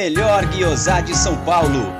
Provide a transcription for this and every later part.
Melhor guiosá de São Paulo.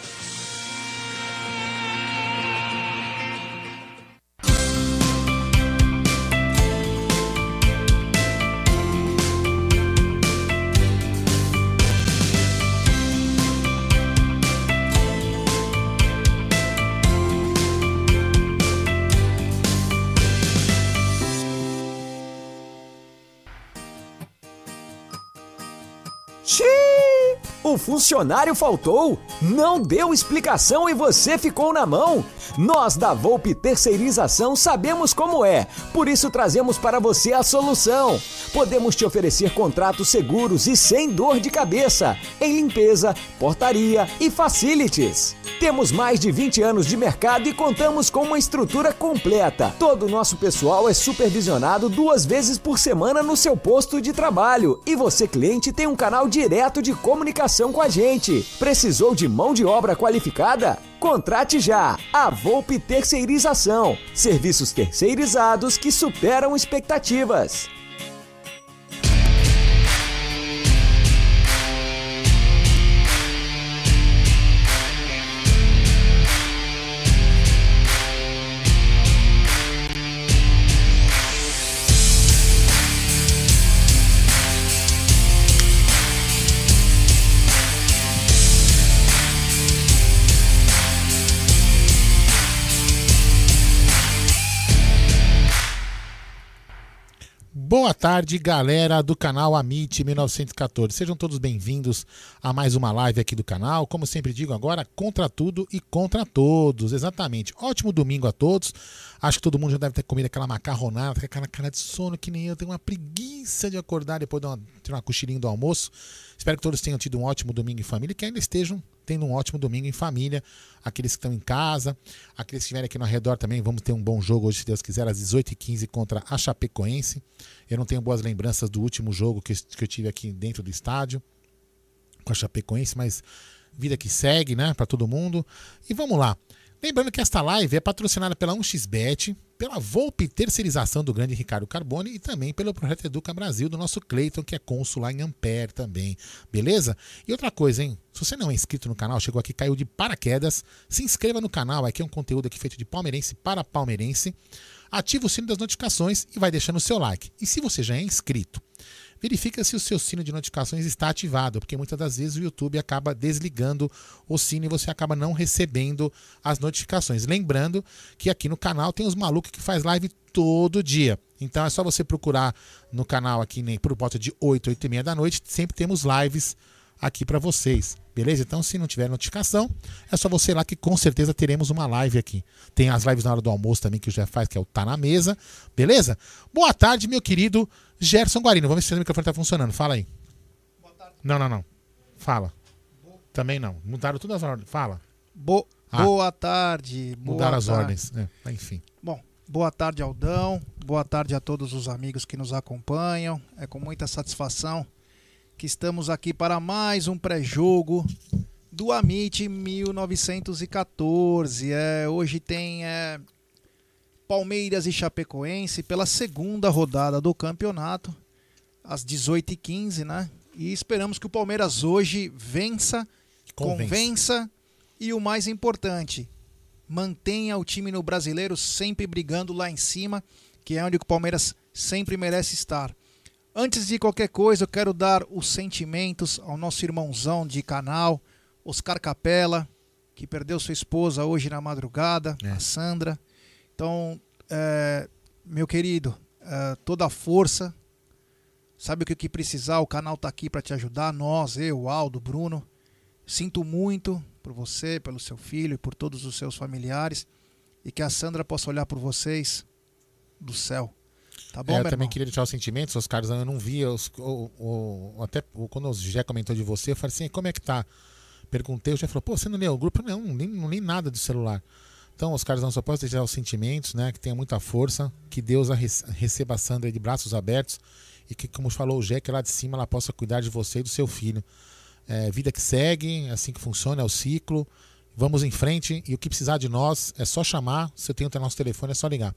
O funcionário faltou, não deu explicação e você ficou na mão. Nós da Volpe Terceirização sabemos como é, por isso trazemos para você a solução. Podemos te oferecer contratos seguros e sem dor de cabeça em limpeza, portaria e facilities. Temos mais de 20 anos de mercado e contamos com uma estrutura completa. Todo o nosso pessoal é supervisionado duas vezes por semana no seu posto de trabalho. E você, cliente, tem um canal direto de comunicação com a gente. Precisou de mão de obra qualificada? Contrate já a Volpe Terceirização. Serviços terceirizados que superam expectativas. Boa tarde, galera do canal Amit 1914. Sejam todos bem-vindos a mais uma live aqui do canal. Como sempre digo agora, contra tudo e contra todos. Exatamente. Ótimo domingo a todos. Acho que todo mundo já deve ter comido aquela macarronada, aquela cara de sono que nem eu. Tenho uma preguiça de acordar depois de uma, ter uma cochilinha do almoço. Espero que todos tenham tido um ótimo domingo em família e que ainda estejam tendo um ótimo domingo em família. Aqueles que estão em casa, aqueles que estiverem aqui no redor também, vamos ter um bom jogo hoje, se Deus quiser, às 18h15 contra a Chapecoense. Eu não tenho boas lembranças do último jogo que, que eu tive aqui dentro do estádio com a Chapecoense, mas vida que segue, né, para todo mundo. E vamos lá. Lembrando que esta live é patrocinada pela 1xBet, pela Volpe Terceirização do grande Ricardo Carbone e também pelo Projeto Educa Brasil do nosso Cleiton, que é cônsul lá em Ampere também. Beleza? E outra coisa, hein? Se você não é inscrito no canal, chegou aqui, caiu de paraquedas, se inscreva no canal. Aqui é um conteúdo aqui feito de palmeirense para palmeirense. Ativa o sino das notificações e vai deixando o seu like. E se você já é inscrito, verifica se o seu sino de notificações está ativado, porque muitas das vezes o YouTube acaba desligando o sino e você acaba não recebendo as notificações. Lembrando que aqui no canal tem os malucos que faz live todo dia. Então é só você procurar no canal aqui nem por volta de 8, 8 e meia da noite, sempre temos lives aqui para vocês. Beleza? Então, se não tiver notificação, é só você ir lá que com certeza teremos uma live aqui. Tem as lives na hora do almoço também que o Jeff faz, que é o Tá na Mesa. Beleza? Boa tarde, meu querido Gerson Guarino. Vamos ver se o microfone tá funcionando. Fala aí. Boa tarde. Não, não, não. Fala. Também não. Mudaram todas as ordens. Fala. Bo ah. Boa tarde. Boa Mudaram as tarde. ordens. É, enfim. Bom, boa tarde, Aldão. Boa tarde a todos os amigos que nos acompanham. É com muita satisfação que estamos aqui para mais um pré-jogo do Amit 1914. É, hoje tem é, Palmeiras e Chapecoense pela segunda rodada do campeonato, às 18h15, né? E esperamos que o Palmeiras hoje vença, Convença. convença e o mais importante, mantenha o time no brasileiro sempre brigando lá em cima, que é onde o Palmeiras sempre merece estar. Antes de qualquer coisa, eu quero dar os sentimentos ao nosso irmãozão de canal, Oscar Capella, que perdeu sua esposa hoje na madrugada, É. a Sandra. Então, é, meu querido, é, toda a força. Sabe o que, que precisar, o canal tá aqui para te ajudar. Nós, eu, Aldo, Bruno. Sinto muito por você, pelo seu filho e por todos os seus familiares. E que a Sandra possa olhar por vocês do céu. Tá bom, É, eu também irmão? queria deixar os sentimentos, os caras, eu não via. Os, o, o- até quando o Gé comentou de você, eu falei assim: como é que tá? Perguntei, o Gé falou: pô, você não leu o grupo? Não, não li, não li nada do celular. Então, os caras não só posso deixar os sentimentos, né? Que tenha muita força, que Deus a rece- receba a Sandra de braços abertos e que, como falou o que lá de cima ela possa cuidar de você e do seu filho. É, vida que segue, é assim que funciona, é o ciclo. Vamos em frente e o que precisar de nós é só chamar. Se eu tenho o nosso telefone, é só ligar.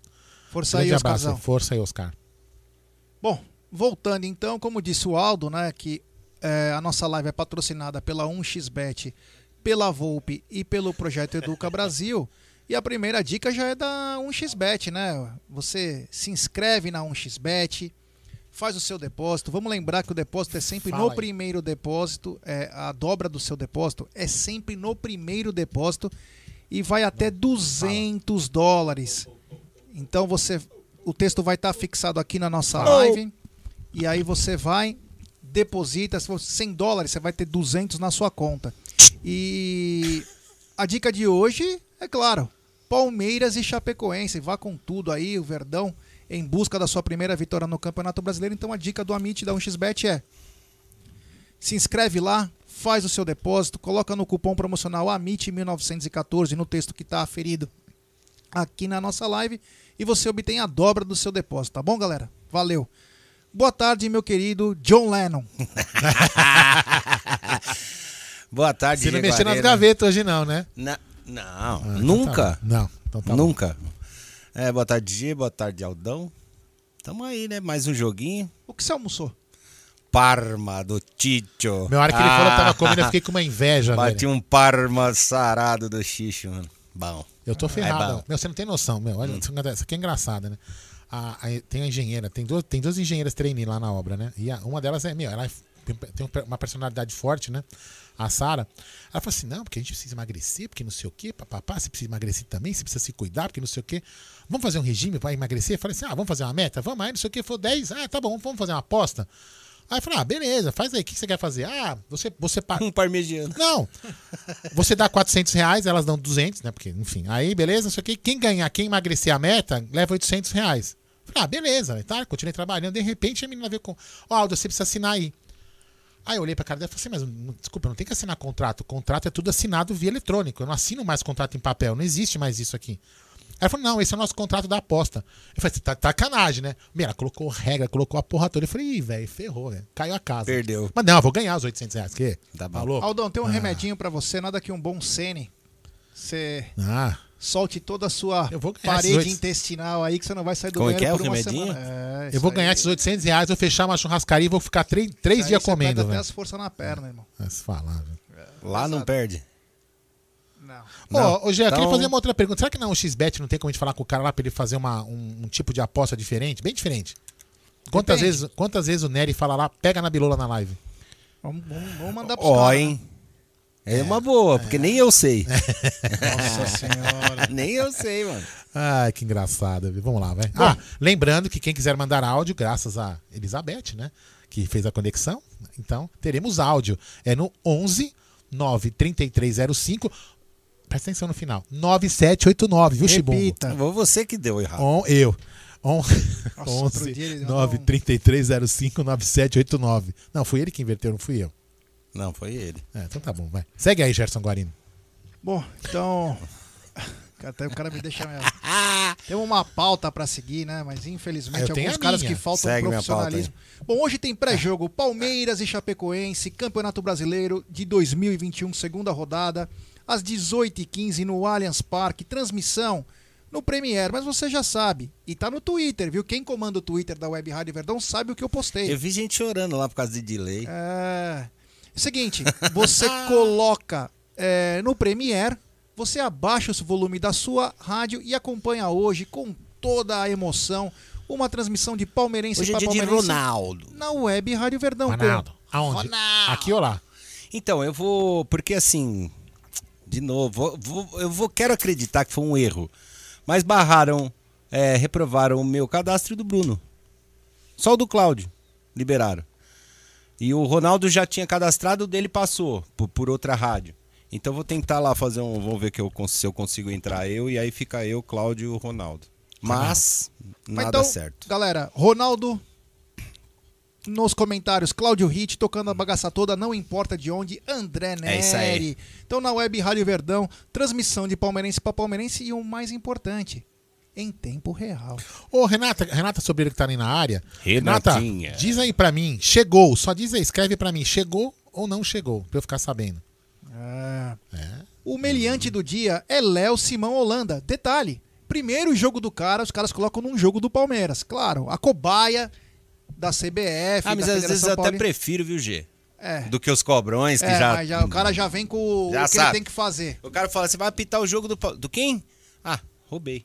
Força aí, Grande abraço, força aí, Oscar. Bom, voltando então, como disse o Aldo, né, que é, a nossa live é patrocinada pela 1xBet, pela Volpe e pelo projeto Educa Brasil. E a primeira dica já é da 1xBet, né? Você se inscreve na 1xBet, faz o seu depósito. Vamos lembrar que o depósito é sempre Fala no aí. primeiro depósito, é, a dobra do seu depósito é sempre no primeiro depósito e vai até 200 dólares. Então você, o texto vai estar fixado aqui na nossa live e aí você vai deposita, se for 100 dólares você vai ter 200 na sua conta. E a dica de hoje é claro, Palmeiras e Chapecoense, vá com tudo aí, o Verdão em busca da sua primeira vitória no Campeonato Brasileiro. Então a dica do Amit da 1xBet é se inscreve lá, faz o seu depósito, coloca no cupom promocional AMIT1914 no texto que está aferido aqui na nossa live e você obtém a dobra do seu depósito, tá bom, galera? Valeu. Boa tarde, meu querido John Lennon. Boa tarde, Você não mexeu nas gavetas hoje não, né? Na- Não, Ah, então nunca. tá bom. não, então tá bom. nunca. É, boa tarde, G, boa tarde, Aldão. Tamo aí, né? Mais um joguinho. O que você almoçou? Parma do Ticho. Meu hora que ele falou que tava comendo, eu fiquei com uma inveja, Bati velho. um parma sarado do Xixo, mano. Bom. Eu tô É ferrado. bom. meu, você não tem noção, meu. Olha, isso aqui é engraçado, né? A- a- tem a engenheira, tem duas, tem duas engenheiras trainee lá na obra, né? E a- uma delas é, meu, ela é- tem uma personalidade forte, né? A Sara. Ela falou assim: não, porque a gente precisa emagrecer, porque não sei o quê, papapá, você precisa emagrecer também, você precisa se cuidar, porque não sei o quê. Vamos fazer um regime para emagrecer? Eu falei assim: ah, vamos fazer uma meta? Vamos aí, não sei o quê. Foi 10, ah, tá bom, vamos fazer uma aposta. Aí eu falei: ah, beleza, faz aí, o que você quer fazer? Ah, você, você paga. Um parmegiano. Não. Você dá 400 reais, elas dão 200, né? Porque, enfim. Aí, beleza, não sei o quê. Quem ganhar, quem emagrecer a meta, leva 800 reais. Falei, ah, beleza, tá? Continuei trabalhando. De repente, a menina veio com: Ó, Aldo, você precisa assinar aí. Aí eu olhei pra cara dela e falei assim: Mas desculpa, não tem que assinar contrato. O contrato é tudo assinado via eletrônico. Eu não assino mais contrato em papel. Não existe mais isso aqui. Ela falou: Não, esse é o nosso contrato da aposta. Eu falei: Tá tá sacanagem, né? Meu, ela colocou regra, colocou a porra toda. Eu falei: Ih, velho, ferrou, velho. Caiu a casa. Perdeu. Mas não, eu vou ganhar os 800 reais. Que? Tá bom. louco? Aldão, Ah. tem um remedinho pra você, nada que um bom Sene. Você Ah. Solte toda a sua Eu vou ganhar parede esses oito- intestinal aí que você não vai sair do Como é banheiro que é por o uma remedinho? semana. É, Eu vou aí. ganhar esses 800 reais, vou fechar uma churrascaria e vou ficar três, três dias você comendo, pega até as forças na perna, irmão. Mas falar, velho. Lá não perde. Não. Ô, ô, Gé, eu queria Então- fazer uma outra pergunta. Será que não o XBet não tem como a gente falar com o cara lá pra ele fazer uma, um, um tipo de aposta diferente? Bem diferente. Quantas Depende. vezes, quantas vezes o Nery fala lá, pega na bilola na live? Vamos, vamos, vamos mandar pros Ó, caras, hein? É uma boa, porque nem eu sei. Nossa senhora. nem eu sei, mano. Ai, que engraçado. Vamos lá, vai. Ah, lembrando que quem quiser mandar áudio, graças a Elizabeth, né? Que fez a conexão. Então, teremos áudio. É no 11 93305. Presta atenção no final. 9789, viu, Chibungo? Repita. Foi você que deu errado. On, eu. On, Nossa, outro dia ele 11 deu um- 93305 9789. Não, foi ele que inverteu, não fui eu. Não, foi ele. É, então tá bom, vai. Segue aí, Gerson Guarino. Bom, então. Até o cara me deixa mesmo. Tem uma pauta pra seguir, né? Mas infelizmente Eu tenho alguns caras minha. que faltam Segue profissionalismo. Bom, hoje tem pré-jogo Palmeiras e Chapecoense, Campeonato Brasileiro de 2021, segunda rodada, às 18h15 no Allianz Parque, transmissão no Premiere, mas você já sabe. E tá no Twitter, viu? Quem comanda o Twitter da Web Rádio Verdão sabe o que eu postei. Eu vi gente chorando lá por causa de delay. É. Seguinte, você coloca é, no Premiere, você abaixa o volume da sua rádio e acompanha hoje com toda a emoção uma transmissão de palmeirense Hoje é pra dia de palmeirense Ronaldo. na web Rádio Verdão. com Ronaldo. Aonde? Ronaldo. Aqui ou lá? Então, eu vou. Porque assim. De novo, vou- eu vou, quero acreditar que foi um erro. Mas barraram, é, reprovaram o meu cadastro e do Bruno. Só o do Cláudio. Liberaram. E o Ronaldo já tinha cadastrado, o dele passou por, por outra rádio. Então vou tentar lá fazer um. Vamos ver que eu, se eu consigo entrar eu. E aí fica eu, Cláudio e o Ronaldo. Mas, Mas nada então, certo. Galera, Ronaldo nos comentários, Cláudio Hit tocando a bagaça toda, não importa de onde, André Neri. É isso aí. Então na web Rádio Verdão, transmissão de palmeirense para palmeirense e o mais importante, em tempo real. Ô, Renata, Renata Sobreiro que tá ali na área. Renatinha. Renata, diz aí pra mim, chegou. Só diz aí, escreve pra mim, chegou ou não chegou, pra eu ficar sabendo. É. É. O meliante do dia é Léo Simão Holanda. Detalhe: primeiro jogo do cara, os caras colocam num jogo do Palmeiras. Claro, a cobaia da CBF. Ah, mas da às vezes eu até prefiro, viu, G? É. Do que os cobrões que É, já. já- o cara já vem com o Já que ele sabe. tem que fazer. O cara fala, você vai apitar o jogo do. Do quem? Ah, roubei.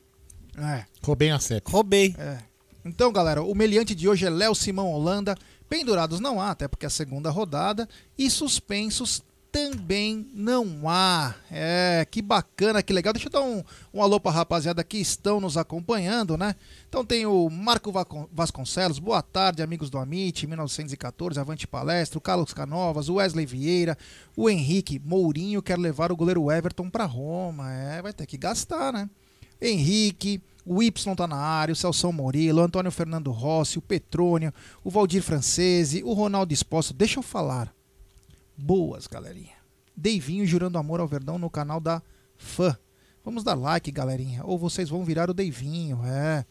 É, Roubei a seca. Roubei. é. Então, galera, o meliante de hoje é Léo Simão Holanda. Pendurados não há, até porque é a segunda rodada. E suspensos também não há. É, que bacana, que legal. Deixa eu dar um, um alô pra rapaziada que estão nos acompanhando, né? Então tem o Marco Vasconcelos, boa tarde, amigos do Amit, 1914, Avante Palestra, o Carlos Canovas, o Wesley Vieira, o Henrique Mourinho quer levar o goleiro Everton pra Roma. É, vai ter que gastar, né? Henrique, o Y tá na área, o Celso Murilo, o Antônio Fernando Rossi, o Petrônio, o Valdir Francese, o Ronaldo Exposto. Deixa eu falar. Boas, galerinha. Deivinho jurando amor ao Verdão no canal da Fã. Vamos dar like, galerinha. Ou vocês vão virar o Deivinho, é.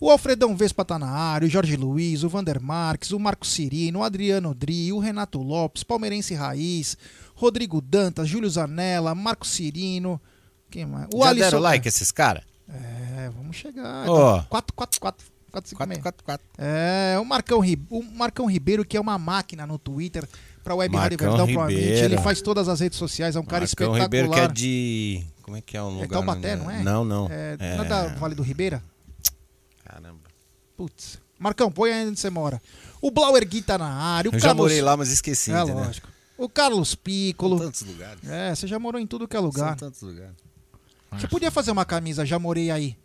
O Alfredão Vespa tá na área, o Jorge Luiz, o Vander Marques, o Marco Cirino, o Adriano Dri, o Renato Lopes, Palmeirense Raiz, Rodrigo Dantas, Júlio Zanella, Marco Cirino. Quem mais? O Já Alisson- deram like esses caras? É, vamos chegar. Ó. 4, 4, 4, 4, 5, 4, 4, 4. É, o Marcão, o Marcão Ribeiro, que é uma máquina no Twitter, pra Web Rádio Marcão Verdão, pro Amit. Ribeiro. Ele faz todas as redes sociais, é um cara Marcão espetacular. Ribeiro que é de. Como é que é o lugar? Taubaté, onde não é? Não, não. É, Não é da Vale do Ribeira? Caramba. Putz. Marcão, põe aí onde você mora. O Blauer Gui tá na área. O Eu já Carlos... morei lá, mas esqueci. É, entendeu? lógico. O Carlos São Piccolo. tantos lugares. É, você já morou em tudo que é São lugar. tantos lugares. Você podia fazer uma camisa, já morei aí.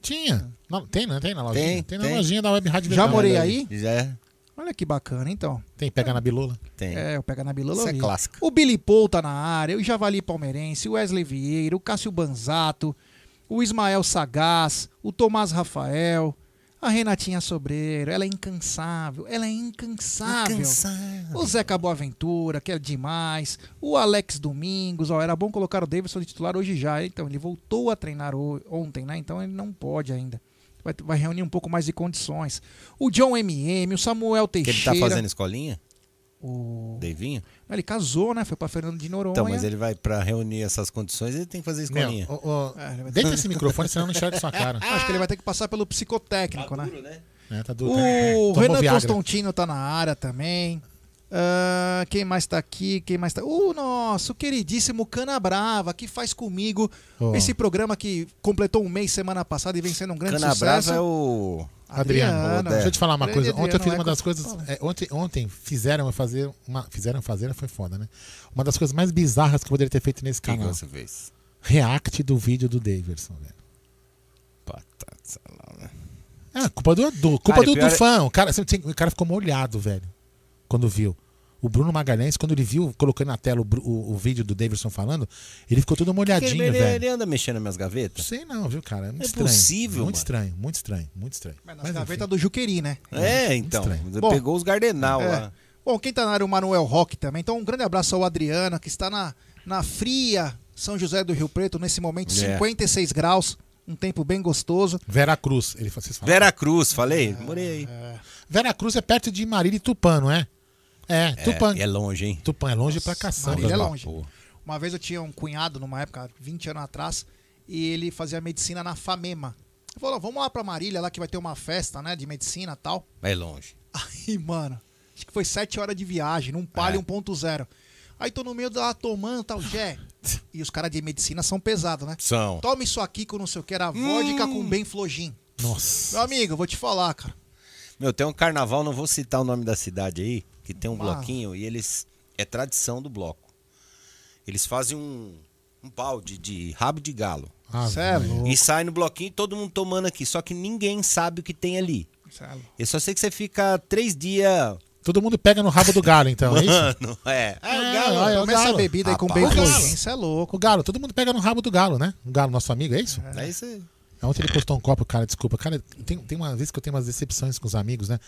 Tinha. Não, tem, não tem na lojinha? Tem, Tem, na tem. lojinha da Web Rádio Já Verdão, morei né? aí? Já é? Olha que bacana, então. Tem, pega na bilula. tem. É, eu pego na Bilula. Isso é clássico. O Billy Paul tá na área, o Javali Palmeirense, o Wesley Vieira, o Cássio Banzato, o Ismael Sagaz, o Tomás Rafael, a Renatinha Sobreiro, ela é incansável, ela é incansável. O Zeca Boaventura, que é demais. O Alex Domingos, ó, era bom colocar o Davidson de titular hoje já. Então, ele voltou a treinar ontem, né? Então ele não pode ainda. Vai, vai reunir um pouco mais de condições. O John MM, o Samuel Que Teixeira. ele tá fazendo escolinha? O... Deivinho? Ele casou, né? Foi pra Fernando de Noronha. Então, mas ele vai pra reunir essas condições, ele tem que fazer Meu, escolinha. ô, ô, É, ele vai- deita esse microfone, senão não enxerga sua cara. Acho que ele vai ter que passar pelo psicotécnico, né? É, tá duro. O Tomou Renan Viagra. Constantino tá na área também. Ah, quem mais tá aqui? Quem mais tá? O nosso queridíssimo Cana Brava, que faz comigo Oh. esse programa que completou um mês semana passada e vem sendo um grande Cana sucesso. Brava é o. Adriano, deixa eu te falar uma Grande coisa. Ontem eu fiz uma Eco. das coisas. é, ontem, ontem fizeram eu fazer. Uma, fizeram fazer, foi foda, né? Uma das coisas mais bizarras que eu poderia ter feito nesse que, canal. você fez? React do vídeo do Daverson, velho. Patata lá, né? É, culpa do, do culpa Cara, do, pior do é- fã. O cara, assim, o cara ficou molhado, velho. Quando viu. O Bruno Magalhães, quando ele viu, colocando na tela o, o, o vídeo do Davidson falando, ele ficou todo molhadinho, ele, velho. ele anda mexendo nas minhas Não gavetas? sei não, viu, cara? É muito É estranho. possível, Muito mano. estranho, muito estranho, muito estranho. Mas nas Mas, gavetas do Juqueri, né? É, então. estranho. Bom, Pegou os Gardenal É. lá. Bom, quem tá na área é o Manuel Roque também. Então, um grande abraço ao Adriano, que está na, na fria São José do Rio Preto, nesse momento, É. 56 graus, um tempo bem gostoso. Vera Cruz, ele vocês falam. Vera Cruz, falei? Morei aí. Vera Cruz é perto de Marília e Tupã, não é? É, Tupã. É, é longe, hein? Tupã é longe pra caçamba. Marília é velho. longe. Pô. Uma vez eu tinha um cunhado, numa época, 20 anos atrás, e ele fazia medicina na FAMEMA. Ele falou, vamos lá pra Marília, lá que vai ter uma festa, né, de medicina e tal. É longe. Aí, mano, acho que foi 7 horas de viagem, num Palio É. 1.0. Aí tô no meio da tomando tal, Jé. E os caras de medicina são pesados, né? São. Toma isso aqui com não sei o que, era vodka com bem flojin. Nossa. Meu amigo, eu vou te falar, cara. Meu, tem um carnaval, não vou citar o nome da cidade aí, que tem um Ah. bloquinho e eles. É tradição do bloco. Eles fazem um, um balde de rabo de galo. Ah, é. E sai no bloquinho todo mundo tomando aqui. Só que ninguém sabe o que tem ali. É louco. Eu só sei que você fica três dias. Todo mundo pega no rabo do galo, então, é isso? Mano, é. É, o galo. olha, o Toma essa galo. bebida aí com Rapaz, bem o galo. flojin, cê é louco. O galo, todo mundo pega no rabo do galo, né? O galo, nosso amigo, é isso? É isso aí. Ontem ele postou um copo, cara, desculpa. Cara, tem, tem uma vez que eu tenho umas decepções com os amigos, né?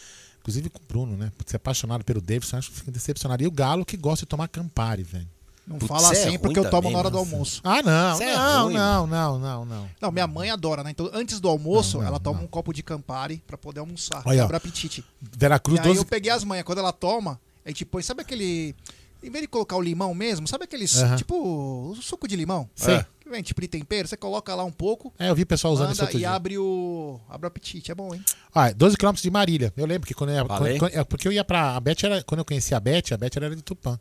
Inclusive com o Bruno, né? Por ser apaixonado pelo Davidson, acho que fica decepcionado. E o Galo que gosta de tomar Campari, velho. Não Putz, fala é assim ruim porque eu tomo também, na hora do nossa. almoço. Ah, não, é não, ruim, não, não, não, não. Não, minha mãe adora, né? Então, antes do almoço, Não, não, ela toma não. um copo de Campari pra poder almoçar. Olha. Abre apetite. Veracruz, e aí 12. eu peguei as manhas. Quando ela toma, a gente põe, sabe aquele... Em vez de colocar o limão mesmo, sabe aqueles, Aham. tipo, o suco de limão? Sei. É. Que vem tipo de tempero, você coloca lá um pouco, É, eu vi o pessoal usando isso outro e dia. abre o... Abre o apetite, é bom, hein? Ah, 12 quilômetros de Marília. Eu lembro que quando eu ia, quando- quando- é, porque eu ia pra. A Beth era. Quando eu conheci a Beth, a Beth era de Tupã.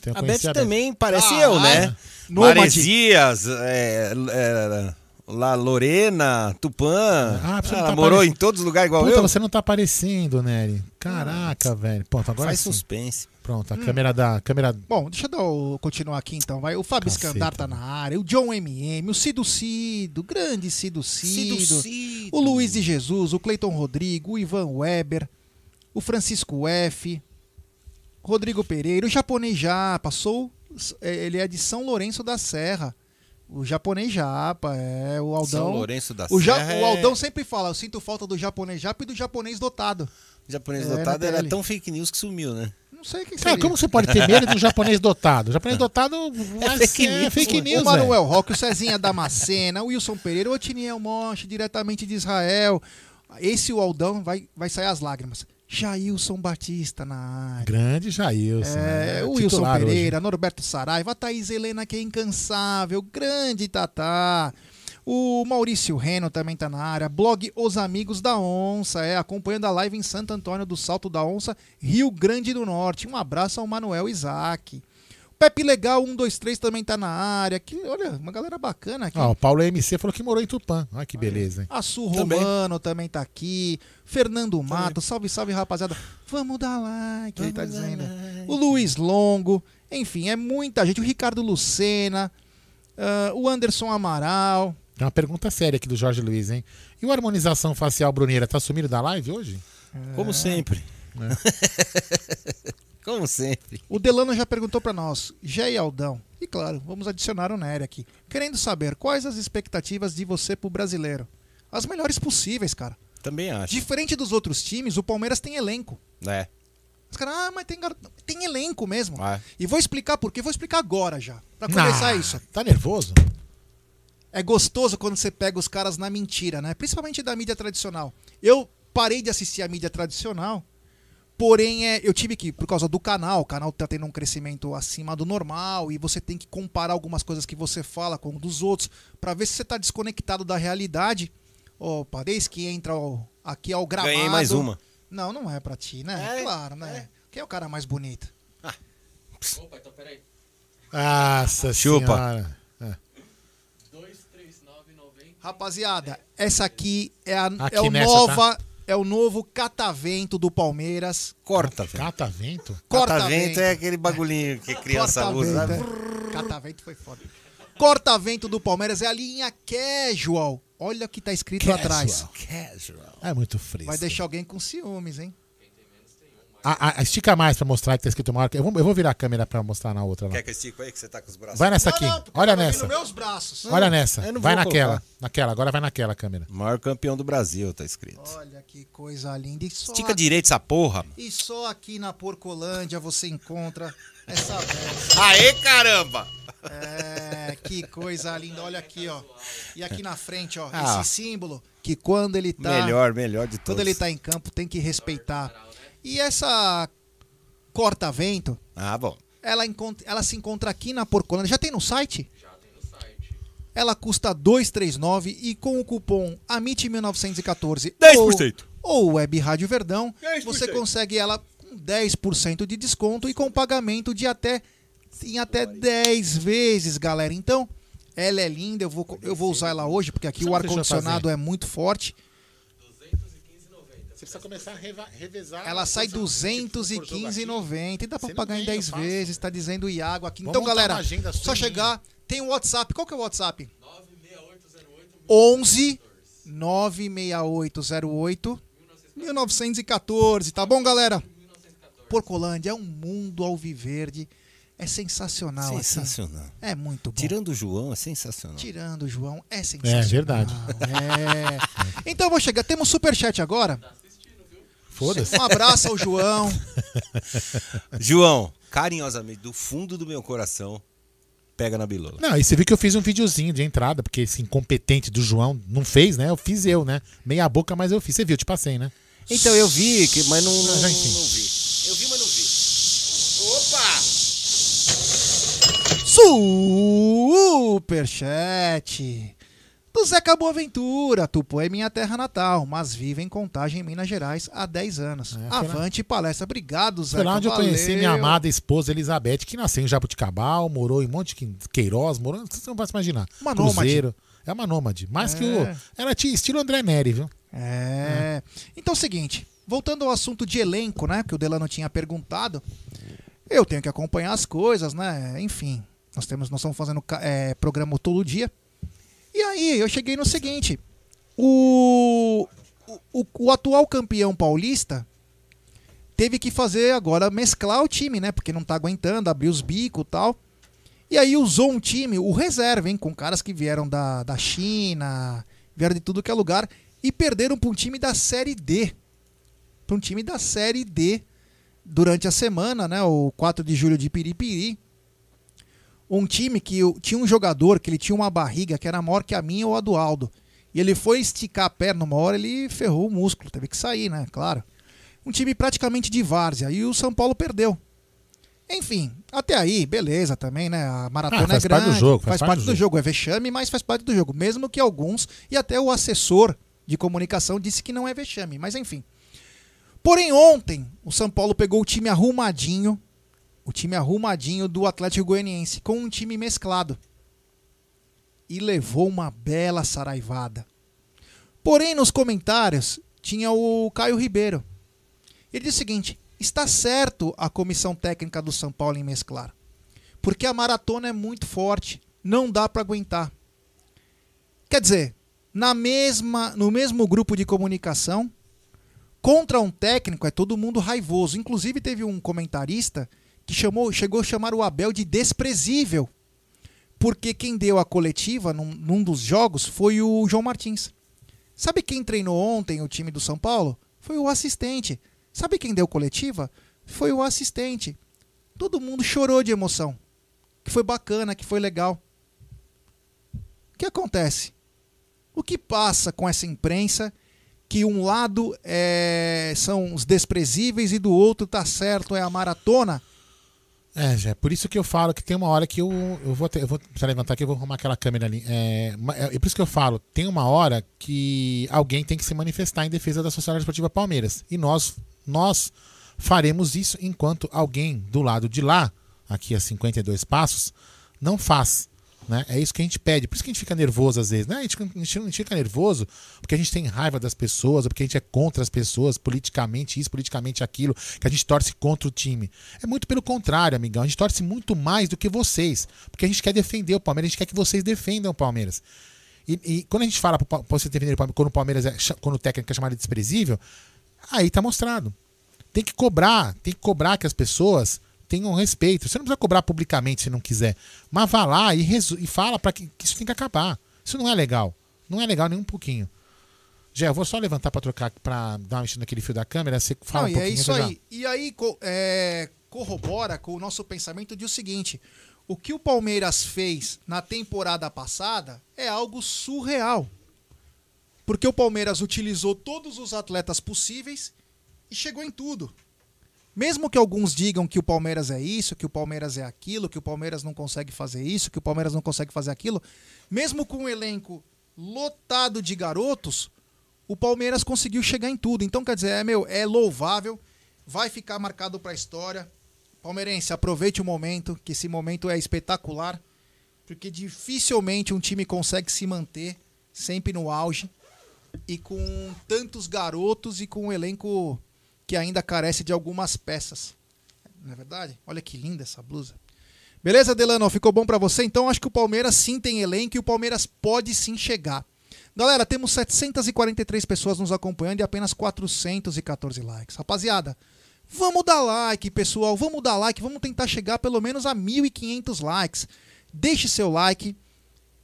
Então A Beth conheci também parece Ah, eu, né? Nômade. Maresias, é, é, La Lorena, Tupã. Ah, você ela tá morou parecendo- em todos os lugares igual Puta, eu. você não tá aparecendo, Nery. Caraca, velho. Pronto, agora Faz sim. suspense. Pronto, a câmera da. Câmera. Bom, deixa eu dar o- continuar aqui então, vai. O Fábio. Scandar tá na área, o John MM, o Cido Cido, o grande Cido Cido, Cido. o Luiz de Jesus, o Cleiton Rodrigo, o Ivan Weber, o Francisco F, Rodrigo Pereira, o japonês já passou, ele é de São Lourenço da Serra. O japonês japa, é, o Aldão. São Lourenço da o, ja- Serra o é- Aldão sempre fala, eu sinto falta do japonês japa e do japonês dotado. O japonês É, dotado era tão fake news que sumiu, né? Não sei quem Cara, seria. como você pode ter medo de um japonês dotado? O japonês dotado é fake é news, fake news, o. Manuel Roque, o Cezinha Damascena, o Wilson Pereira, o Otiniel Monte, diretamente de Israel. Esse o Aldão vai, vai sair as lágrimas. Jailson Batista na área. Grande Jailson. É, né? o Wilson Titular hoje. Pereira, Norberto Saraiva, a Thaís Helena, que é incansável, grande Tatá. O Maurício Reno também tá na área. Blog Os Amigos da Onça, é, acompanhando a live em Santo Antônio do Salto da Onça, Rio Grande do Norte. Um abraço ao Manuel Isaac. Pepe Legal 123 também tá na área. Que, olha, uma galera bacana aqui. Ó, o Paulo MC falou que morou em Tupã. Olha que beleza, hein? Açu Também. Romano também tá aqui. Fernando Mato, salve, salve, rapaziada. Vamos dar like, ele tá dizendo. O Luiz Longo, enfim, é muita gente. O Ricardo Lucena, ah, o Anderson Amaral. Tem uma pergunta séria aqui do Jorge Luiz, hein? E o harmonização facial Bruneira tá sumindo da live hoje? Como sempre. Como sempre. O Delano já perguntou pra nós, Gé e Aldão. E claro, vamos adicionar o Nery aqui. Querendo saber quais as expectativas de você pro brasileiro. As melhores possíveis, cara. Também acho. Diferente dos outros times, o Palmeiras tem elenco. É. Os caras, ah, mas tem, gar- tem elenco mesmo. É. E vou explicar por quê. Vou explicar agora já. Pra começar Ah, isso. Tá nervoso? É gostoso quando você pega os caras na mentira, né? Principalmente da mídia tradicional. Eu parei de assistir a mídia tradicional, porém é, eu tive que, por causa do canal, o canal tá tendo um crescimento acima do normal e você tem que comparar algumas coisas que você fala com dos outros pra ver se você tá desconectado da realidade. Opa, desde que entra o, aqui ao gramado. Ganhei mais uma. Não, não é pra ti, né? É, claro, né? Quem é o cara mais bonito? Opa, então peraí. Nossa Chupa. senhora. 23990. Rapaziada, essa aqui é, a, Aqui é, o nessa, nova, é o novo catavento do Palmeiras. Corta, velho. Catavento? Corta-vento é aquele bagulhinho que criança usa. Corta-vento, sabe? é. Catavento foi foda. Corta-vento do Palmeiras é a linha casual. Olha o que tá escrito Casual. atrás. Casual. É muito fresco. Vai deixar alguém com ciúmes, hein? Ah, ah, estica mais pra mostrar que tá escrito marca. Eu vou, eu vou virar a câmera pra mostrar na outra lá. Quer que eu estico aí que você tá com os braços? Vai nessa aqui. Não, Olha nessa. meus braços. Olha nessa. Vai naquela. colocar. Naquela. Agora vai naquela câmera. Maior campeão do Brasil, tá escrito. Olha que coisa linda. E só, Estica direito essa porra. e só aqui na Porcolândia você encontra essa peça. Aê, caramba! É, que coisa linda. Olha aqui, ó. E aqui na frente, ó, Ah. esse símbolo que quando ele tá Melhor, melhor de todos. quando ele tá em campo tem que respeitar. E essa corta-vento, Ah, bom. ela, encont- ela se encontra aqui na Porcolândia. Já tem no site? Já tem no site. Ela custa 239 e com o cupom AMIT1914 10%. ou, ou Web Rádio Verdão, 10%. você consegue ela com 10% de desconto e com pagamento de até em até 10 vezes, galera. Então, ela é linda, eu vou, eu vou usar ela hoje, porque aqui Você o ar-condicionado é muito forte. Você precisa começar a reva- revezar. Ela sai Por jogo aqui. 215,90 e dá pra pagar em ganha, 10 fácil. vezes, tá dizendo o Iago aqui. Vamos então, galera, só sua chegar, tem o WhatsApp. Qual que é o WhatsApp? 96808 11 96808 1914, tá bom, galera? Porcolândia é um mundo alviverde. É sensacional. assim. Sensacional. É muito bom. Tirando o João, é sensacional. Tirando o João, é sensacional. É verdade. É. Então eu vou chegar. Temos superchat agora. Foda-se. Um abraço ao João. João, carinhosamente, do fundo do meu coração, pega na bilola. Não, e você viu que eu fiz um videozinho de entrada, porque esse incompetente do João não fez, né? Eu fiz eu, né? Meia boca, mas eu fiz. Você viu, eu te passei, né? Então eu vi, que, mas não, não, Ah, já não, enfim. vi. Eu vi, mas não vi. Opa! Superchat do Zeca Boaventura. Tupã é minha terra natal, mas vive em Contagem, em Minas Gerais, há 10 anos. É, foi lá- Avante palestra. Obrigado, Zeca. Foi lá onde eu conheci minha amada esposa Elizabeth, que nasceu em Jabuticabal, morou em Monte que- Queiroz, morou. Você não vai se imaginar. Uma nômade. Cruzeiro. É uma nômade. Mais que o. É. Ela tinha estilo André Neri, viu? É. Então é o seguinte, voltando ao assunto de elenco, né? Que o Delano tinha perguntado. Eu tenho que acompanhar as coisas, né? Enfim, nós temos, nós estamos fazendo é, programa todo dia. E aí, eu cheguei no seguinte: o, o, o atual campeão paulista teve que fazer agora mesclar o time, né? Porque não tá aguentando, abrir os bicos e tal. E aí usou um time, o reserva, hein? Com caras que vieram da, da China, vieram de tudo que é lugar, e perderam para um time da Série D. Para um time da Série D durante a semana, né? O 4 de julho de Piripiri. Um time que tinha um jogador que ele tinha uma barriga que era maior que a minha ou a do Aldo. E ele foi esticar a perna uma hora, ele ferrou o músculo, teve que sair, né? Claro. Um time praticamente de várzea. E o São Paulo perdeu. Enfim, até aí, beleza também, né? A maratona Ah, faz é parte grande. do jogo, faz, parte do jogo. É vexame, mas faz parte do jogo. Mesmo que alguns, e até o assessor de comunicação disse que não é vexame. Mas enfim. Porém, ontem, o São Paulo pegou o time arrumadinho. O time arrumadinho do Atlético Goianiense, com um time mesclado. E levou uma bela saraivada. Porém, nos comentários, tinha o Caio Ribeiro. Ele disse o seguinte: está certo a comissão técnica do São Paulo em mesclar. Porque a maratona é muito forte, não dá para aguentar. Quer dizer, na mesma, no mesmo grupo de comunicação, contra um técnico é todo mundo raivoso. Inclusive teve um comentarista que chamou, chegou a chamar o Abel de desprezível. Porque quem deu a coletiva num, num dos jogos foi o João Martins. Sabe quem treinou ontem o time do São Paulo? Foi o assistente. Sabe quem deu coletiva? Foi o assistente. Todo mundo chorou de emoção. Que foi bacana, que foi legal. O que acontece? O que passa com essa imprensa que um lado é, são os desprezíveis e do outro tá certo, é a maratona? É, já, por isso que eu falo que tem uma hora que eu, eu vou ter, eu vou levantar aqui, eu vou arrumar aquela câmera ali. É, ma- é, por isso que eu falo, tem uma hora que alguém tem que se manifestar em defesa da Sociedade Esportiva Palmeiras. E nós, nós faremos isso enquanto alguém do lado de lá, aqui a 52 passos, não faz. Né? É isso que a gente pede. Por isso que a gente fica nervoso às vezes. Né? A, gente, a gente não fica nervoso porque a gente tem raiva das pessoas, ou porque a gente é contra as pessoas, politicamente isso, politicamente aquilo, que a gente torce contra o time. É muito pelo contrário, amigão. A gente torce muito mais do que vocês. Porque a gente quer defender o Palmeiras, a gente quer que vocês defendam o Palmeiras. E, e quando a gente fala para você defender o Palmeiras, quando o Palmeiras é, quando o técnico é chamado de desprezível, aí tá mostrado. Tem que cobrar, tem que cobrar que as pessoas tenham respeito. Você não precisa cobrar publicamente se não quiser. Mas vá lá e, e fala para que, que isso tem que acabar. Isso não é legal. Não é legal nem um pouquinho. Jé, eu vou só levantar para trocar, para dar uma mexida naquele fio da câmera. Você fala Não, um é pouquinho. isso eu já- aí. E aí, co- é, corrobora com o nosso pensamento de o seguinte: o que o Palmeiras fez na temporada passada é algo surreal. Porque o Palmeiras utilizou todos os atletas possíveis e chegou em tudo. Mesmo que alguns digam que o Palmeiras é isso, que o Palmeiras é aquilo, que o Palmeiras não consegue fazer isso, que o Palmeiras não consegue fazer aquilo, mesmo com um elenco lotado de garotos, o Palmeiras conseguiu chegar em tudo. Então, quer dizer, é, meu, é louvável, vai ficar marcado para a história. Palmeirense, aproveite o momento, que esse momento é espetacular, porque dificilmente um time consegue se manter sempre no auge e com tantos garotos e com um elenco que ainda carece de algumas peças. Não é verdade? Olha que linda essa blusa. Beleza, Delano? Ficou bom para você? Então acho que o Palmeiras sim tem elenco e o Palmeiras pode sim chegar. Galera, temos 743 pessoas nos acompanhando e apenas 414 likes. Rapaziada, vamos dar like, pessoal. Vamos dar like. Vamos tentar chegar pelo menos a 1.500 likes. Deixe seu like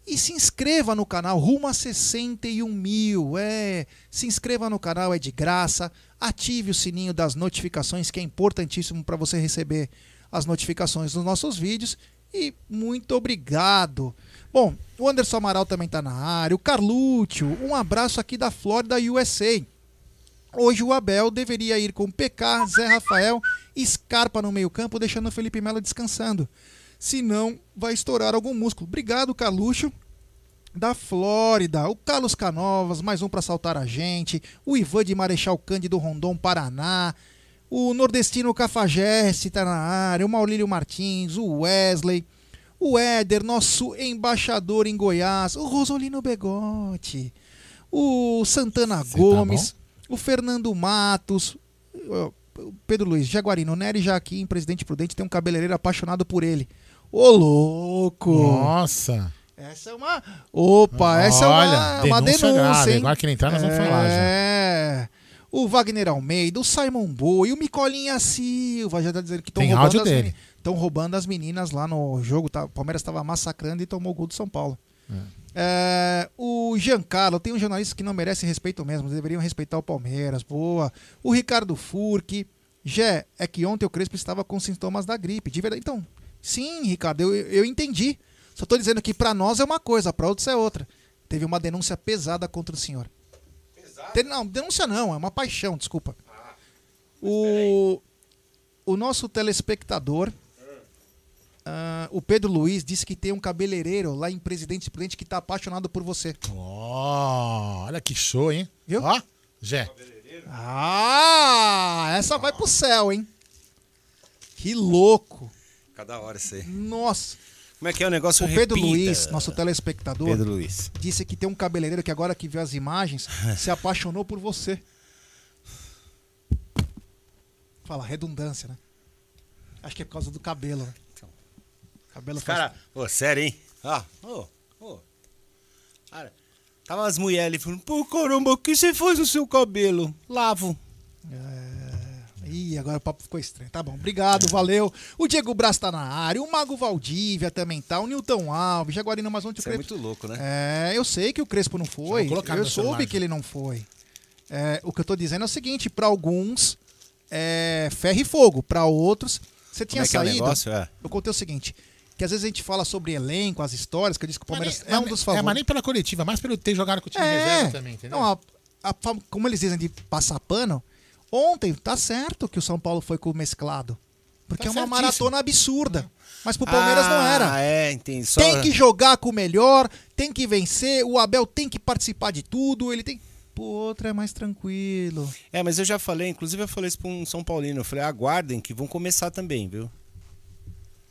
e se inscreva no canal. Rumo a 61 mil. É, se inscreva no canal, é de graça. Ative o sininho das notificações, que é importantíssimo para você receber as notificações dos nossos vídeos. E muito obrigado. Bom, o Anderson Amaral também está na área. O Carlúcio, um abraço aqui da Flórida, USA. Hoje o Abel deveria ir com PK, Zé Rafael Scarpa no meio-campo, deixando o Felipe Melo descansando. Senão vai estourar algum músculo. Obrigado, Carluxo. Da Flórida, o Carlos Canovas, mais um para saltar a gente. O Ivan de Marechal Cândido Rondon, Paraná. O nordestino Cafajeste está na área. O Maurílio Martins, o Wesley. O Éder, nosso embaixador em Goiás. O Rosolino Begotti. O Santana Cê tá Gomes. o Fernando Matos. o Pedro Luiz, Jaguarino, Nery Jaquim, presidente prudente, tem um cabeleireiro apaixonado por ele. Ô, louco! Nossa. Essa é uma. Opa, essa é uma, uma denúncia, grave. hein? Agora que ele entrar, nós vamos falar já. É. O Wagner Almeida, o Simon Boa e o Micolinha Silva já tá dizendo que estão roubando, meni- roubando as meninas lá no jogo. Tá? O Palmeiras estava massacrando e tomou o gol do São Paulo. É, o Giancarlo, tem um jornalista que não merece respeito mesmo, deveriam respeitar o Palmeiras, boa. O Ricardo Furque. Jé, é que ontem o Crespo estava com sintomas da gripe, de verdade. Então, sim, Ricardo, eu, eu entendi. Só tô dizendo que pra nós é uma coisa, pra outros é outra. Teve uma denúncia pesada contra o senhor. Pesada? Não, denúncia não, é uma paixão, desculpa. o, o nosso telespectador, ah, o Pedro Luiz, disse que tem um cabeleireiro lá em Presidente Prudente que tá apaixonado por você. Ó, olha que show, hein? Viu? Ó, Jé. Ah, essa vai pro céu, hein? Que louco. Cada hora isso aí. Nossa. Como é que é o negócio? O Pedro Repita. Luiz, nosso telespectador, Pedro Luiz. disse que tem um cabeleireiro que agora que viu as imagens se apaixonou por você. Fala, redundância, né? Acho que é por causa do cabelo, né? Cabelo Os faz- cara, ô, sério, hein? Ah, ô, ô. Cara, tava as mulheres ali falando, pô, caramba, o que você faz no seu cabelo? Lavo. Ih, agora o papo ficou estranho. Tá bom, obrigado, valeu. O Diego Braz tá na área, o Mago Valdívia também tá, o Newton Alves, Jaguarino, mas ontem o é Crespo... muito louco, né? É, eu sei que o Crespo não foi. Eu soube que ele não foi. É, o que eu tô dizendo é o seguinte: pra alguns é ferro e fogo, pra outros você tinha Como é que é o saído. negócio? É. Eu contei o seguinte: que às vezes a gente fala sobre elenco, as histórias, que eu disse que o Palmeiras Mas nem- é um dos favoritos. É, mas nem pela coletiva, mais pelo ter jogado com o time reserva também, entendeu? Não, a- a como eles dizem de passar pano, ontem tá certo que o São Paulo foi com o mesclado. Porque Tá é uma certíssimo. maratona absurda. Mas pro Palmeiras não era. Ah, é, entendi. Só... Tem que jogar com o melhor, tem que vencer, o Abel tem que participar de tudo, ele tem. Pro outro é mais tranquilo. É, mas eu já falei, inclusive eu falei isso pra um São Paulino. Eu falei, aguardem que vão começar também, viu?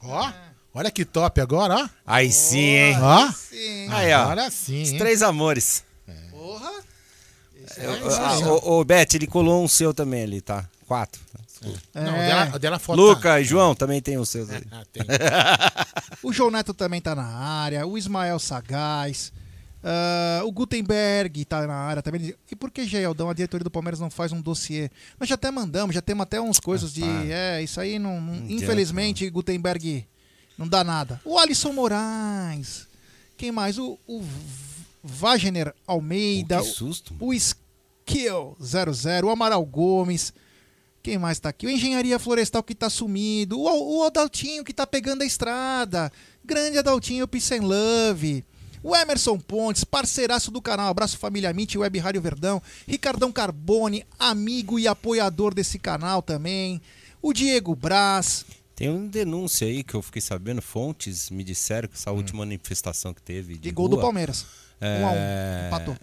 Ó, olha que top agora, ó. Aí sim, hein? Ó. Sim. Aí, ó. Agora sim, Os três amores. Porra. Ah, Ô, ô, Beth, ele colou um seu também ali, tá? Quatro. Não, o É. dela, o dela foto Luca e João também tem os seus ali. Ah, tem. O João Neto também tá na área, o Ismael Sagaz, ah, o Gutenberg tá na área também. E por que, Gealdão, a diretoria do Palmeiras não faz um dossiê? Nós já até mandamos, já temos até uns coisas de. É, isso aí não. não- adianta, infelizmente, Gutenberg não dá nada. O Alisson Moraes. Quem mais? O, o Wagner Almeida. Que susto. o Skill 00, o Amaral Gomes. Quem mais tá aqui? O Engenharia Florestal que tá sumido. O, o Adaltinho que tá pegando a estrada. Grande Adaltinho Peace and Love. O Emerson Pontes, parceiraço do canal. Abraço Família Mint, Web Rádio Verdão. Ricardão Carbone, amigo e apoiador desse canal também. O Diego Braz. Tem uma denúncia aí que eu fiquei sabendo, fontes me disseram que essa última manifestação que teve de, De gol rua, do Palmeiras. É, Um a um. Empatou.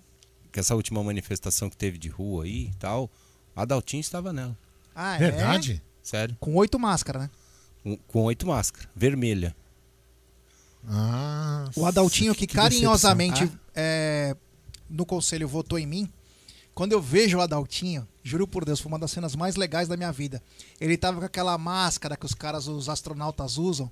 Que essa última manifestação que teve de rua aí e tal, Adaltinho estava nela. Ah, é? Verdade? Sério. Com oito máscaras, né? Com, com oito máscaras. Vermelha. Ah, O Adaltinho que, que carinhosamente é, no conselho votou em mim. Quando eu vejo o Adaltinho, juro por Deus, foi uma das cenas mais legais da minha vida. Ele tava com aquela máscara que os caras, os astronautas usam,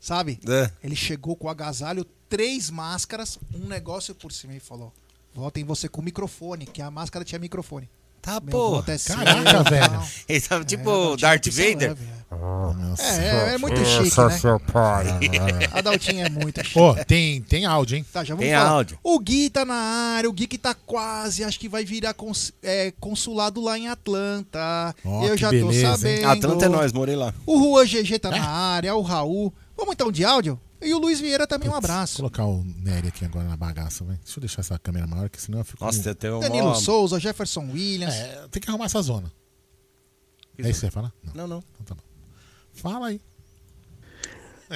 sabe? É. Ele chegou com o agasalho, três máscaras, um negócio por cima e falou: Votem você com microfone, que a máscara tinha microfone. Tá, Meu pô. é seu, caraca, velho. Ele tava tipo Adaltinho Darth Peace and Vader. Love, é. É, é muito chique, né? Adaltinho é muito chique. Ô, tem, tem áudio, hein? Tá, já vamos Tem falar. áudio. O Gui tá na área, o Gui que tá quase, acho que vai virar cons- é, consulado lá em Atlanta. Ó, Eu já beleza, tô hein? sabendo. Atlanta é nós, morei lá. O Juan GG tá É? na área, o Raul. Vamos então de áudio? E o Luiz Vieira também, um Vou abraço. colocar o Nery aqui agora na bagaça, vai. Deixa eu deixar essa câmera maior, que senão eu fico. Nossa, tem até uma. Danilo Souza, Jefferson Williams. É, tem que arrumar essa zona. É isso que você falar? Não. Não, não. Então tá bom. Fala aí.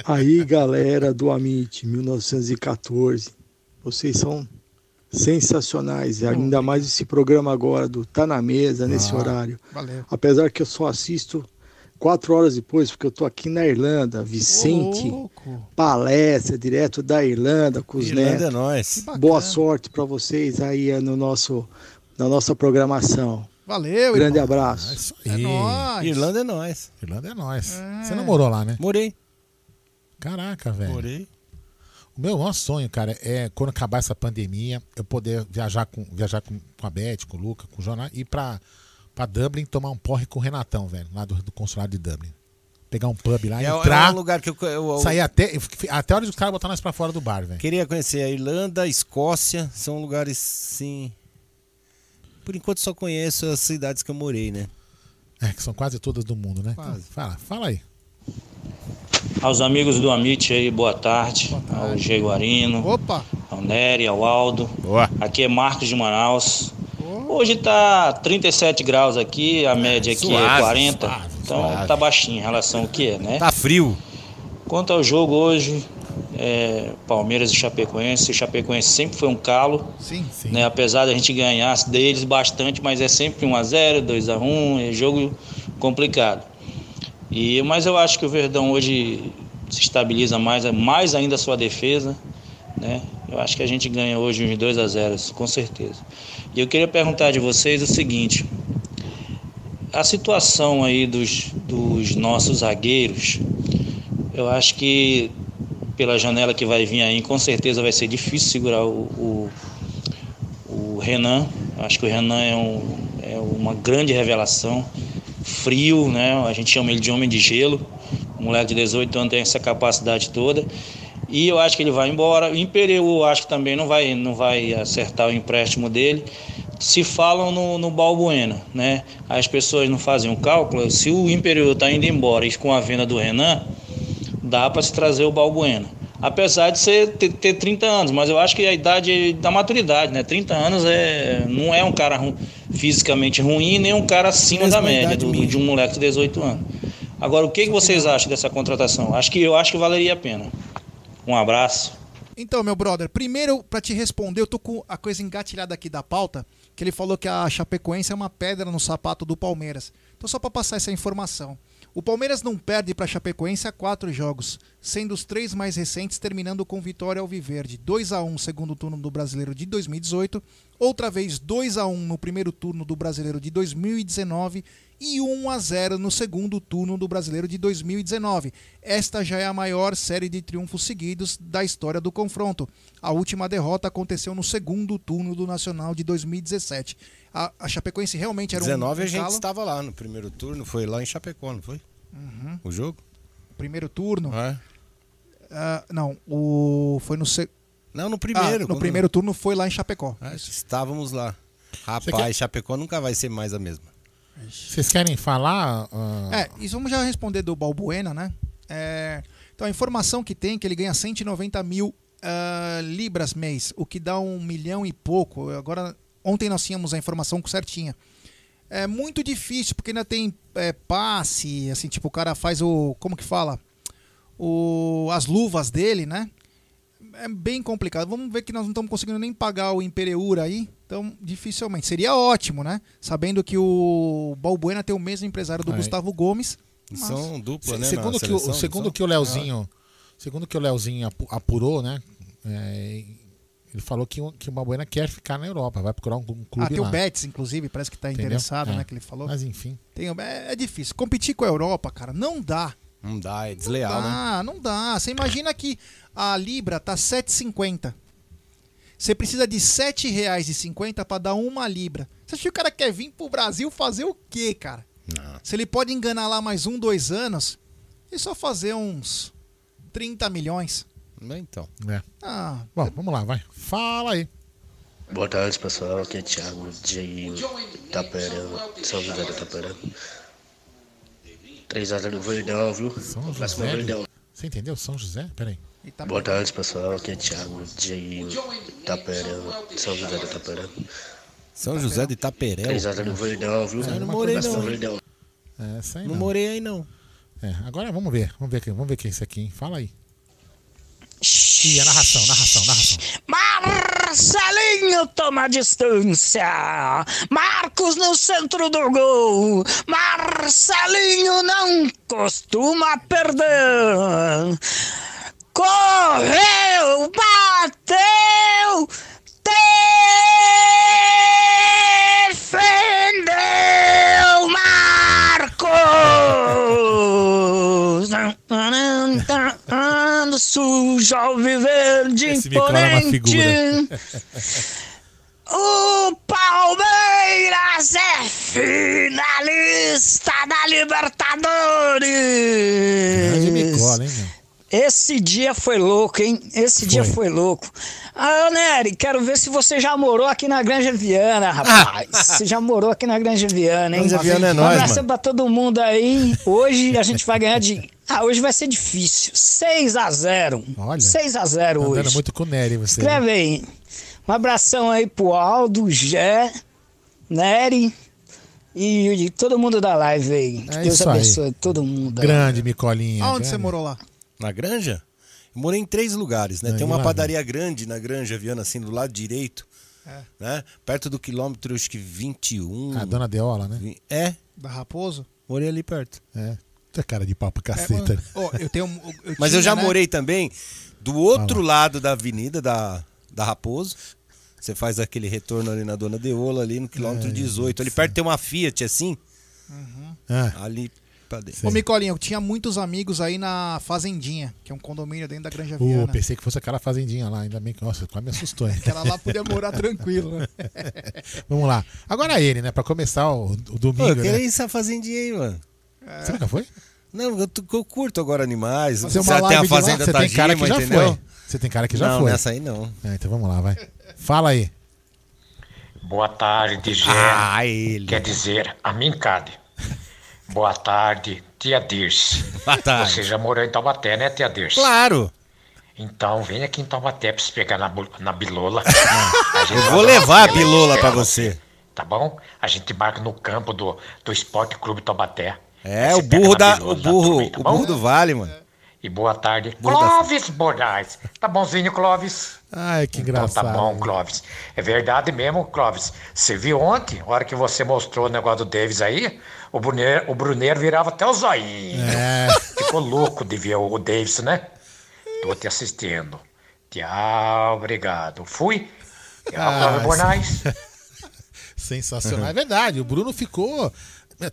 Aí, galera do Amit 1914, vocês são sensacionais, e ainda mais esse programa agora do Tá na Mesa, nesse Ah. horário. Valeu. Apesar que eu só assisto quatro horas depois, porque eu tô aqui na Irlanda, Vicente, louco. palestra direto da Irlanda com os Irlanda é netos. nós. Bacana. Boa sorte para vocês aí eh, no nosso, na nossa programação. Valeu, Grande irmão. É abraço. isso É aí. nóis. Irlanda é nós. Irlanda é nós. É. Você não morou lá, né? Morei. Caraca, velho. Morei. O meu maior sonho, cara, é quando acabar essa pandemia, eu poder viajar com, viajar com, com a Beth, com o Luca, com o Jornal, e ir pra, pra Dublin tomar um porre com o Renatão, velho, lá do, do consulado de Dublin. Pegar um pub lá, É, é entrar, um lugar que eu, eu- eu sair até, até a hora de os caras botar nós pra fora do bar, velho. queria conhecer. A Irlanda, a Escócia, são lugares, sim. Por enquanto só conheço as cidades que eu morei, né? É, que são quase todas do mundo, né? Quase. Então, fala, fala aí. Aos amigos do Amit aí, boa tarde. Ao G Guarino, Opa. ao Nery, ao Aldo. Boa. Aqui é Marcos de Manaus. Hoje tá 37 graus aqui, a média aqui é suave, 40. suave, então suave. tá baixinho em relação ao que é, né? Tá frio. Quanto ao jogo hoje, é, Palmeiras e Chapecoense. Chapecoense sempre foi um calo, Sim. Sim. né? Apesar da gente ganhar deles bastante, mas é sempre 1 a 0 2 a 1 é jogo complicado. E, mas eu acho que o Verdão hoje se estabiliza mais, mais ainda a sua defesa. Né? Eu acho que a gente ganha hoje uns 2 a 0 com certeza. E eu queria perguntar de vocês o seguinte: a situação aí dos, dos nossos zagueiros, eu acho que pela janela que vai vir aí, com certeza vai ser difícil segurar o, o, o Renan. Acho que o Renan é, um, é uma grande revelação. Frio, né? A gente chama ele de homem de gelo. O moleque de 18 anos tem essa capacidade toda. E eu acho que ele vai embora. O Imperial eu acho que também não vai, não vai acertar o empréstimo dele. Se falam no, no Balbuena, né? As pessoas não fazem um cálculo. Se o Imperial está indo embora e com a venda do Renan, dá para se trazer o Balbuena. Apesar de ser, ter, ter 30 anos, mas eu acho que a idade da maturidade, né? 30 anos é, não é um cara ru- fisicamente ruim, nem um cara acima Mesma da média do- de um moleque de 18 anos. Agora, o que, que vocês acham dessa contratação? Acho que eu acho que valeria a pena. Um abraço. Então, meu brother, primeiro, pra te responder, eu tô com a coisa engatilhada aqui da pauta, que ele falou que a Chapecoense é uma pedra no sapato do Palmeiras. Então, só pra passar essa informação. O Palmeiras não perde pra Chapecoense há quatro jogos, sendo os três mais recentes terminando com vitória alviverde. 2 a 1 segundo turno do Brasileiro de 2018, outra vez 2 a 1 no primeiro turno do Brasileiro de 2019 e 1 a 0 no segundo turno do Brasileiro de 2019. Esta já é a maior série de triunfos seguidos da história do confronto. A última derrota aconteceu no segundo turno do Nacional de 2017. A, a Chapecoense realmente era um 19 a gente calo. estava lá no primeiro turno, foi lá em Chapecó, não foi? O jogo? Primeiro turno. É. Ah, não, o foi no se... Não, no Ah, primeiro. no quando- primeiro turno foi lá em Chapecó. É, estávamos lá. Rapaz, quer- Chapecó nunca vai ser mais a mesma. Vocês querem falar? ah, É, isso vamos já responder do Balbuena, né? É, então a informação que tem é que ele ganha 190 mil ah, libras mês, o que dá um milhão e pouco. Agora, ontem nós tínhamos a informação certinha. É muito difícil, porque ainda tem é, passe, assim, tipo, o cara faz o. Como que fala? O, as luvas dele, né? É bem complicado. Vamos ver que nós não estamos conseguindo nem pagar o Impereura aí. Então, dificilmente. Seria ótimo, né? Sabendo que o Balbuena tem o mesmo empresário do É. Gustavo Gomes. mas- São dupla, Se- né? segundo que o, seleção, segundo que o Leozinho, segundo que o Leozinho apu- apurou, né? é, ele falou que, o- que o Balbuena quer ficar na Europa, vai procurar um, um clube Ah, tem lá. o Betis, inclusive, parece que tá Entendeu? interessado, É. né? Que ele falou. Mas enfim. Tem, é, é difícil. Competir com a Europa, cara, não dá. Não dá, é desleal, né? Ah, não dá. Você imagina que a Libra tá 7,50. Você precisa de R$ 7,50 para dar uma Libra. Você acha que o cara quer vir pro Brasil fazer o quê, cara? Não. Se ele pode enganar lá mais um, dois anos, é só fazer uns 30 milhões. Então. É. Ah, Bom, vamos lá, vai. Fala aí. Boa tarde, pessoal. Aqui é Thiago de Tapera, São José da Tapera. 3x0 do Verdão, viu? São Próximo José. Verdão. Você entendeu? São José? Peraí. tá Boa tarde, pessoal. Aqui é Thiago de Tapera, São José da Tapera. São José de Itaperé. 3x0 do Verdão, viu? Eu não morei, não. Verdão. É, essa aí Não não. morei aí, não. É, agora vamos ver. Vamos ver, vamos ver quem é esse aqui, hein? Fala aí. Ih, a narração, narração, narração. Marcelinho toma distância. Marcos no centro do gol. Marcelinho não costuma perder. Correu, bateu, defendeu sujo ao viver de Esse imponente. O Palmeiras é finalista da Libertadores. Hein? Esse dia foi louco, hein? Esse dia foi louco. Ah, Nery, quero ver se você já morou aqui na Granja Viana, rapaz. Você já morou aqui na Granja Viana, hein? Granja Viana é um nóis, abraço mano. pra todo mundo aí. Hoje a gente vai ganhar de... Ah, hoje vai ser difícil. 6 a 0 Olha. 6 a 0 Tá andando hoje. muito com o Nery, você. Escreve aí. Um abração aí pro Aldo, Gé, Nery e, e todo mundo da live aí. Que É Deus isso aí. abençoe todo mundo. aí. Grande Micolinha. Aonde grande. você morou lá? Na Granja? Eu morei em três lugares, né? Aí Tem uma lá, padaria grande na Granja Viana, assim, do lado direito. É. Né? Perto do quilômetro, acho que 21. A dona Deola, né? É, Da Raposo? morei ali perto. É. Você é cara de papo É, caceta. né? ó, eu tenho. eu Mas eu tinha, já né? morei também do outro lado da avenida da, da Raposo. Você faz aquele retorno ali na Dona Deola, ali no quilômetro 18. Ali perto tem uma Fiat, assim. Ah, Ali pra dentro. Ô, Micolinha, eu tinha muitos amigos aí na Fazendinha, que é um condomínio dentro da Granja Uh, Viana. pensei que fosse aquela fazendinha lá, ainda bem que. Nossa, quase me assustou, hein? Aquela lá podia morar tranquilo, né? Vamos lá. Agora ele, né? Pra começar o, o Pô, domingo, eu queria né? essa fazendinha aí, mano. Você nunca foi? Não, eu, eu curto agora animais. Fazer Você uma tem a lá, fazenda Você tem cara que já entendeu? foi. Você tem cara que já não, foi. nessa aí não. É, então vamos lá, vai. Fala aí. Boa tarde, Gé. Ah, ele. Quer dizer, a mim cabe. Boa tarde, tia Dirce. Boa tarde. Você já morou em Taubaté, né, tia Dirce? Claro. Então vem aqui em Taubaté pra se pegar na, na bilola. Eu vou levar a bilola pra dela, você. Tá bom? A gente marca no campo do, do Esporte Clube Taubaté. É, Você o burro, da, o burro, também, tá o burro do vale, mano. E boa tarde. Clóvis Moraes. Tá bonzinho, Clóvis? Ai, que Então engraçado. tá bom, Clóvis. É verdade mesmo, Clóvis. Você viu ontem, a hora que você mostrou o negócio do Davis aí, o Bruneiro, o Bruneiro virava até o zoinho. É. Ficou louco de ver o Davis, né? Tô te assistindo. Tchau, obrigado. Fui. Tchau, Ah, Clóvis Bornais. Sensacional. É verdade, o Bruno ficou é,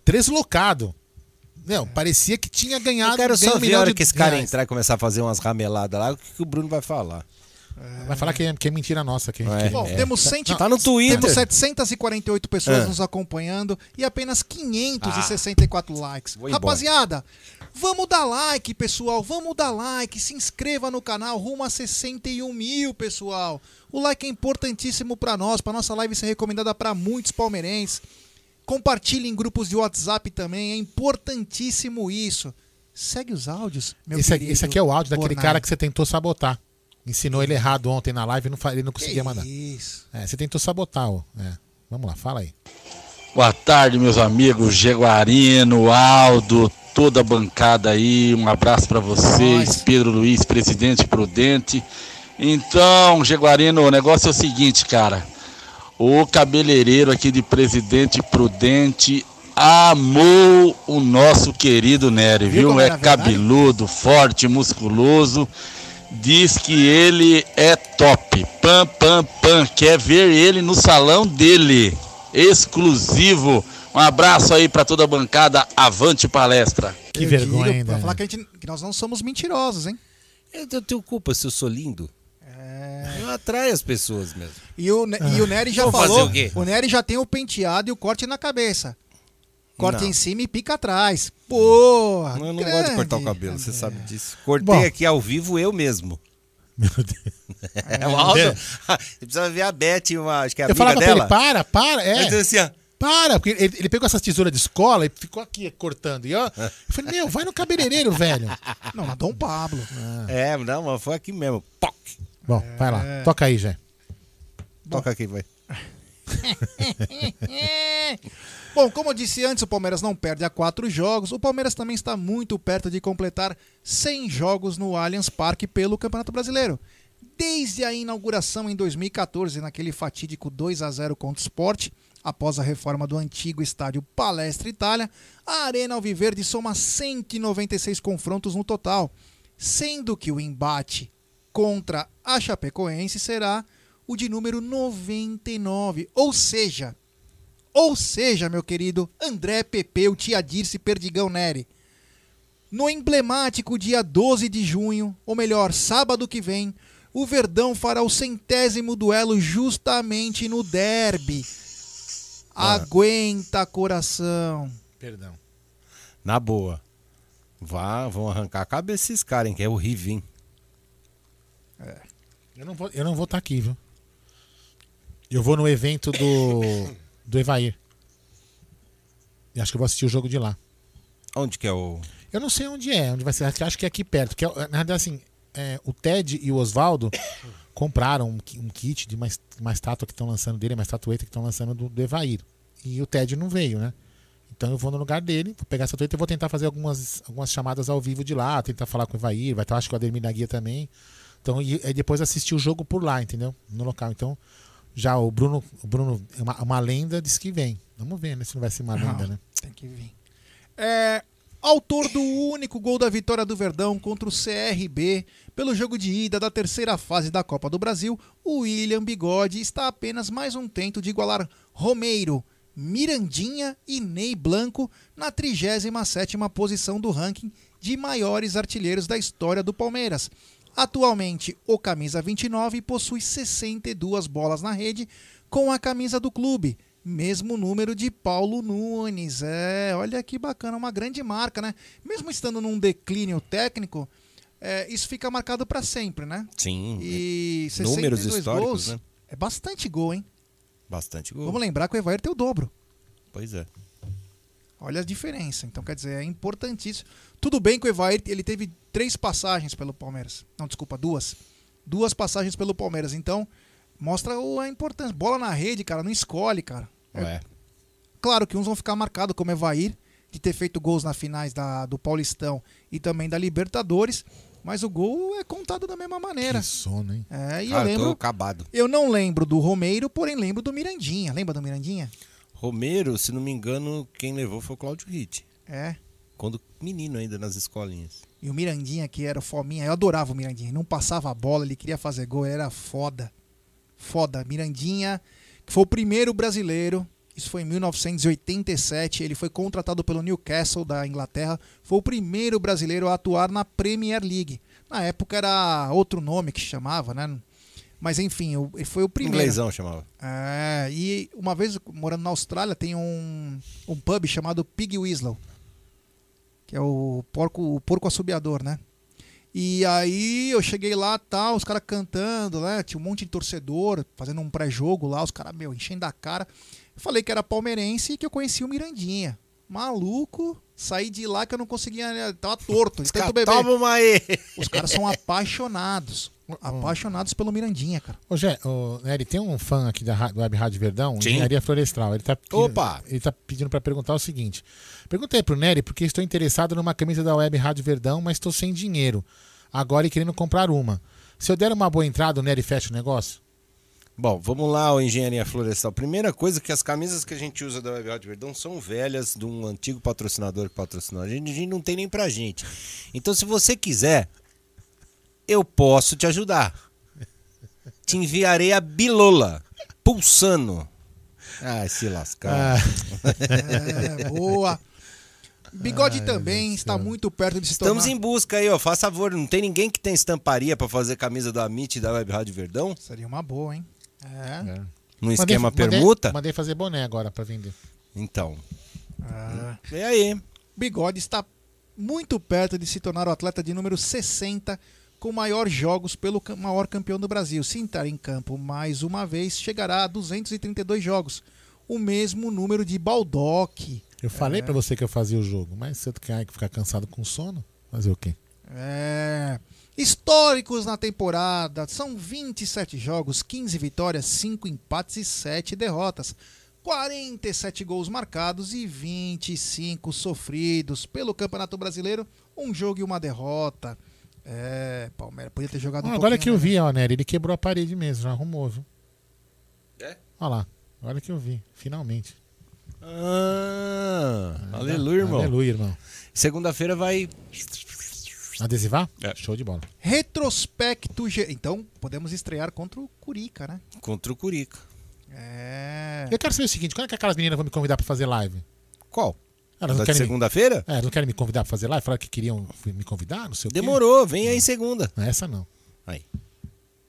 Não, parecia que tinha ganhado. Eu quero só ver a hora de que esse cara reais. entrar e começar a fazer umas rameladas lá, o que, que o Bruno vai falar. Vai falar que é, que é mentira nossa. Que, É, que- Bom, é. temos, cento, Tá no Twitter. temos 748 pessoas É. nos acompanhando e apenas 564 likes. Vou embora. Rapaziada, vamos dar like, pessoal. Vamos dar like. Se inscreva no canal. Rumo a 61 mil, pessoal. O like é importantíssimo pra nós, pra nossa live ser recomendada pra muitos palmeirenses. Compartilhe em grupos de WhatsApp também, é importantíssimo isso. Segue os áudios, meu Esse, aqui- querido esse aqui é o áudio daquele Bornai. cara que você tentou sabotar. Ensinou ele errado ontem na live e não, ele não conseguia mandar. Isso. É, você tentou sabotar, ó. É. Vamos lá, fala aí. Boa tarde, meus amigos Jaguarino, Aldo, toda a bancada aí. Um abraço para vocês, Pedro Luiz, presidente prudente. Então, Jaguarino, o negócio é o seguinte, cara. O cabeleireiro aqui de Presidente Prudente amou o nosso querido Nery, Viu É verdade? cabeludo, forte, musculoso. Diz que ele é top. Pam, pam, pam. Quer ver ele no salão dele. Exclusivo. Um abraço aí pra toda a bancada. Avante palestra. Que vergonha, digo hein, Pra Dani? falar que, a gente, que nós não somos mentirosos, hein? Eu, eu tenho culpa se eu sou lindo. Eu atraio as pessoas mesmo. E o, e o Nery já Vou falou. o quê? Nery já tem o penteado e o corte na cabeça. Corte Não. em cima e pica atrás. Pô! Eu não gosto de cortar o cabelo, você sabe disso. Cortei Bom. aqui ao vivo eu mesmo. Meu Deus. É, o Aldo. Você precisa ver a Beth, uma, acho que é Eu amiga falava pra dela. ele, para, para. É. Assim, ó. Para, porque ele, ele pegou essas tesouras de escola e ficou aqui cortando. E ó, eu falei, meu, vai no cabeleireiro, velho. Não, na Dom Pablo. É, não, mas foi aqui mesmo. Poc. Bom, vai lá. Toca aí, Jé. Toca aqui, vai. Bom, como eu disse antes, o Palmeiras não perde a quatro jogos. O Palmeiras também está muito perto de completar 100 jogos no Allianz Parque pelo Campeonato Brasileiro. Desde a inauguração em 2014, naquele fatídico 2 a 0 contra o Sport, após a reforma do antigo estádio Palestra Itália, a Arena Alviverde soma 196 confrontos no total, sendo que o embate contra a Chapecoense será o de número 99, ou seja, ou seja, meu querido André Pepeu, Tia Dirce Perdigão Neri. No emblemático dia 12 de junho, ou melhor, sábado que vem, o Verdão fará o centésimo duelo justamente no derby. Aguenta, coração. Perdão. Na boa. Vá, vão arrancar a cabeça esses caras, hein, que é horrível, hein? Eu não vou estar eu não vou tá aqui, viu? Eu vou no evento do, do Evair. E acho que eu vou assistir o jogo de lá. Onde que é o. Eu não sei onde é, onde vai ser. Acho que é aqui perto. Que é, na verdade, assim, é, o Ted e o Oswaldo compraram um, um kit de uma, es- uma estátua que estão lançando dele, uma estatueta que estão lançando do, do Evair. E o Ted não veio, né? Então eu vou no lugar dele, vou pegar essa estatueta e vou tentar fazer algumas, algumas chamadas ao vivo de lá, tentar falar com o Evair, vai estar, acho que o Ademir na guia também. Então, e, aí depois assistir o jogo por lá, entendeu? No local. Então, já o Bruno, o Bruno é uma, uma lenda, diz que vem. Vamos ver, né? Se não vai ser uma lenda, né? Tem que vir. É, autor do único gol da vitória do Verdão contra o CRB pelo jogo de ida da terceira fase da Copa do Brasil, o William Bigode está apenas mais um tento de igualar Romeiro, Mirandinha e Ney Blanco na 37ª posição do ranking de maiores artilheiros da história do Palmeiras. Atualmente, o camisa 29 possui 62 bolas na rede com a camisa do clube, mesmo número de Paulo Nunes. É, olha que bacana, uma grande marca, né? Mesmo estando num declínio técnico, é, isso fica marcado para sempre, né? Sim. E Números 62 históricos, gols né? é bastante gol, hein? Bastante gol. Vamos lembrar que o Evair tem o dobro. Pois é. Olha a diferença. Então, quer dizer, é importantíssimo. Tudo bem que o Evair ele teve três passagens pelo Palmeiras. Não, desculpa, duas. Duas passagens pelo Palmeiras. Então, mostra a importância. Bola na rede, cara, não escolhe, cara. Ué. Claro que uns vão ficar marcados como Evair, de ter feito gols nas finais da, do Paulistão e também da Libertadores. Mas o gol é contado da mesma maneira. Que sono, hein? É, e Cara, eu eu tô lembro. acabado. Eu não lembro do Romeiro, porém lembro do Mirandinha. Lembra do Mirandinha? Romero, se não me engano, quem levou foi o Cláudio Ritt. É. Quando menino ainda nas escolinhas. E o Mirandinha, que era o fominha, eu adorava o Mirandinha. Ele não passava a bola, ele queria fazer gol, ele era foda. Foda. Mirandinha, que foi o primeiro brasileiro, isso foi em 1987, ele foi contratado pelo Newcastle da Inglaterra, foi o primeiro brasileiro a atuar na Premier League. Na época era outro nome que chamava, né? Mas enfim, foi o primeiro. Inglesão chamava. É, e uma vez morando na Austrália tem um, um pub chamado Pig Whistle, que é o porco, o porco assobiador, né? E aí eu cheguei lá, tal, os caras cantando, né? Tinha um monte de torcedor fazendo um pré-jogo lá, os caras, meu, enchendo a cara. Eu falei que era palmeirense e que eu conhecia o Mirandinha. Maluco, saí de lá que eu não conseguia. né, Tava torto. beber. Toma uma aí. Os caras são apaixonados. Apaixonados pelo Mirandinha, cara. Ô, Gé, ô, Nery, tem um fã aqui da, Ra- Web Rádio Verdão, Sim. Engenharia Florestal. Ele tá, pedindo- Opa! Ele tá pedindo pra perguntar o seguinte. Perguntei pro Nery porque estou interessado numa camisa da Web Rádio Verdão, mas estou sem dinheiro. Agora e querendo comprar uma. Se eu der uma boa entrada, o Nery fecha o negócio? Bom, vamos lá, ô Engenharia Florestal. Primeira coisa que as camisas que a gente usa da Web Rádio Verdão são velhas de um antigo patrocinador que patrocinou. A gente, a gente não tem nem pra gente. Então, se você quiser, eu posso te ajudar. Te enviarei a bilola, pulsando. Ai, se lascar. É, boa. Bigode também está muito perto de se Estamos tornar... em busca aí, ó. Faz favor, não tem ninguém que tem estamparia pra fazer camisa do Amit e da Web Rádio Verdão? Seria uma boa, hein? É. No esquema mandei- permuta? Mandei fazer boné agora pra vender. Então. Ah. E aí? Bigode está muito perto de se tornar o atleta de número 60 com maior jogos pelo maior campeão do Brasil. Se entrar em campo mais uma vez, chegará a 232 jogos. O mesmo número de Baldock. Eu falei É. pra você que eu fazia o jogo, mas você quer ficar cansado com sono? Fazer o quê? É. Históricos na temporada. São 27 jogos, 15 vitórias, 5 empates e 7 derrotas. 47 gols marcados e 25 sofridos. Pelo Campeonato Brasileiro, um jogo e uma derrota. É, Palmeiras podia ter jogado um Ah, agora pouquinho que eu melhor. vi, ó, Nery, ele quebrou a parede mesmo, já arrumou, viu? É? Olha lá, agora que eu vi, finalmente. Ah, aleluia, irmão. Aleluia, irmão. Segunda-feira vai. Adesivar? É. Show de bola. Retrospecto. ge- Então, podemos estrear contra o Curica, né? Contra o Curica. É. Eu quero saber o seguinte, quando é que aquelas meninas vão me convidar pra fazer live? Qual? Elas Da não de querem me- segunda-feira? É, não querem me convidar pra fazer live? Falaram que queriam me convidar, não sei o quê. Demorou, vem aí segunda. Não, essa não. Aí.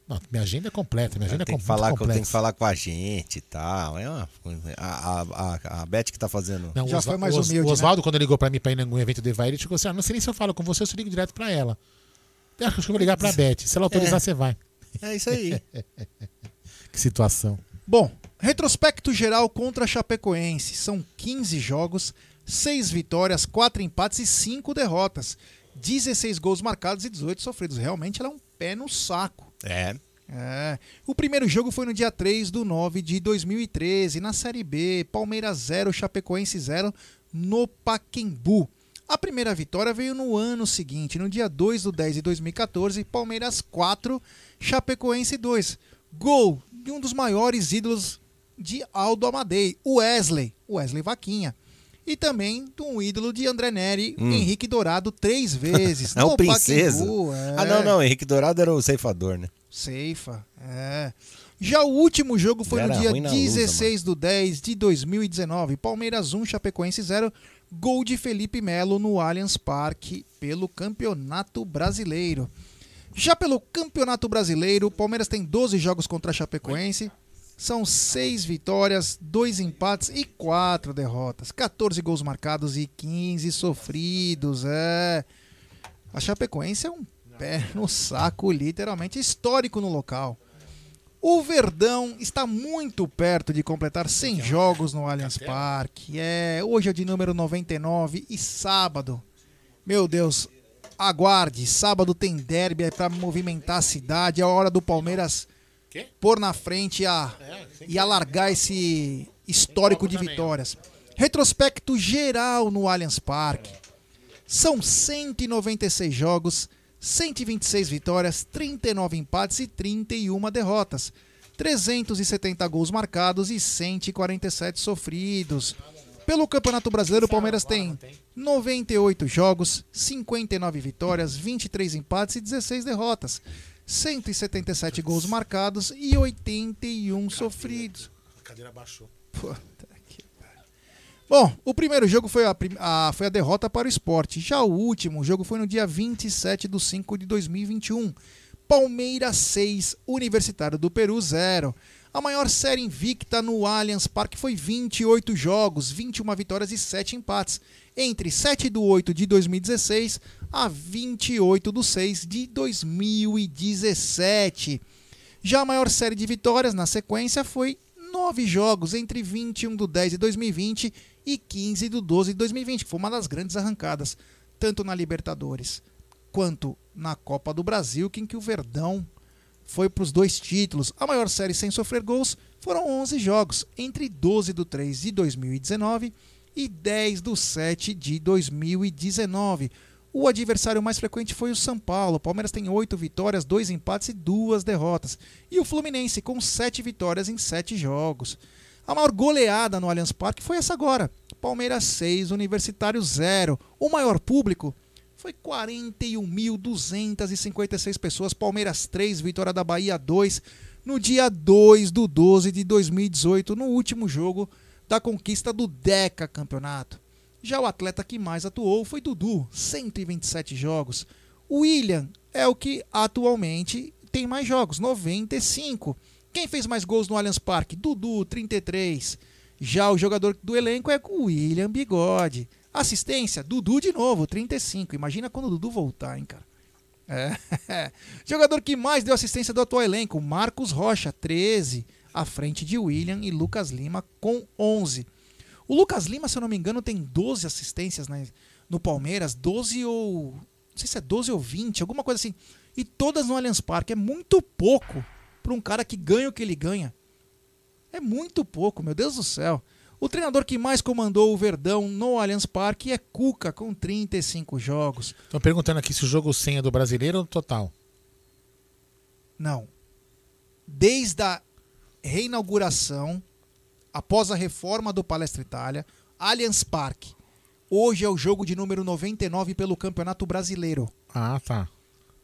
Não, minha agenda é completa, minha agenda é que com- falar com, tem que falar com a gente e tal. É uma, a, a, a, a Beth que tá fazendo. Não, o Osva- o Os- O Oswaldo, quando ligou pra mim pra ir num evento do Evair, ele chegou assim: ah, não sei nem se eu falo com você, eu só ligo direto pra ela. Eu acho que eu vou ligar pra Beth. Se ela autorizar, É. você vai. É isso aí. que situação. Bom, retrospecto geral contra a Chapecoense. São 15 jogos, 6 vitórias, 4 empates e 5 derrotas. 16 gols marcados e 18 sofridos. Realmente ela é um pé no saco. É. É. O primeiro jogo foi no dia 3 do 9 de 2013, na Série B. Palmeiras 0, Chapecoense 0, no Paquembu. A primeira vitória veio no ano seguinte, no dia 2 do 10 de 2014, Palmeiras 4, Chapecoense 2. Gol de um dos maiores ídolos de Aldo Amadei, o Wesley, Wesley Vaquinha. E também de um ídolo de André Neri, Hum. Henrique Dourado, três vezes. É o Princesa. É. Ah, não, não. Henrique Dourado era o ceifador, né? Ceifa, é. Já o último jogo foi Era no dia ruim na luta, 16 do 10 de 2019. Palmeiras 1, Chapecoense 0. Gol de Felipe Melo no Allianz Parque pelo Campeonato Brasileiro. Já pelo Campeonato Brasileiro, o Palmeiras tem 12 jogos contra a Chapecoense. São 6 vitórias, 2 empates e 4 derrotas. 14 gols marcados e 15 sofridos. É. A Chapecoense é um pé no saco, literalmente histórico no local. O Verdão está muito perto de completar 100 jogos no Allianz Parque. É, hoje é de número 99 e sábado. Meu Deus, aguarde, sábado tem derby para movimentar a cidade, é a hora do Palmeiras pôr na frente a, e alargar esse histórico de vitórias. Retrospecto geral no Allianz Parque. São 196 jogos, 126 vitórias, 39 empates e 31 derrotas. 370 gols marcados e 147 sofridos. Pelo Campeonato Brasileiro, o Palmeiras tem 98 jogos, 59 vitórias, 23 empates e 16 derrotas. 177 gols marcados e 81 sofridos. A cadeira baixou. Puta que. Bom, o primeiro jogo foi a- foi a derrota para o esporte. Já o último jogo foi no dia 27 de 5 de 2021. Palmeiras 6, Universitário do Peru 0. A maior série invicta no Allianz Parque foi 28 jogos, 21 vitórias e 7 empates, entre 7 do 8 de 2016 a 28 do 6 de 2017. Já a maior série de vitórias na sequência foi nove jogos entre 21 do 10 de 2020 e 15 do 12 de 2020, que foi uma das grandes arrancadas, tanto na Libertadores quanto na Copa do Brasil, em que o Verdão foi para os dois títulos. A maior série sem sofrer gols foram 11 jogos, entre 12 do 3 de 2019 e 10 do 7 de 2019. O adversário mais frequente foi o São Paulo. O Palmeiras tem 8 vitórias, 2 empates e 2 derrotas. E o Fluminense com 7 vitórias em 7 jogos. A maior goleada no Allianz Parque foi essa agora. Palmeiras 6, Universitário 0. O maior público foi 41.256 pessoas. Palmeiras 3, Vitória da Bahia 2. No dia 2 do 12 de 2018, no último jogo da conquista do Deca Campeonato. Já o atleta que mais atuou foi Dudu, 127 jogos. William é o que atualmente tem mais jogos, 95. Quem fez mais gols no Allianz Parque? Dudu, 33. Já o jogador do elenco é o William Bigode. Assistência, Dudu de novo, 35. Imagina quando o Dudu voltar, hein, cara. É. Jogador que mais deu assistência do atual elenco, Marcos Rocha, 13, à frente de William e Lucas Lima com 11. O Lucas Lima, se eu não me engano, tem 12 assistências né, no Palmeiras, 12 ou. Não sei se é 12 ou 20, alguma coisa assim. E todas no Allianz Parque. É muito pouco para um cara que ganha o que ele ganha. É muito pouco, meu Deus do céu. O treinador que mais comandou o Verdão no Allianz Parque é Cuca, com 35 jogos. Estão perguntando aqui se o jogo 100 é do brasileiro ou do total. Não. Desde a reinauguração, após a reforma do Palestra Itália, Allianz Parque. Hoje é o jogo de número 99 pelo Campeonato Brasileiro. Ah, tá.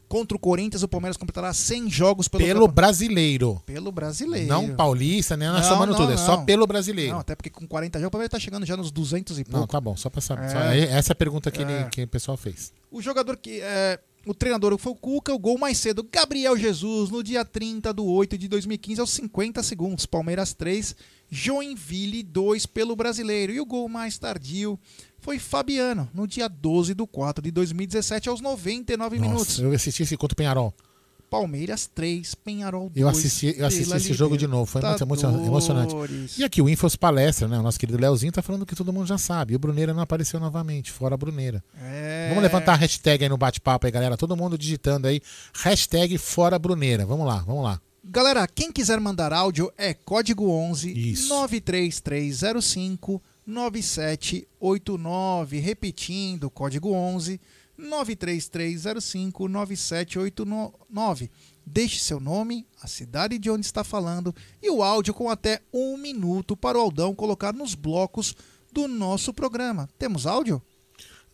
Contra o Corinthians, o Palmeiras completará 100 jogos pelo, Pelo brasileiro. Pelo brasileiro. Não paulista, nem Não, somando tudo. É só pelo brasileiro. Não, até porque com 40 jogos o Palmeiras está chegando já nos 200 e pouco. Não, tá bom, só pra saber. É. Só- essa é a pergunta que, ele- É. que o pessoal fez. O jogador que. É, o treinador foi o Cuca, o gol mais cedo, Gabriel Jesus, no dia 30 do 8 de 2015, aos 50 segundos. Palmeiras 3, Joinville 2 pelo brasileiro. E o gol mais tardio foi Fabiano, no dia 12 do 4 de 2017, aos 99 minutos. Nossa, eu assisti esse contra o Penharol. Palmeiras 3, Penharol 2. Eu assisti, eu assisti esse jogo de novo, foi muito, emocionante. E aqui o Infos Palestra, né? O nosso querido Leozinho tá falando que todo mundo já sabe. E o Bruneira não apareceu novamente, fora a Bruneira. É. Vamos levantar a hashtag aí no bate-papo aí, galera. Todo mundo digitando aí. Hashtag fora Bruneira. Vamos lá, vamos lá. Galera, quem quiser mandar áudio é código 11 Isso. 93305 9789. Repetindo, código 11 93305 9789. Deixe seu nome, a cidade de onde está falando e o áudio com até um minuto para o Aldão colocar nos blocos do nosso programa. Temos áudio?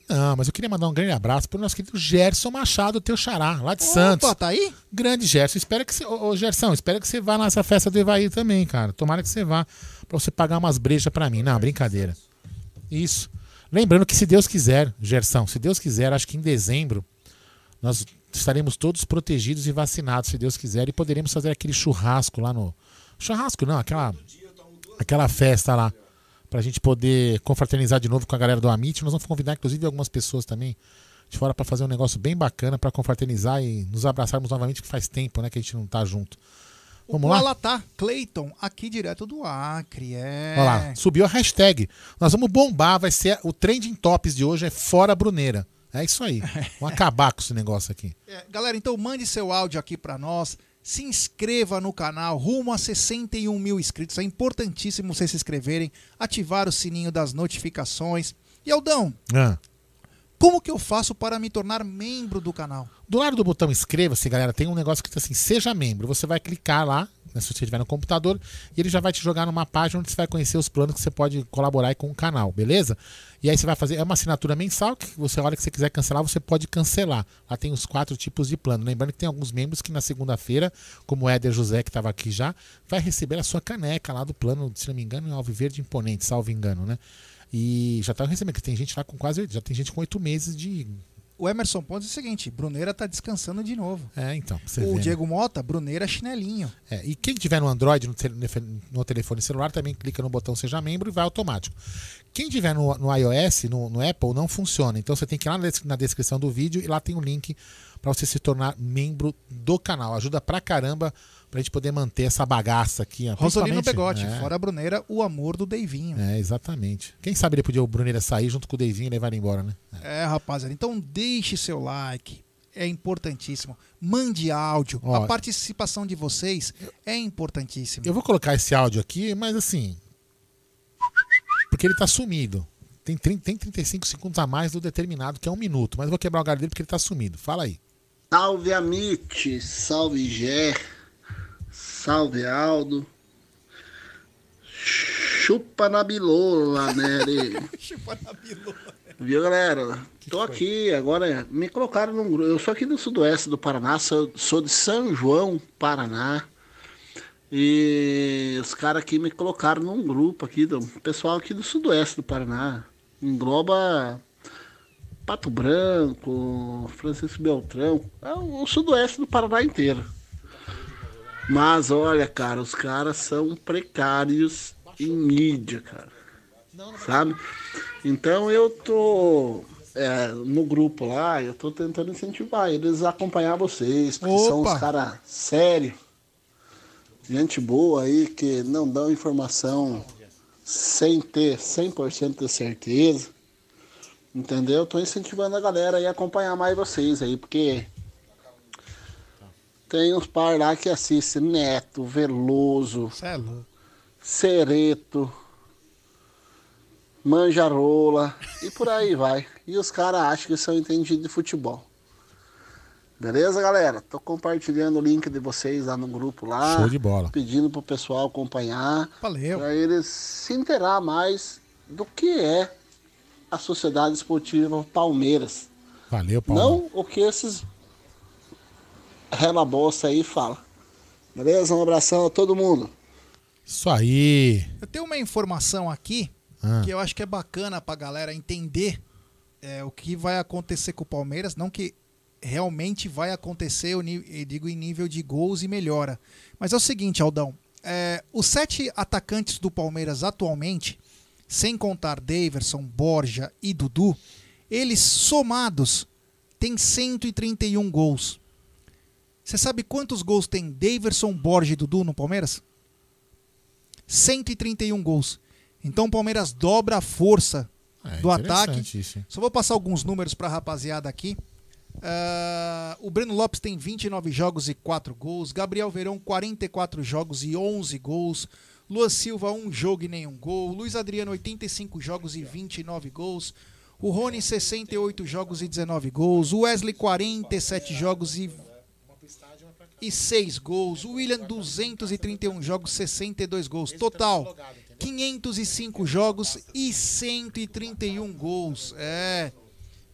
Não, mas eu queria mandar um grande abraço pro nosso querido Gerson Machado, teu xará, lá de Santos. tá aí? Grande Gerson. Espero que você. Ô, ô, Gerson, espero que você vá nessa festa do Evaí também, cara. Tomara que você vá pra você pagar umas brejas pra mim. Não, brincadeira. Isso. Lembrando que se Deus quiser, Gerson, se Deus quiser, acho que em dezembro nós estaremos todos protegidos e vacinados, se Deus quiser, e poderemos fazer aquele churrasco lá no. Churrasco não, aquela. Aquela festa lá. Pra gente poder confraternizar de novo com a galera do Amit. Nós vamos convidar, inclusive, algumas pessoas também de fora pra fazer um negócio bem bacana pra confraternizar e nos abraçarmos novamente, que faz tempo, né, que a gente não tá junto. Vamos lá? Alatá, Clayton, aqui direto do Acre. É. Olha lá, subiu a hashtag. Nós vamos bombar, vai ser o trending tops de hoje é fora Bruneira. É isso aí. Vamos acabar com esse negócio aqui. É, galera, então mande seu áudio aqui pra nós. Se inscreva no canal, rumo a 61 mil inscritos. É importantíssimo vocês se inscreverem, ativar o sininho das notificações. E Aldão, Ah. Como que eu faço para me tornar membro do canal? Do lado do botão inscreva-se, galera, tem um negócio que diz assim, seja membro. Você vai clicar lá, né, se você estiver no computador, e ele já vai te jogar numa página onde você vai conhecer os planos que você pode colaborar com o canal, beleza? E aí você vai fazer, é uma assinatura mensal que você, a hora que você quiser cancelar, você pode cancelar. Lá tem os quatro tipos de plano. Lembrando que tem alguns membros que na segunda-feira, como o Éder José, que estava aqui já, vai receber a sua caneca lá do plano, se não me engano, em Alviverde Imponente, salvo engano, né? E já tá recebendo, que tem gente lá com quase, já tem gente com oito meses de O Emerson Pontes é o seguinte: Bruneira tá descansando de novo. É, então. o ver, né? Diego Mota, Bruneira chinelinho. É, e quem tiver no Android, no, te- no telefone celular, também clica no botão Seja Membro e vai automático. Quem tiver no, no iOS, no, no Apple, não funciona. Então você tem que ir lá na des- na descrição do vídeo e lá tem o link para você se tornar membro do canal. Ajuda pra caramba pra gente poder manter essa bagaça aqui. Rosolino Pegote, é, fora a Bruneira, o amor do Deivinho. É, exatamente. Quem sabe ele podia o Bruneira sair junto com o Deivinho e levar ele embora, né? É, rapaziada. Então deixe seu like. É importantíssimo. Mande áudio. Ó, a participação de vocês é importantíssima. Eu vou colocar esse áudio aqui, mas assim. Porque ele tá sumido. Tem, 30, tem 35 segundos a mais do determinado, que é um minuto. Mas eu vou quebrar o galho dele porque ele tá sumido. Fala aí. Salve Amit, salve Gé, salve Aldo. Chupa na bilola, né? Chupa na bilola. Viu, galera? Tô aqui, agora me colocaram num grupo. Eu sou aqui do sudoeste do Paraná, sou, sou de São João, Paraná. E os caras aqui me colocaram num grupo aqui, do pessoal aqui do sudoeste do Paraná. Engloba Pato Branco, Francisco Beltrão, é o sudoeste do Paraná inteiro. Mas olha, cara, os caras são precários em mídia, cara. Sabe? Então eu tô é, no grupo lá, eu tô tentando incentivar eles a acompanhar vocês, porque são os caras sérios, gente boa aí que não dão informação sem ter 100% de certeza. Entendeu? Tô incentivando a galera aí a acompanhar mais vocês aí, porque tem uns par lá que assistem Neto, Veloso, Cê é. Cereto, Manjarola e por aí vai. E os caras acham que são entendidos de futebol. Beleza, galera? Tô compartilhando o link de vocês lá no grupo lá. Show de bola. Pedindo pro pessoal acompanhar. Valeu. Pra eles se inteirar mais do que é a Sociedade Esportiva Palmeiras. Valeu, Paulo. Não o que esses relabosta aí fala. Beleza? Um abração a todo mundo. Isso aí. Eu tenho uma informação aqui Ah. que eu acho que é bacana pra galera entender é, o que vai acontecer com o Palmeiras. Não que realmente vai acontecer, eu eu digo em nível de gols e melhora. Mas é o seguinte, Aldão. é, os sete atacantes do Palmeiras atualmente, sem contar Daverson, Borja e Dudu, eles somados têm 131 gols. Você sabe quantos gols tem Daverson, Borja e Dudu no Palmeiras? 131 gols. Então o Palmeiras dobra a força É, do ataque. isso? Só vou passar alguns números para a rapaziada aqui. Ah, o Breno Lopes tem 29 jogos e 4 gols. Gabriel Verão, 44 jogos e 11 gols. Luan Silva, um jogo e nenhum gol. Luiz Adriano, 85 jogos e 29 gols. O Rony, 68 jogos e 19 gols. O Wesley, 47 jogos e e 6 gols. O William, 231 jogos, 62 gols. Total, 505 jogos e 131 gols. É.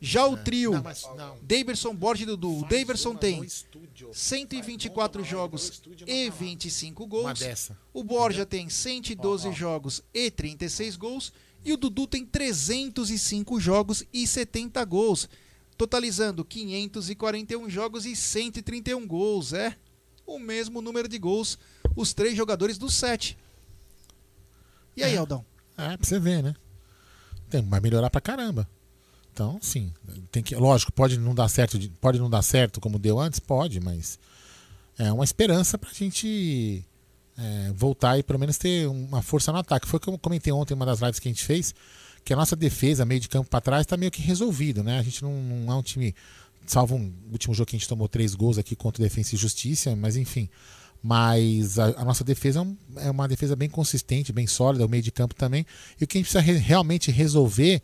Já o trio, mas não. Daverson, Borges e Dudu. O Daverson tem 124 jogos e 25 gols. O Borja tem 112 jogos e 36 gols. E o Dudu tem 305 jogos e 70 gols. Totalizando 541 jogos e 131 gols. É o mesmo número de gols os três jogadores do 7. E aí, Aldão? É, pra você ver, né? Tem, vai melhorar pra caramba. Então, sim, tem que, lógico, pode não dar certo, de- pode não dar certo como deu antes, pode, mas é uma esperança pra gente é, voltar e pelo menos ter uma força no ataque. Foi o que eu comentei ontem em uma das lives que a gente fez, que a nossa defesa, meio de campo pra trás, tá meio que resolvido, né? A gente não, não é um time, salvo um último jogo que a gente tomou três gols aqui contra Defensa e Justiça, mas enfim. Mas a, a nossa defesa é, um- é uma defesa bem consistente, bem sólida, o meio de campo também. E o que a gente precisa re- realmente resolver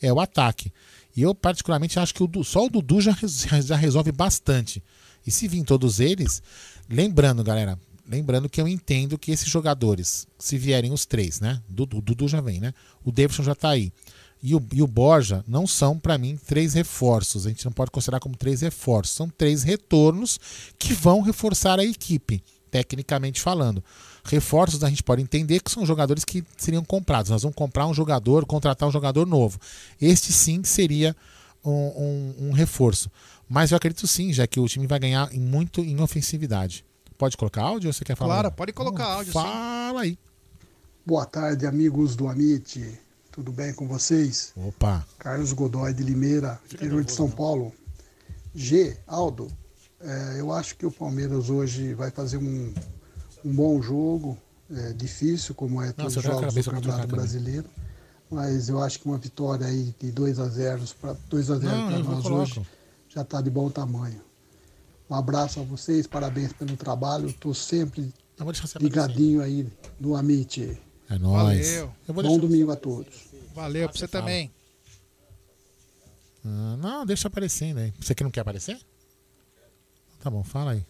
é o ataque. E eu, particularmente, acho que o só o Dudu já, já resolve bastante. E se vir todos eles, lembrando, galera, lembrando que eu entendo que esses jogadores, se vierem os três, né? Dudu, Dudu já vem, né? O Davidson já tá aí. E o, e o Borja não são, para mim, três reforços. A gente não pode considerar como três reforços. São três retornos que vão reforçar a equipe, tecnicamente falando. Reforços a gente pode entender que são jogadores que seriam comprados. Nós vamos comprar um jogador, contratar um jogador novo. Este sim seria um, um- um reforço. Mas eu acredito sim, já que o time vai ganhar em- muito em ofensividade. Pode colocar áudio ou você quer falar? Claro, pode colocar Então, áudio, sim. Fala aí. Boa tarde, amigos do Amit. Tudo bem com vocês? Opa. Carlos Godoy de Limeira, interior de São Paulo. G, Aldo, é, eu acho que o Palmeiras hoje vai fazer um, um bom jogo, é, difícil, como é todos Nossa, os jogos do Campeonato. Brasileiro. Mas eu acho que uma vitória aí de 2 a 0 para 2 a 0 Não, para eu vou nós coloco. hoje já está de bom tamanho. Um abraço a vocês, parabéns pelo trabalho. Estou sempre ligadinho aí no Amit. É nóis. Valeu. Bom domingo a todos. Valeu pra você também. Ah, não, deixa aparecendo aí. Você que não quer aparecer? Tá bom, fala aí.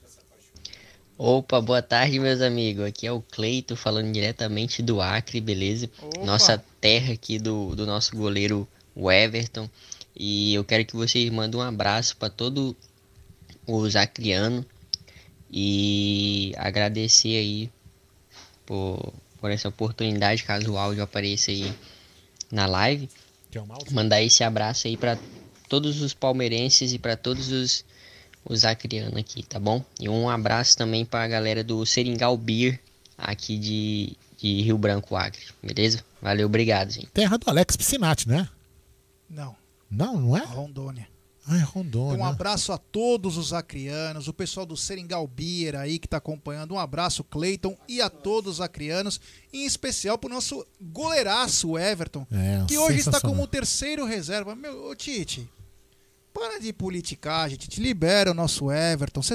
Opa, boa tarde, meus amigos. Aqui é o Cleito falando diretamente do Acre, beleza? Nossa terra aqui do, do nosso goleiro Everton. E eu quero que vocês mandem um abraço para todo os acrianos e agradecer aí por, por essa oportunidade, caso o áudio apareça aí na live. Mouse? Mandar esse abraço aí para todos os palmeirenses e para todos os, os acrianos aqui, tá bom? E um abraço também para a galera do Seringal Beer aqui de, de Rio Branco, Acre, beleza? Valeu, obrigado, gente. Terra do Alex Piscinati, né? Não, Não, não é? Rondônia. Ah, é Rondônia. Então, um abraço a todos os acrianos, o pessoal do Seringal Beer aí que tá acompanhando. Um abraço, Cleiton, e a todos os acrianos, em especial pro nosso goleiraço, o Everton, É, que hoje está como o terceiro reserva. Meu, ô Tite, para de politicagem, Tite, libera o nosso Everton. Você,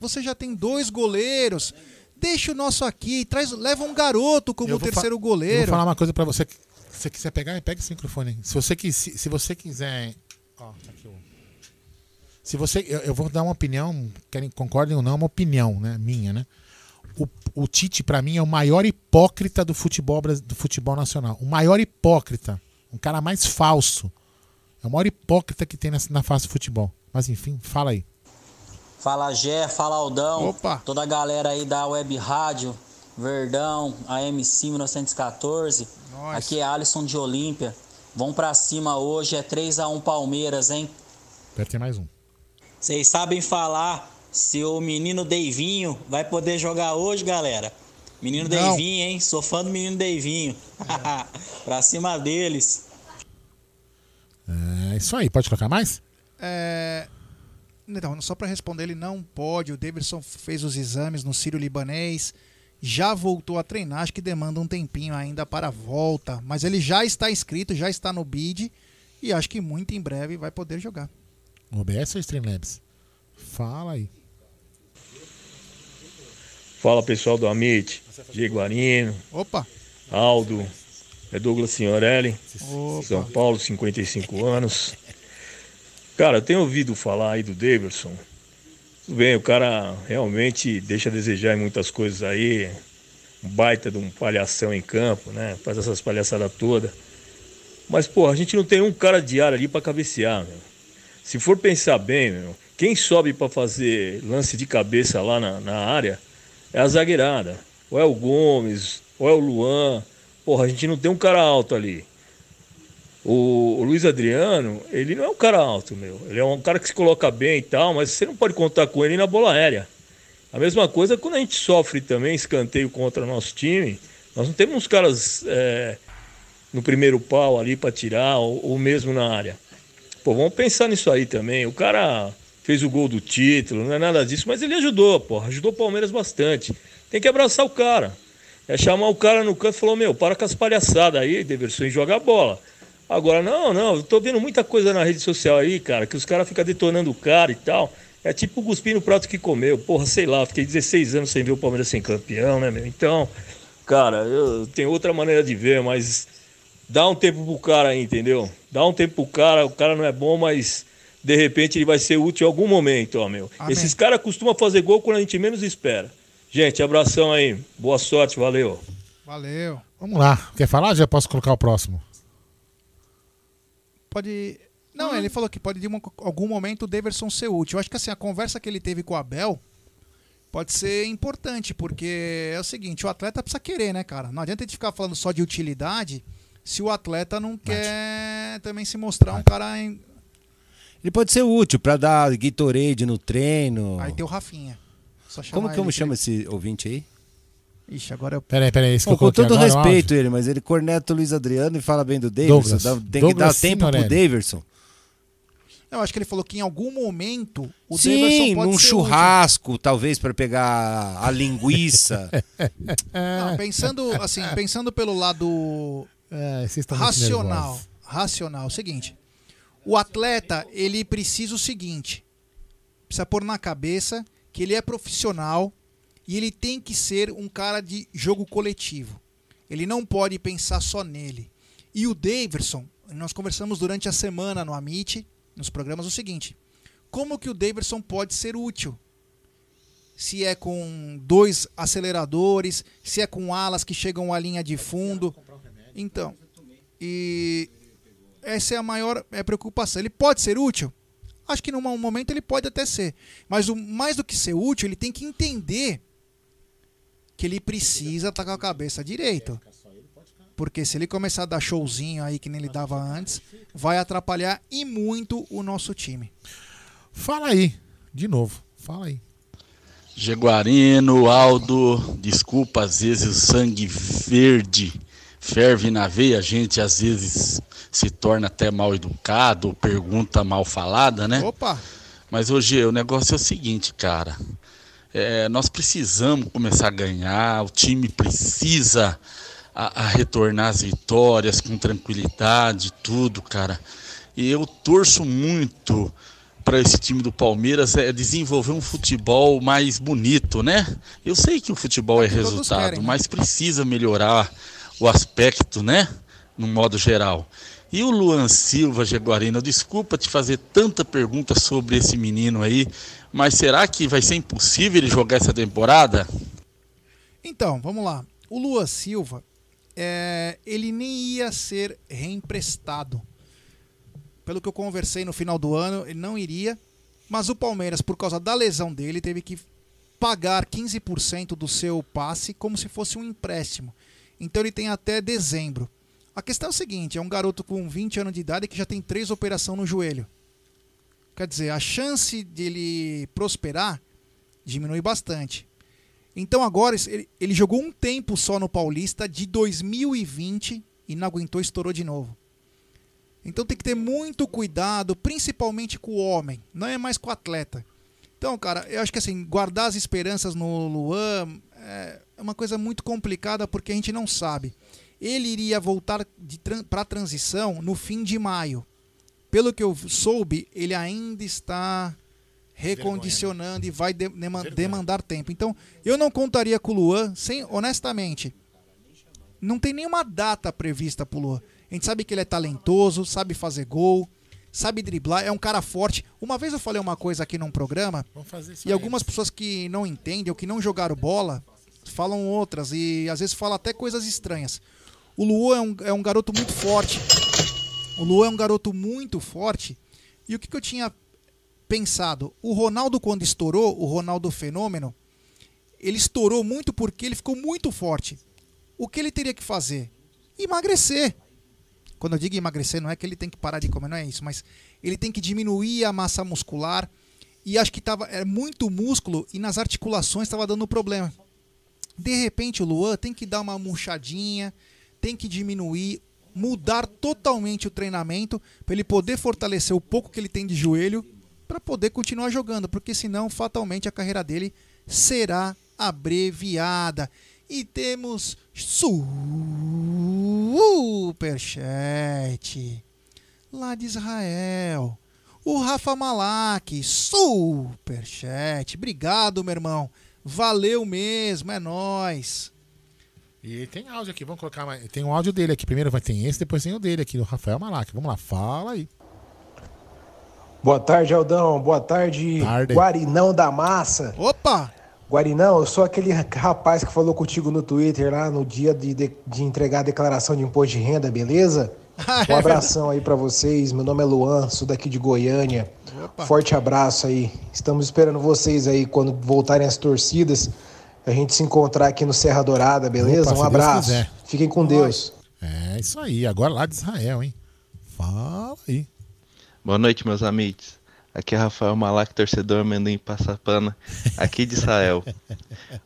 você- já tem dois goleiros. Deixa o nosso aqui, traz, leva um garoto como o terceiro Eu vou goleiro. falar uma coisa pra você. Se você quiser pegar, pega esse microfone. Se você, se, se você quiser. Ó, tá aqui o- Se você. Eu, eu vou dar uma opinião, querem concordem ou não, é uma opinião, né? Minha, né? O, o Tite, pra mim, é o maior hipócrita do futebol, do futebol nacional. O maior hipócrita. Um cara mais falso. É o maior hipócrita que tem nessa, na face do futebol. Mas enfim, fala aí. Fala Gé, fala Aldão, Opa. toda a galera aí da Web Rádio, Verdão, AMC 1914. Nós. Aqui é Alisson de Olímpia. Vão pra cima hoje, é 3 a 1 Palmeiras, hein? Apertei mais um. Vocês sabem falar se o menino Deivinho vai poder jogar hoje, galera? Menino Não. Deivinho, hein? Sou fã do menino Deivinho. pra cima deles. É isso aí, pode colocar mais? É, Não, só para responder, ele não pode. O Davidson fez os exames no Sírio Libanês, já voltou a treinar, acho que demanda um tempinho ainda para a volta. Mas ele já está inscrito, já está no bid e acho que muito em breve vai poder jogar. OBS ou Streamlabs? Fala aí. Fala pessoal do Amit, Diego Arino, Opa! Aldo, é Douglas Signorelli, Opa. São Paulo, 55 anos. Cara, eu tenho ouvido falar aí do Davidson. Tudo bem, o cara realmente deixa a desejar em muitas coisas aí. Um baita de um palhação em campo, né? Faz essas palhaçadas todas. Mas, pô, a gente não tem um cara de área ali pra cabecear, meu. Se for pensar bem, meu, quem sobe pra fazer lance de cabeça lá na, na área é a zagueirada. Ou é o Gomes, ou é o Luan. Porra, a gente não tem um cara alto ali. O, o Luiz Adriano, ele não é um cara alto, meu. Ele é um cara que se coloca bem e tal, mas você não pode contar com ele na bola aérea. A mesma coisa quando a gente sofre também escanteio contra o nosso time. Nós não temos uns caras é, no primeiro pau ali para tirar, ou, ou mesmo na área. Pô, vamos pensar nisso aí também. O cara fez o gol do título, não é nada disso, mas ele ajudou, pô. Ajudou o Palmeiras bastante. Tem que abraçar o cara. É chamar o cara no canto e falar, meu, para com as palhaçadas aí, Deverson, e joga a bola. Agora, não, não, eu tô vendo muita coisa na rede social aí, cara, que os caras ficam detonando o cara e tal. É tipo cuspir no prato que comeu. Porra, sei lá, fiquei 16 anos sem ver o Palmeiras sem campeão, né, meu? Então, cara, eu tenho outra maneira de ver, mas dá um tempo pro cara aí, entendeu? Dá um tempo pro cara, o cara não é bom, mas de repente ele vai ser útil em algum momento, ó, meu. Amém. Esses caras costumam fazer gol quando a gente menos espera. Gente, abração aí. Boa sorte, valeu. Valeu. Vamos lá. Quer falar? Já posso colocar o próximo. Pode. Não, ele falou que pode de uma- algum momento o Daverson ser útil. Eu acho que assim, a conversa que ele teve com o Abel pode ser importante, porque é o seguinte, o atleta precisa querer, né, cara? Não adianta a gente ficar falando só de utilidade se o atleta não quer também se mostrar um cara. Em... Ele pode ser útil pra dar Gatorade no treino. Aí tem o Rafinha. Como, como chama que esse ouvinte aí? Ixi, agora eu. Peraí, peraí, que Bom, eu com todo agora, o respeito ele, mas ele corneta o Luiz Adriano e fala bem do Davidson. Douglas. Dá- tem que Douglas dar tempo pro Signorelli. Davidson. Eu acho que ele falou que em algum momento o Davidson Sim, pode num ser churrasco, talvez, para pegar a linguiça. útil. Não, pensando assim, pensando pelo lado É, racional, racional, o seguinte. O atleta, ele precisa o seguinte, precisa pôr na cabeça que ele é profissional e ele tem que ser um cara de jogo coletivo. Ele não pode pensar só nele. E o Daverson, nós conversamos durante a semana no Amit, nos programas, o seguinte: como que o Daverson pode ser útil? Se é com dois aceleradores, se é com alas que chegam à linha de fundo. Então, e essa é a maior é, preocupação. Ele pode ser útil? Acho que num momento ele pode até ser. Mas o, mais do que ser útil, ele tem que entender que ele precisa estar com a cabeça direito. Porque se ele começar a dar showzinho aí que nem ele dava antes, vai atrapalhar e muito o nosso time. Fala aí, de novo. Fala aí. Jaguarino, Aldo, desculpa, às vezes o sangue verde ferve na veia, a gente às vezes se torna até mal educado, pergunta mal falada, né? Opa! Mas hoje o negócio é o seguinte, cara. É, nós precisamos começar a ganhar, o time precisa a, a retornar as vitórias com tranquilidade, tudo, cara. E eu torço muito para esse time do Palmeiras é desenvolver um futebol mais bonito, né? Eu sei que o futebol é todos resultado, né? mas precisa melhorar o aspecto, né? No modo geral. E o Luan Silva, Jaguarino, desculpa te fazer tanta pergunta sobre esse menino aí, mas será que vai ser impossível ele jogar essa temporada? Então, vamos lá. O Lua Silva, é, ele nem ia ser reemprestado. Pelo que eu conversei no final do ano, ele não iria. Mas o Palmeiras, por causa da lesão dele, teve que pagar 15% do seu passe como se fosse um empréstimo. Então ele tem até dezembro. A questão é o seguinte: é um garoto com 20 anos de idade que já tem três operações no joelho. Quer dizer, a chance de ele prosperar diminui bastante. Então agora ele, ele jogou um tempo só no Paulista de 2020 e não aguentou, estourou de novo. Então tem que ter muito cuidado, principalmente com o homem, não é mais com o atleta. Então, cara, eu acho que assim, guardar as esperanças no Luan é uma coisa muito complicada porque a gente não sabe. Ele iria voltar para a transição no fim de maio. Pelo que eu soube, ele ainda está recondicionando e vai de- dema- demandar tempo. Então, eu não contaria com o Luan, sem, honestamente. Não tem nenhuma data prevista pro Luan. A gente sabe que ele é talentoso, sabe fazer gol, sabe driblar, é um cara forte. Uma vez eu falei uma coisa aqui num programa, e algumas pessoas que não entendem ou que não jogaram bola falam outras e às vezes falam até coisas estranhas. O Luan é um, é um garoto muito forte. O Luan é um garoto muito forte. E o que, que eu tinha pensado? O Ronaldo, quando estourou, o Ronaldo Fenômeno, ele estourou muito porque ele ficou muito forte. O que ele teria que fazer? Emagrecer. Quando eu digo emagrecer, não é que ele tem que parar de comer, não é isso, mas ele tem que diminuir a massa muscular. E acho que tava, era muito músculo e nas articulações estava dando problema. De repente o Luan tem que dar uma murchadinha, tem que diminuir, mudar totalmente o treinamento para ele poder fortalecer o pouco que ele tem de joelho para poder continuar jogando, porque senão fatalmente a carreira dele será abreviada. E temos superchat lá de Israel. O Rafa Malak, superchat. Obrigado, meu irmão. Valeu mesmo, é nóis. E tem áudio aqui, vamos colocar mais. Tem um áudio dele aqui. Primeiro vai ter esse, depois tem o dele aqui, do Rafael Malac. Vamos lá, fala aí. Boa tarde, Aldão. Boa tarde, Tarde. Guarinão da Massa. Opa! Guarinão, eu sou aquele rapaz que falou contigo no Twitter lá no dia de, de, de entregar a declaração de imposto de renda, beleza? Um abração aí pra vocês. Meu nome é Luan, sou daqui de Goiânia. Forte abraço aí. Estamos esperando vocês aí quando voltarem as torcidas. A gente se encontrar aqui no Serra Dourada, beleza? Opa, um abraço. Fiquem com Deus. É isso aí, agora lá de Israel, hein? Fala aí. Boa noite, meus amigos. Aqui é Rafael Malak, torcedor amendoim Passapana, aqui de Israel.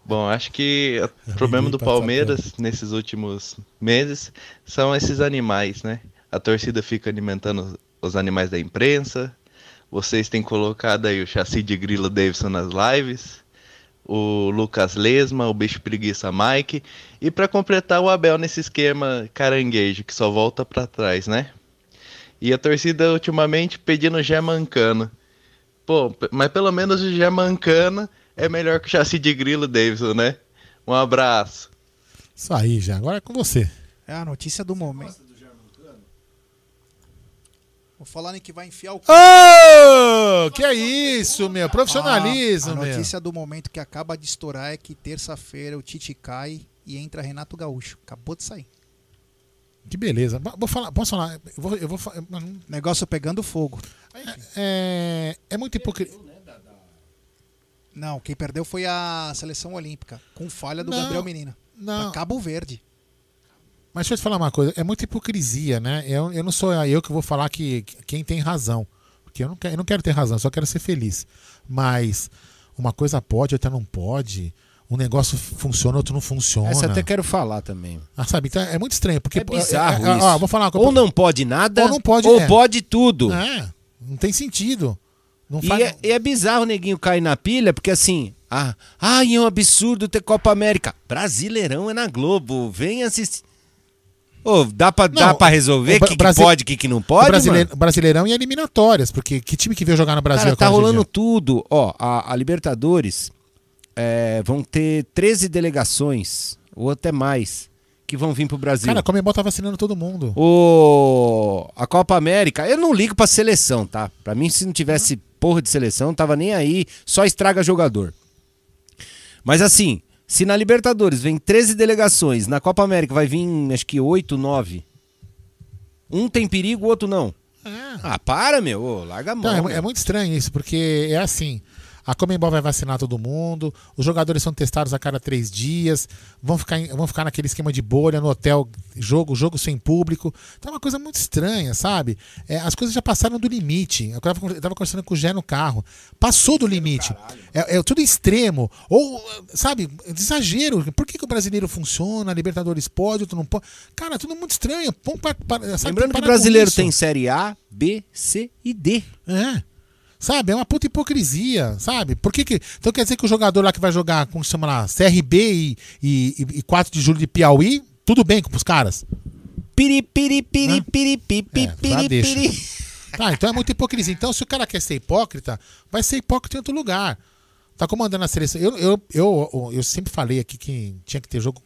Bom, acho que o problema do Palmeiras nesses últimos meses são esses animais, né? A torcida fica alimentando os animais da imprensa, vocês têm colocado aí o chassi de grilo Davidson nas lives, o Lucas Lesma, o Bicho Preguiça Mike, e para completar o Abel nesse esquema caranguejo que só volta para trás, né? E a torcida ultimamente pedindo Gé Mancano. Pô, mas pelo menos o Gé Mancano é melhor que o chassi de grilo Davidson, né? Um abraço. Isso aí, já. Agora é com você. É a notícia do momento. Vou falar em que vai enfiar o. Ô, que é isso, meu? Profissionalismo, Ah, a meu. notícia do momento que acaba de estourar é que terça-feira o Tite cai e entra Renato Gaúcho. Acabou de sair. Que beleza. Vou falar, posso falar? Eu vou, eu vou Negócio pegando fogo. É, é muito hipocrisia. Não, quem perdeu foi a seleção olímpica, com falha do Não, Gabriel Menina. não. Cabo Verde. Mas deixa eu te falar uma coisa, é muita hipocrisia, né? Eu, eu não sou eu que vou falar que que- quem tem razão. Porque eu não, quero, eu não quero ter razão, eu só quero ser feliz. Mas uma coisa pode, outra não pode. Um negócio funciona, outro não funciona. Essa eu até quero falar também. Ah, sabe? Então é muito estranho. Porque, É bizarro é, é, isso. ó, vou falar. Ou não pode nada, Ou não pode, ou é. pode tudo. É, não tem sentido. Não E faz... é, e é bizarro o neguinho cair na pilha, porque assim, ah, ai, é um absurdo ter Copa América. Brasileirão é na Globo, vem assistir. Ô, dá pra, dá pra resolver o que, que Brasi- pode e o que, que não pode, brasileiro, mano? Brasileirão e eliminatórias, porque que time que veio jogar no Brasil Cara, tá agora, rolando tudo. Ó, a, a Libertadores é, vão ter 13 delegações, ou até mais, que vão vir pro Brasil. Cara, a Comembol tá vacinando todo mundo. O... A Copa América, eu não ligo pra seleção, tá? Pra mim, se não tivesse porra de seleção, tava nem aí, só estraga jogador. Mas assim, se na Libertadores vem 13 delegações, na Copa América vai vir acho que 8, 9. Um tem perigo, o outro não. Ah, para, meu, Ô, larga a mão. Não, é é, muito estranho isso, porque é assim. A Comembol vai vacinar todo mundo, os jogadores são testados a cada três dias, vão ficar, em- vão ficar naquele esquema de bolha no hotel, jogo, jogo sem público. Então é uma coisa muito estranha, sabe? É, as coisas já passaram do limite. Eu tava, eu tava conversando com o Gé no carro. Passou do limite. É, é tudo extremo. Ou, sabe, exagero. Por que, que o brasileiro funciona, a Libertadores pode, outro não pode? Cara, é tudo muito estranho. Vamos pa- pa- sabe, Lembrando que o brasileiro tem Série A, B, C e D. É. Sabe, é uma puta hipocrisia, sabe? Por que que... Então quer dizer que o jogador lá que vai jogar, como se chama lá, CRB e, e, e 4 de julho de Piauí, tudo bem com os caras? Piri, piri, piri, piri, piri, É, tá, piri. Tá, então é muita hipocrisia. Então, se o cara quer ser hipócrita, vai ser hipócrita em outro lugar. Tá comandando a seleção. Eu, eu, eu, eu sempre falei aqui que tinha que ter jogo.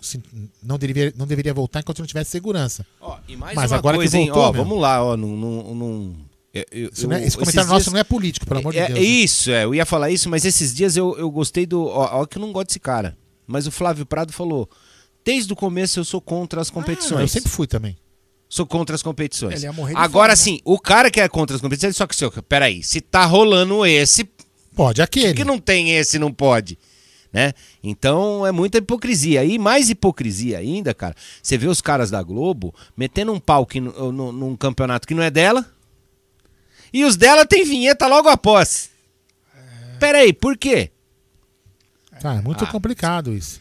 Não deveria, não deveria voltar enquanto não tivesse segurança. E mais Mas uma agora coisa, que hein? voltou, Ó, vamos lá, ó, num, num, num- eu- eu- Isso não é- esse comentário esses nosso não é político, pelo amor de é, Deus. É isso, é, eu ia falar isso, mas esses dias eu, eu gostei do. Ó, ó, que eu não gosto desse cara. Mas o Flávio Prado falou: desde o começo eu sou contra as competições. Ah, eu sempre fui também. Sou contra as competições. Ele ia morrer de Agora fome, sim, o cara que é contra as competições, só que, seu, peraí, se tá rolando esse. Pode aquele. que não tem esse, não pode. Né? Então é muita hipocrisia. E mais hipocrisia ainda, cara. Você vê os caras da Globo metendo um pau que, no- no- num campeonato que não é dela. E os dela tem vinheta logo após. Peraí, por quê? Tá, é muito Ah. complicado isso.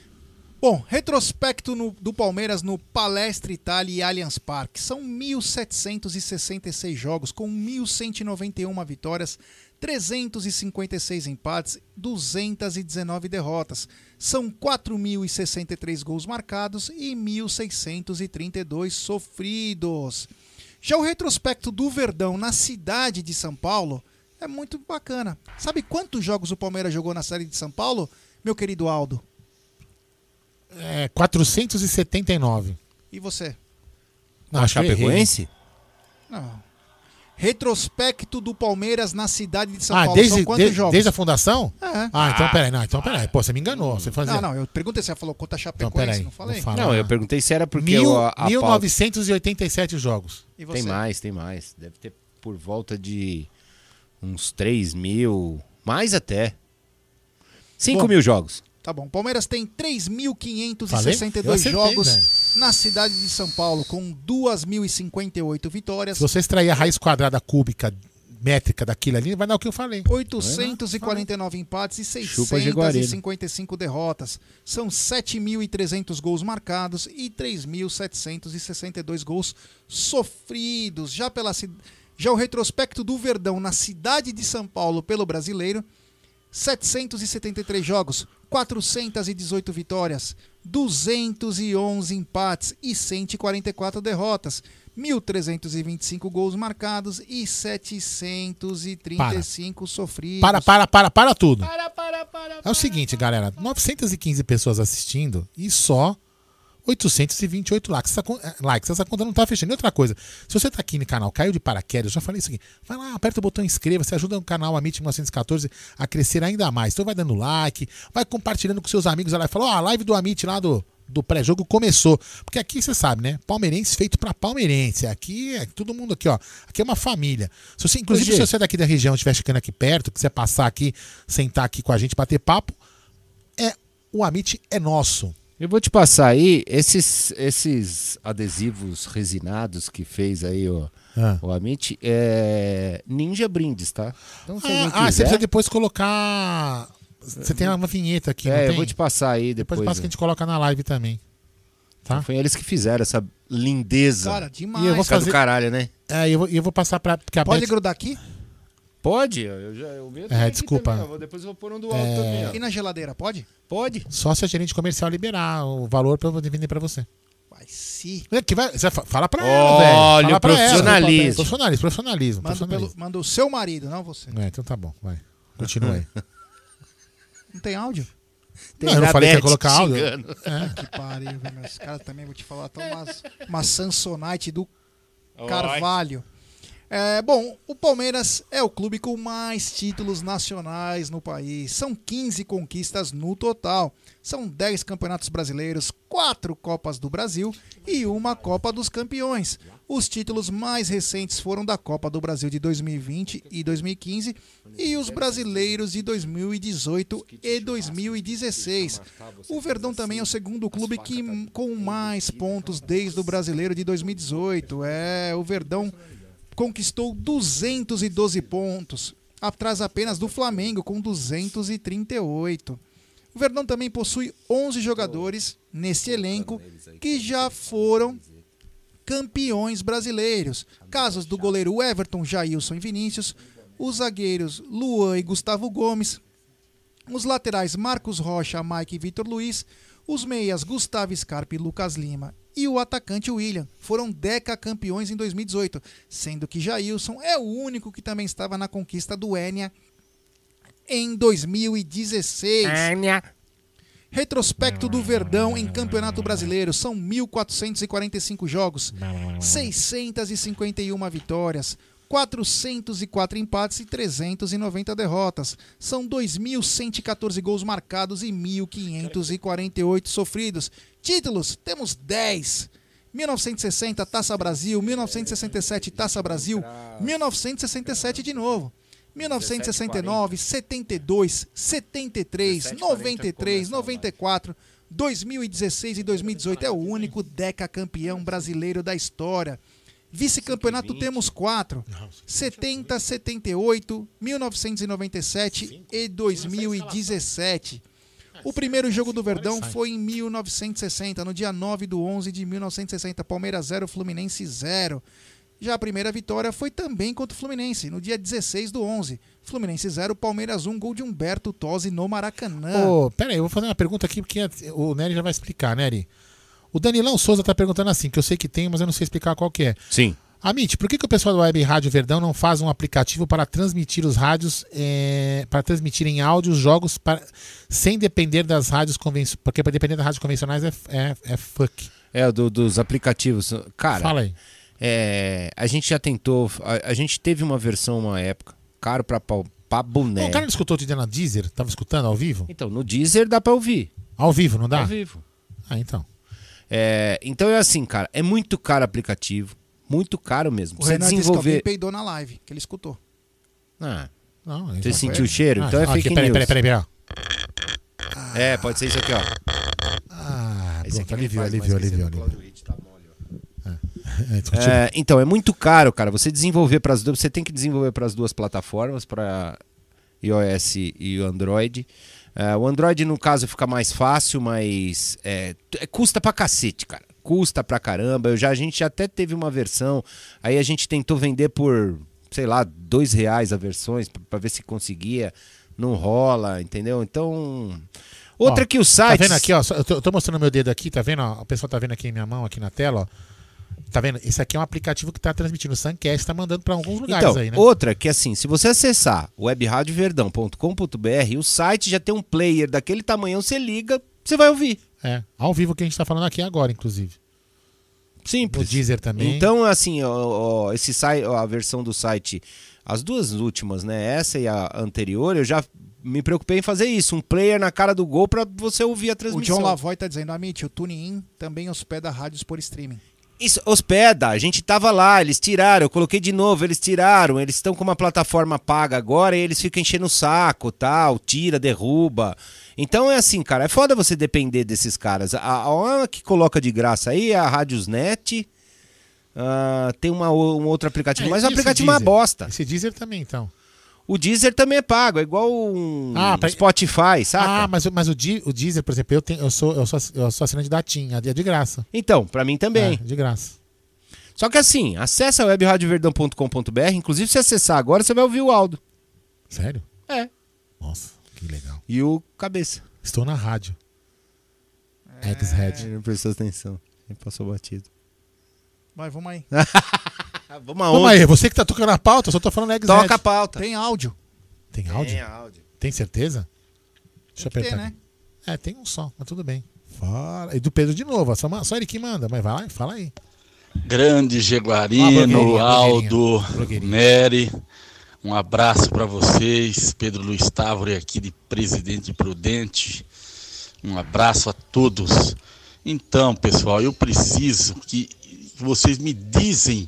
Bom, retrospecto no- do Palmeiras no Palestra Itália e Allianz Parque. São 1.766 jogos, com 1.191 vitórias, 356 empates, 219 derrotas. São 4.063 gols marcados e 1.632 sofridos. Já o retrospecto do Verdão na cidade de São Paulo é muito bacana. Sabe quantos jogos o Palmeiras jogou na cidade de São Paulo, meu querido Aldo? É 479. E você? Não, acho que eu errei. Chapecoense? Não. Retrospecto do Palmeiras na cidade de São ah, Paulo. desde, São quantos de- jogos? desde a fundação? É. Ah, então peraí, não, então peraí. Pô, você me enganou. Você fazia... Não, não, eu perguntei se você falou contra a Então Chapecoense, peraí. não falei? Não, eu perguntei se era porque Mil, o- a, a pauta- 1987 jogos. E você? Tem mais, tem mais. Deve ter por volta de uns 3 mil. Mais até. 5 Bom, mil jogos. Tá bom. Palmeiras tem Falei? Eu 3.562 acertei, jogos velho. na cidade de São Paulo, com 2.058 vitórias, Se você extrair a raiz quadrada cúbica métrica daquilo ali, vai dar o que eu falei. 849 empates e Chupa, Jaguarino. 655 derrotas. São 7.300 gols marcados e 3.762 gols sofridos. Já pela Já o retrospecto do Verdão na cidade de São Paulo pelo brasileiro, 773 jogos, 418 vitórias, 211 empates e 144 derrotas, 1.325 gols marcados e 735 sofridos. Para, para, para, para tudo. É o seguinte, galera. 915 pessoas assistindo e só 828 likes. Essa, eh, likes. Essa conta não tá fechando. E outra coisa, se você tá aqui no canal, caiu de paraquedas, eu já falei isso aqui. Vai lá, aperta o botão inscreva-se, ajuda o canal Amit 1914 a crescer ainda mais. Então vai dando like, vai compartilhando com seus amigos lá. Fala, ó, a live do Amit lá do, do pré-jogo começou. Porque aqui você sabe, né? Palmeirense feito pra palmeirense. Aqui é todo mundo aqui, ó. Aqui é uma família. Se você, inclusive, se você é daqui da região, estiver chegando aqui perto, quiser passar aqui, sentar aqui com a gente, bater papo, é o Amit é nosso. Eu vou te passar aí esses, esses adesivos resinados que fez aí o, Ah. o Amit, é Ninja Brindes, tá? Então se Ah, ah, você quiser, precisa depois colocar. Você tem uma vinheta aqui, É, não eu vou te passar aí Depois depois, passa que a gente coloca na live também. Tá? Foi eles que fizeram essa lindeza. Cara, demais. E eu vou Fica do fazer. caralho, né? É, eu vou, eu vou passar pra. porque a Pode Beth- grudar aqui? Pode, eu já eu mesmo É, desculpa. também, ó, vou- depois eu vou pôr um do alto É. também, ó. E na geladeira, pode? Pode. Só se a gerente comercial liberar o valor pra eu vender pra você. Vai se. É, Que vai, você fa- fala pra Olha ela, velho. o Fala pra ela. profissionalismo. Profissionalismo, profissionalismo. Manda, profissionalismo. pelo, manda o seu marido, não você. É, então tá bom, vai. Continua aí. Não tem áudio? Não, eu não falei que ia colocar áudio. É. Que pariu, velho. Esse cara também, vou te falar, tá umas, uma Samsonite do Carvalho. É, bom, o Palmeiras é o clube com mais títulos nacionais no país. São 15 conquistas no total. São 10 campeonatos brasileiros, 4 Copas do Brasil e uma Copa dos Campeões. Os títulos mais recentes foram da Copa do Brasil de 2020 e 2015 e os brasileiros de 2018 e 2016. O Verdão também é o segundo clube que com mais pontos desde o brasileiro de 2018. É, o Verdão conquistou 212 pontos, atrás apenas do Flamengo com 238. O Verdão também possui 11 jogadores nesse elenco que já foram campeões brasileiros. Casos do goleiro Everton, Jailson e Vinícius, os zagueiros Luan e Gustavo Gomes, os laterais Marcos Rocha, Mike e Vitor Luiz, os meias Gustavo Scarpa e Lucas Lima e o atacante William foram deca campeões em 2018, sendo que Jailson é o único que também estava na conquista do Enia em 2016. Retrospecto do Verdão em Campeonato Brasileiro são 1.445 jogos, 651 vitórias, 404 empates e 390 derrotas. São 2.114 gols marcados e 1.548 sofridos. Títulos, temos 10. 1960 Taça Brasil, 1967 Taça Brasil, 1967 de novo. 1969, 72, 73, 93, 94, 2016 e 2018 é o único Deca campeão brasileiro da história. Vice-campeonato temos quatro: 70, 78, 1997 e 2017. O primeiro jogo do Verdão foi em 1960, no dia 9 do 11 de 1960. Palmeiras 0, Fluminense 0. Já a primeira vitória foi também contra o Fluminense, no dia 16 do 11. Fluminense 0, Palmeiras 1, gol de Humberto Tosi no Maracanã. Ô, pera aí, eu vou fazer uma pergunta aqui porque o Nery já vai explicar, Nery. O Danilão Souza tá perguntando assim, que eu sei que tem, mas eu não sei explicar qual que é. Sim. Amit, por que, que o pessoal da Web Rádio Verdão não faz um aplicativo para transmitir os rádios, é, para transmitir em áudio os jogos para, sem depender das rádios convencionais? Porque para depender das rádios convencionais é, é, é fuck. É, do- dos aplicativos. Cara, Fala aí. é, a gente já tentou. A, a gente teve uma versão uma época, caro pra, pra boné. O cara não escutou o dia na Deezer? Tava escutando ao vivo? Então, no Deezer dá pra ouvir. Ao vivo, não dá? Ao vivo. Ah, então. É, então é assim, cara, é muito caro o aplicativo. Muito caro mesmo. O Você Renan disse que alguém desenvolver. peidou na live, que ele escutou. Ah, Não, Você sentiu foi- o cheiro? Ah, então é aqui, fake peraí, news. peraí, peraí, peraí, ó. É, pode ser isso aqui, ó. Ah, Esse pronto, aqui nem aliviou, aliviou, aliviou. É, então, é muito caro, cara. Você desenvolver para as duas. Você tem que desenvolver para as duas plataformas, para iOS e o Android. É, o Android, no caso, fica mais fácil, mas é, é, custa pra cacete, cara. Custa pra caramba. Eu já, a gente até teve uma versão. Aí a gente tentou vender por sei lá, dois reais a versões pra- pra ver se conseguia. Não rola, entendeu? Então. Outra Ó, que o site. Tá vendo aqui, ó? Eu tô, eu tô mostrando meu dedo aqui, tá vendo? ó? O pessoal tá vendo aqui em minha mão, aqui na tela, ó. Tá vendo? Esse aqui é um aplicativo que tá transmitindo. O Suncast tá mandando pra alguns lugares Então, aí, né? outra que assim, se você acessar webradioverdão.com.br, o site já tem um player daquele tamanho, você liga, você vai ouvir. É, ao vivo que a gente tá falando aqui agora, inclusive. Simples. O Deezer também. Então, assim, ó, ó, esse site, ó, a versão do site, as duas últimas, né? Essa e a anterior, eu já me preocupei em fazer isso, um player na cara do gol pra você ouvir a O transmissão. John Lavoy tá dizendo, Amit, o TuneIn também hospeda rádios por streaming. Isso, hospeda, a gente tava lá, eles tiraram, eu coloquei de novo, eles tiraram, eles estão com uma plataforma paga agora e eles ficam enchendo o saco, tal, tira, derruba. Então é assim, cara, é foda você depender desses caras. A, a uma que coloca de graça aí é a Radiosnet, ah, tem uma, um outro aplicativo, É, mas o aplicativo é uma bosta. Esse Deezer também, então. O Deezer também é pago, é igual um Ah, pra- Spotify, saca? Ah, mas, o- mas o, Di- o Deezer, por exemplo, eu, tenho, eu, sou, eu, sou, eu sou assinante da TIM, é de graça. Então, pra mim também. É, de graça. Só que assim, acessa webradioverdão.com.br, inclusive se acessar agora, você vai ouvir o Aldo. Sério? É. Nossa, que legal. E o Cabeça. Estou na rádio. Ex-Head. Ele não prestou atenção. Ele passou batido. Vai, vamos aí. Vamos aonde? Vamos aí, você que tá tocando a pauta, eu só tô falando ex-Head. Toca a pauta. Tem áudio. Tem áudio? Tem áudio. Tem certeza? Deixa eu Tem ter, apertar. né? aqui. É, tem um só, mas tudo bem. Fala. E do Pedro de novo, só, só ele que manda, mas vai lá, fala aí. Grande Ah, Jaguarino, blogueirinha, Aldo. Nery. Um abraço para vocês. Pedro Luiz Távora aqui de Presidente Prudente. Um abraço a todos. Então, pessoal, eu preciso que vocês me dizem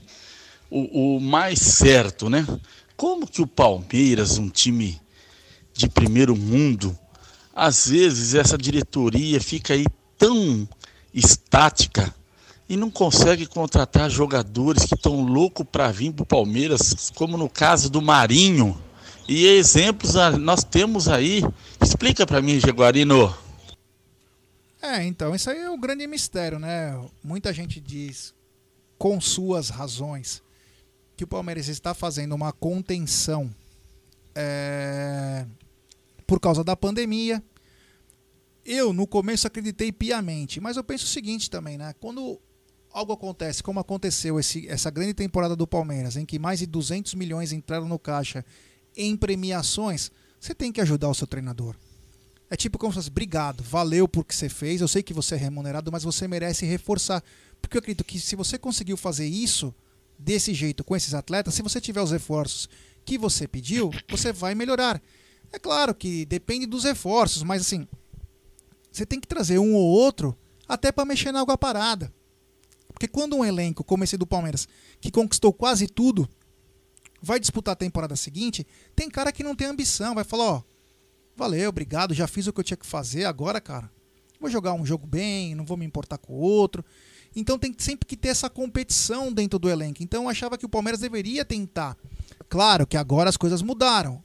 o, o mais certo, né? Como que o Palmeiras, um time de primeiro mundo, às vezes essa diretoria fica aí tão estática e não consegue contratar jogadores que estão loucos para vir para o Palmeiras, como no caso do Marinho. E exemplos nós temos aí. Explica para mim, Jaguarino. É, então, isso aí é o grande mistério, né? Muita gente diz, com suas razões, que o Palmeiras está fazendo uma contenção é, por causa da pandemia. Eu, no começo, acreditei piamente, mas eu penso o seguinte também, né? Quando algo acontece, como aconteceu esse, essa grande temporada do Palmeiras, em que mais de 200 milhões entraram no caixa em premiações, você tem que ajudar o seu treinador. É tipo como se fosse, obrigado, valeu por que você fez, eu sei que você é remunerado, mas você merece reforçar. Porque eu acredito que se você conseguiu fazer isso desse jeito com esses atletas, se você tiver os reforços que você pediu, você vai melhorar. É claro que depende dos reforços, mas assim, você tem que trazer um ou outro até para mexer na água parada. Porque quando um elenco como esse do Palmeiras, que conquistou quase tudo, vai disputar a temporada seguinte, tem cara que não tem ambição, vai falar, ó, valeu, obrigado, já fiz o que eu tinha que fazer, agora, cara, vou jogar um jogo bem, não vou me importar com o outro. Então tem sempre que ter essa competição dentro do elenco. Então eu achava que o Palmeiras deveria tentar. Claro que agora as coisas mudaram.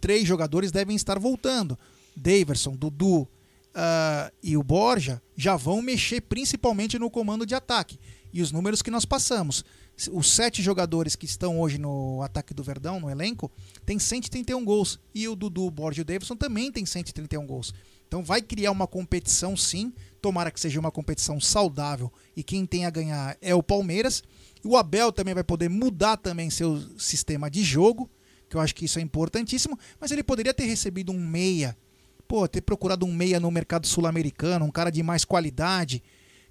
Três jogadores devem estar voltando. Daverson, Dudu ah, e o Borja já vão mexer principalmente no comando de ataque. E os números que nós passamos. Os sete jogadores que estão hoje no ataque do Verdão, no elenco, tem 131 gols. E o Dudu, o Borja e o Davidson também tem 131 gols. Então vai criar uma competição sim. Tomara que seja uma competição saudável. E quem tem a ganhar é o Palmeiras. O Abel também vai poder mudar também seu sistema de jogo. Que eu acho que isso é importantíssimo. Mas ele poderia ter recebido um meia. Pô, ter procurado um meia no mercado sul-americano, um cara de mais qualidade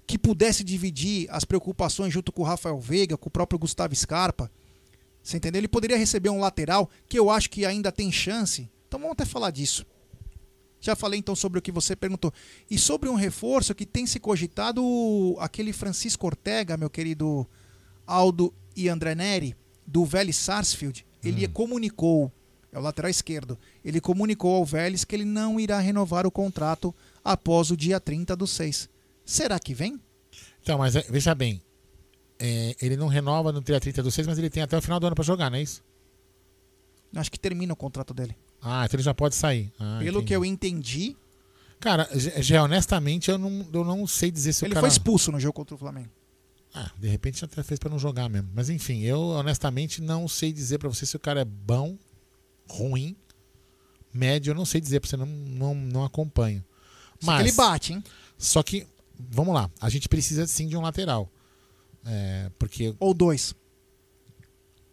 que pudesse dividir as preocupações junto com o Rafael Veiga, com o próprio Gustavo Scarpa. Você entendeu? Ele poderia receber um lateral que eu acho que ainda tem chance. Então vamos até falar disso. Já falei então sobre o que você perguntou. E sobre um reforço que tem se cogitado aquele Francisco Ortega, meu querido Aldo e André Neri, do Vélez Sarsfield. Ele comunicou, é o lateral esquerdo, ele comunicou ao Vélez que ele não irá renovar o contrato após o dia 30 do 6. Será que vem? Então, mas é, veja bem. é, ele não renova no dia 30 do 6, mas ele tem até o final do ano pra jogar, não é isso? Acho que termina o contrato dele. Ah, então ele já pode sair. Ah, Pelo entendi. que eu entendi, Cara, já, honestamente eu não, eu não sei dizer se ele o cara. foi expulso no jogo contra o Flamengo. Ah, de repente até fez pra não jogar mesmo. Mas enfim, eu honestamente não sei dizer pra você se o cara é bom, ruim, médio, eu não sei dizer pra você, não, não, não acompanho. Que ele bate, hein? Só que, vamos lá, a gente precisa sim de um lateral. É, porque. Ou dois.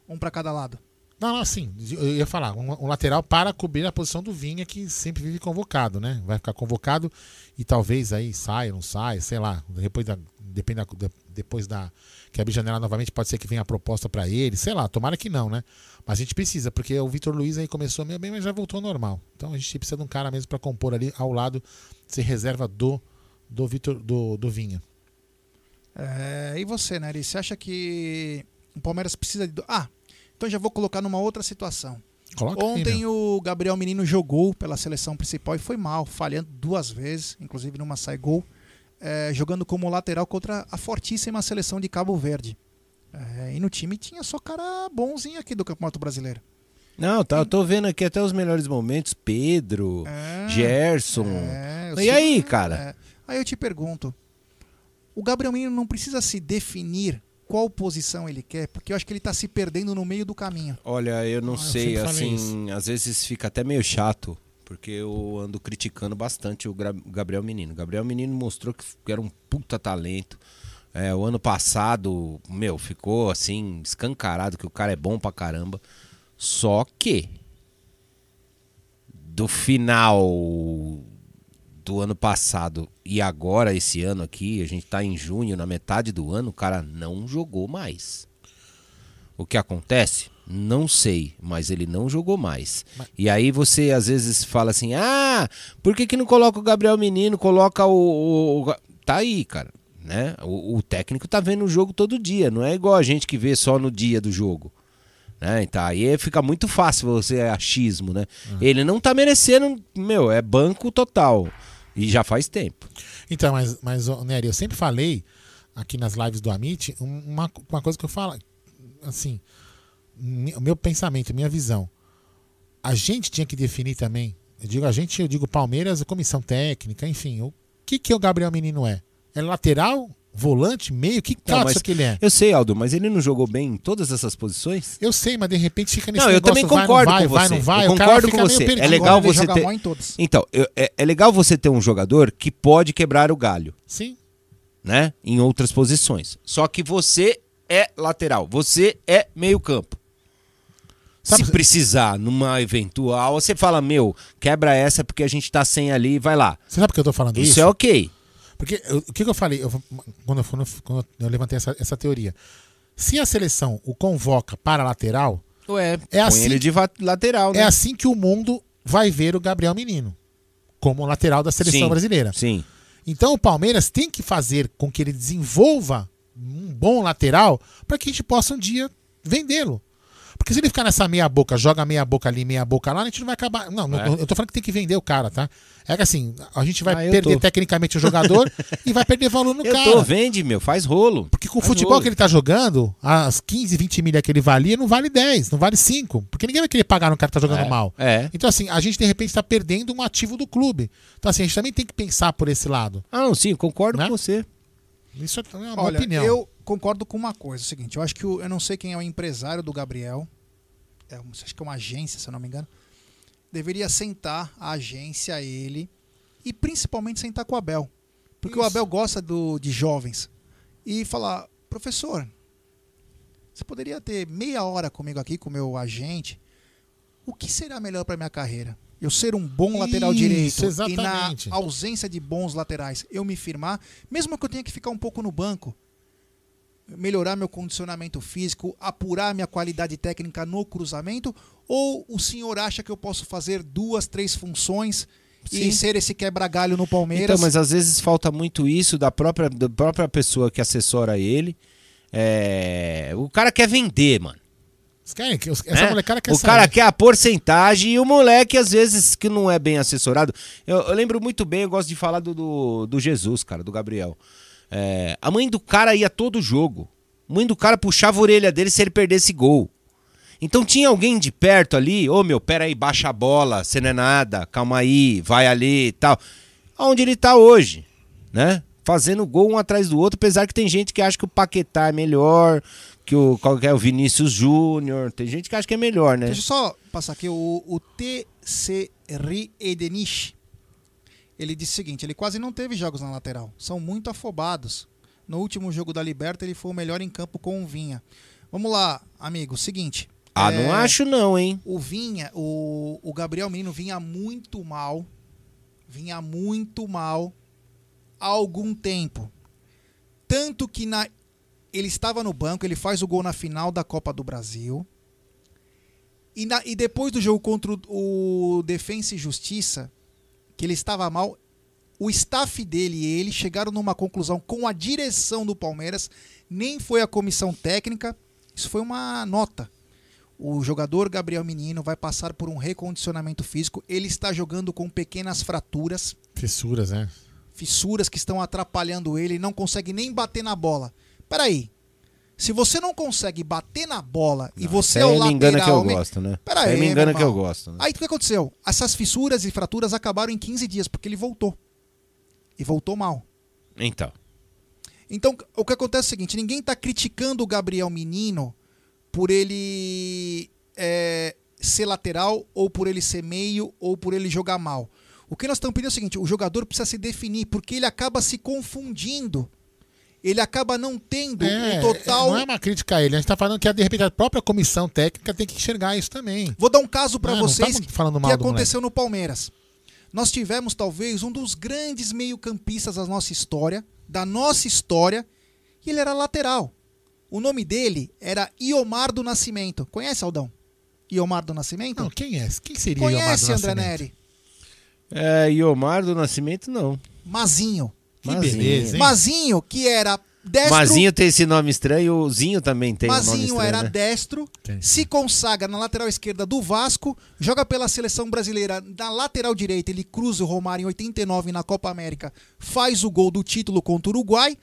Um pra cada lado. Não, não, assim, eu ia falar, um, um lateral para cobrir a posição do Vinha, que sempre vive convocado, né? Vai ficar convocado e talvez aí saia, não saia, sei lá. Depois da. Depende da, depois da. Que abrir janela novamente, pode ser que venha a proposta para ele, sei lá, tomara que não, né? Mas a gente precisa, porque o Vitor Luiz aí começou meio bem, mas já voltou ao normal. Então a gente precisa de um cara mesmo para compor ali ao lado, ser reserva do, do Vitor, do, do Vinha. É, e você, Nery? Você acha que o Palmeiras precisa de. Ah, então já vou colocar numa outra situação. Coloca aí, Ontem meu. o Gabriel Menino jogou pela seleção principal e foi mal, falhando duas vezes, inclusive numa sai gol, é, jogando como lateral contra a fortíssima seleção de Cabo Verde. É, e no time tinha só cara bonzinho aqui do Campeonato Brasileiro. Não, tá, eu tô vendo aqui até os melhores momentos. Pedro, Gerson. É, e aí, cara? é. Aí eu te pergunto: o Gabriel Menino não precisa se definir qual posição ele quer, porque eu acho que ele tá se perdendo no meio do caminho. Olha, eu não Ah, eu sei, falei assim, às vezes fica até meio chato, porque eu ando criticando bastante o Gabriel Menino. O Gabriel Menino mostrou que era um puta talento. É, o ano passado, meu, ficou assim, escancarado que o cara é bom pra caramba. Só que do final do ano passado e agora esse ano aqui, a gente tá em junho, na metade do ano, o cara não jogou mais. O que acontece? Não sei, mas ele não jogou mais. E aí você às vezes fala assim: ah, por que, que não coloca o Gabriel Menino? Coloca o. o- o Ga-" Tá aí, cara. Né? O, o técnico tá vendo o jogo todo dia, não é igual a gente que vê só no dia do jogo. Né? Então, aí fica muito fácil você achismo, né? Ele não tá merecendo, meu, é banco total. E já faz tempo. Então, mas, mas Nery, eu sempre falei aqui nas lives do Amit um- uma, uma coisa que eu falo, assim, o meu pensamento, minha visão. A gente tinha que definir também, eu digo a gente, eu digo Palmeiras, comissão técnica, enfim, o que, que o Gabriel Menino é? É lateral, volante, meio? Que Não, mas que ele é? Eu sei, Aldo, mas ele não jogou bem em todas essas posições? Eu sei, mas de repente fica nesse Não, eu negócio, também vai, concordo vai, com vai, você. não vai, eu o cara concordo fica com você. É legal você ter. Então, eu- é, é legal você ter um jogador que pode quebrar o galho, Sim. né? Em outras posições. Só que você é lateral, você é meio-campo. Se precisar numa eventual, você fala, meu, quebra essa porque a gente tá sem ali, vai lá. Você sabe por que eu tô falando isso? Isso é ok. Porque eu- o que, que eu falei eu- quando, eu, quando eu- levantei essa, essa teoria? Se a seleção o convoca para lateral, Ué, é assim, ele de lateral, né? é assim que o mundo vai ver o Gabriel Menino como lateral da seleção Sim, brasileira. Sim. Então o Palmeiras tem que fazer com que ele desenvolva um bom lateral para que a gente possa um dia vendê-lo. Porque se ele ficar nessa meia boca, joga meia boca ali, meia boca lá, a gente não vai acabar. Não, não, É. eu tô falando que tem que vender o cara, tá? É que assim, a gente vai Ah, perder tô. tecnicamente o jogador e vai perder valor no Eu cara. tô, vende, meu, faz rolo. Porque com o futebol que ele tá jogando, as 15, 20 milhas que ele valia, não vale 10, não vale 5. Porque ninguém vai querer pagar no cara que tá jogando É, mal. é. Então, assim, a gente de repente tá perdendo um ativo do clube. Então, assim, a gente também tem que pensar por esse lado. Ah, não, sim, concordo com você. Isso é uma Olha, opinião. eu concordo com uma coisa, é o seguinte, eu acho que o, eu não sei quem é o empresário do Gabriel, é, acho que é uma agência, se eu não me engano, deveria sentar a agência, ele, e principalmente sentar com o Abel. Porque o Abel gosta do, de jovens. E falar, professor, você poderia ter meia hora comigo aqui, com o meu agente, o que será melhor para minha carreira? Eu ser um bom lateral Isso, direito exatamente. e na ausência de bons laterais eu me firmar, mesmo que eu tenha que ficar um pouco no banco, melhorar meu condicionamento físico, apurar minha qualidade técnica no cruzamento, ou o senhor acha que eu posso fazer duas, três funções Sim. e ser esse quebra-galho no Palmeiras? Então, mas às vezes falta muito isso da própria, da própria pessoa que assessora ele. É, O cara quer vender, mano. Essa né? molecada quer o sair. cara quer a porcentagem e o moleque, às vezes, que não é bem assessorado. Eu, eu lembro muito bem, eu gosto de falar do, do, do Jesus, cara, do Gabriel. É, a mãe do cara ia todo jogo. A mãe do cara puxava a orelha dele se ele perdesse gol. Então tinha alguém de perto ali, ô meu, pera aí, baixa a bola, você não é nada, calma aí, vai ali e tal. Onde ele tá hoje, né? fazendo gol um atrás do outro, apesar que tem gente que acha que o Paquetá é melhor, que o, qual que é o Vinícius Júnior, tem gente que acha que é melhor, né? Deixa eu só passar aqui, o, o TC Edenish, ele disse o seguinte, ele quase não teve jogos na lateral, são muito afobados. No último jogo da Liberta, ele foi o melhor em campo com o Vinha. Vamos lá, amigo, seguinte. Ah, não acho não, hein? O Vinha, o, o Gabriel Menino vinha muito mal, vinha muito mal há algum tempo. Tanto que na, ele estava no banco, ele faz o gol na final da Copa do Brasil. E, na, e depois do jogo contra o, o Defensa e Justiça, que ele estava mal, o staff dele e ele chegaram numa conclusão com a direção do Palmeiras, nem foi a comissão técnica, isso foi uma nota. O jogador Gabriel Menino vai passar por um recondicionamento físico, ele está jogando com pequenas fraturas. Fissuras, né? Fissuras que estão atrapalhando ele, não consegue nem bater na bola. Peraí, se você não consegue bater na bola e você é o aí me lateral... engana que eu me- gosto, né? Pera Aí me engana que eu gosto, né? Aí o que aconteceu? Essas fissuras e fraturas acabaram em 15 dias, porque ele voltou. E voltou mal. Então. Então, o que acontece é o seguinte: ninguém está criticando o Gabriel Menino por ele é, ser lateral, ou por ele ser meio, ou por ele jogar mal. O que nós estamos pedindo é o seguinte: o jogador precisa se definir, porque ele acaba se confundindo. Ele acaba não tendo É, o total. Não é uma crítica a ele, a gente tá falando que de repente a própria comissão técnica tem que enxergar isso também. Vou dar um caso para não vocês falando que mal do aconteceu no Palmeiras. Nós tivemos talvez um dos grandes meio-campistas da nossa história, da nossa história, e ele era lateral. O nome dele era Iomar do Nascimento. Conhece, Aldão? Iomar do Nascimento? Não, quem é? Quem seria Iomar do Conhece, André Nascimento? Neri? É, Iomar do Nascimento, não. Mazinho. Que beleza, hein? Mazinho, que era destro. Mazinho tem esse nome estranho, o Zinho também tem um nome Mazinho estranho, era né? destro, se consagra na lateral esquerda do Vasco, joga pela seleção brasileira na lateral direita, ele cruza o Romário em 89 na Copa América, faz o gol do título contra o Uruguai,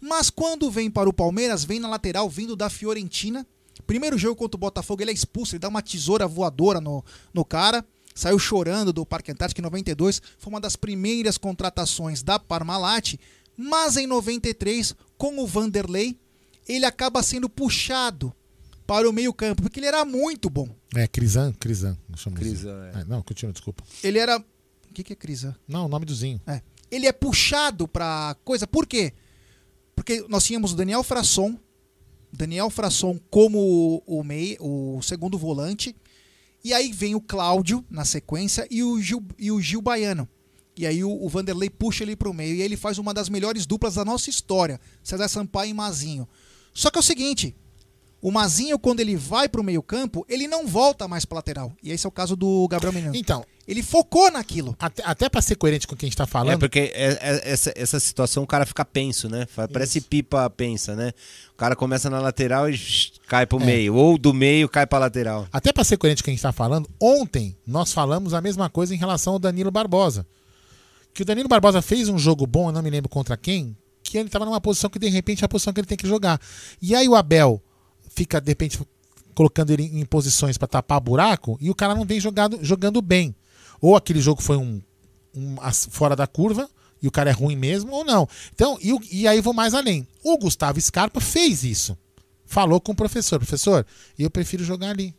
mas quando vem para o Palmeiras, vem na lateral vindo da Fiorentina. Primeiro jogo contra o Botafogo, ele é expulso, ele dá uma tesoura voadora no, no cara. Saiu chorando do Parque Antártico em 92. Foi uma das primeiras contratações da Parmalat. Mas em 93, com o Vanderlei, ele acaba sendo puxado para o meio-campo, porque ele era muito bom. É, Crisan, Crisan. chama Crisan, é. Não, continua, desculpa. Ele era. O que, que é Crisa? Não, o nome do Zinho. É. Ele é puxado pra coisa. Por quê? Porque nós tínhamos o Daniel Frasson. Daniel Frasson como o, mei, o segundo volante. E aí vem o Cláudio na sequência e o Gil, e o Gil Baiano. E aí o, o Vanderlei puxa ele pro meio. E ele faz uma das melhores duplas da nossa história. César Sampaio e Mazinho. Só que é o seguinte. O Mazinho, quando ele vai pro meio campo, ele não volta mais pra lateral. E esse é o caso do Gabriel Menino. Então. Ele focou naquilo. Até, até pra ser coerente com o que a gente tá falando. É porque é- é- essa, essa situação o cara fica penso, né? Parece pipa pensa, né? O cara começa na lateral e shh, cai pro É. meio. Ou do meio cai pra lateral. Até pra ser coerente com o que a gente tá falando, ontem nós falamos a mesma coisa em relação ao Danilo Barbosa. Que o Danilo Barbosa fez um jogo bom, eu não me lembro contra quem, que ele tava numa posição que de repente é a posição que ele tem que jogar. E aí o Abel fica, de repente, colocando ele em posições pra tapar buraco e o cara não vem jogado, jogando bem. Ou aquele jogo foi um, um fora da curva e o cara é ruim mesmo, ou não. Então, e, e aí vou mais além. O Gustavo Scarpa fez isso. Falou com o professor, professor, eu prefiro jogar ali.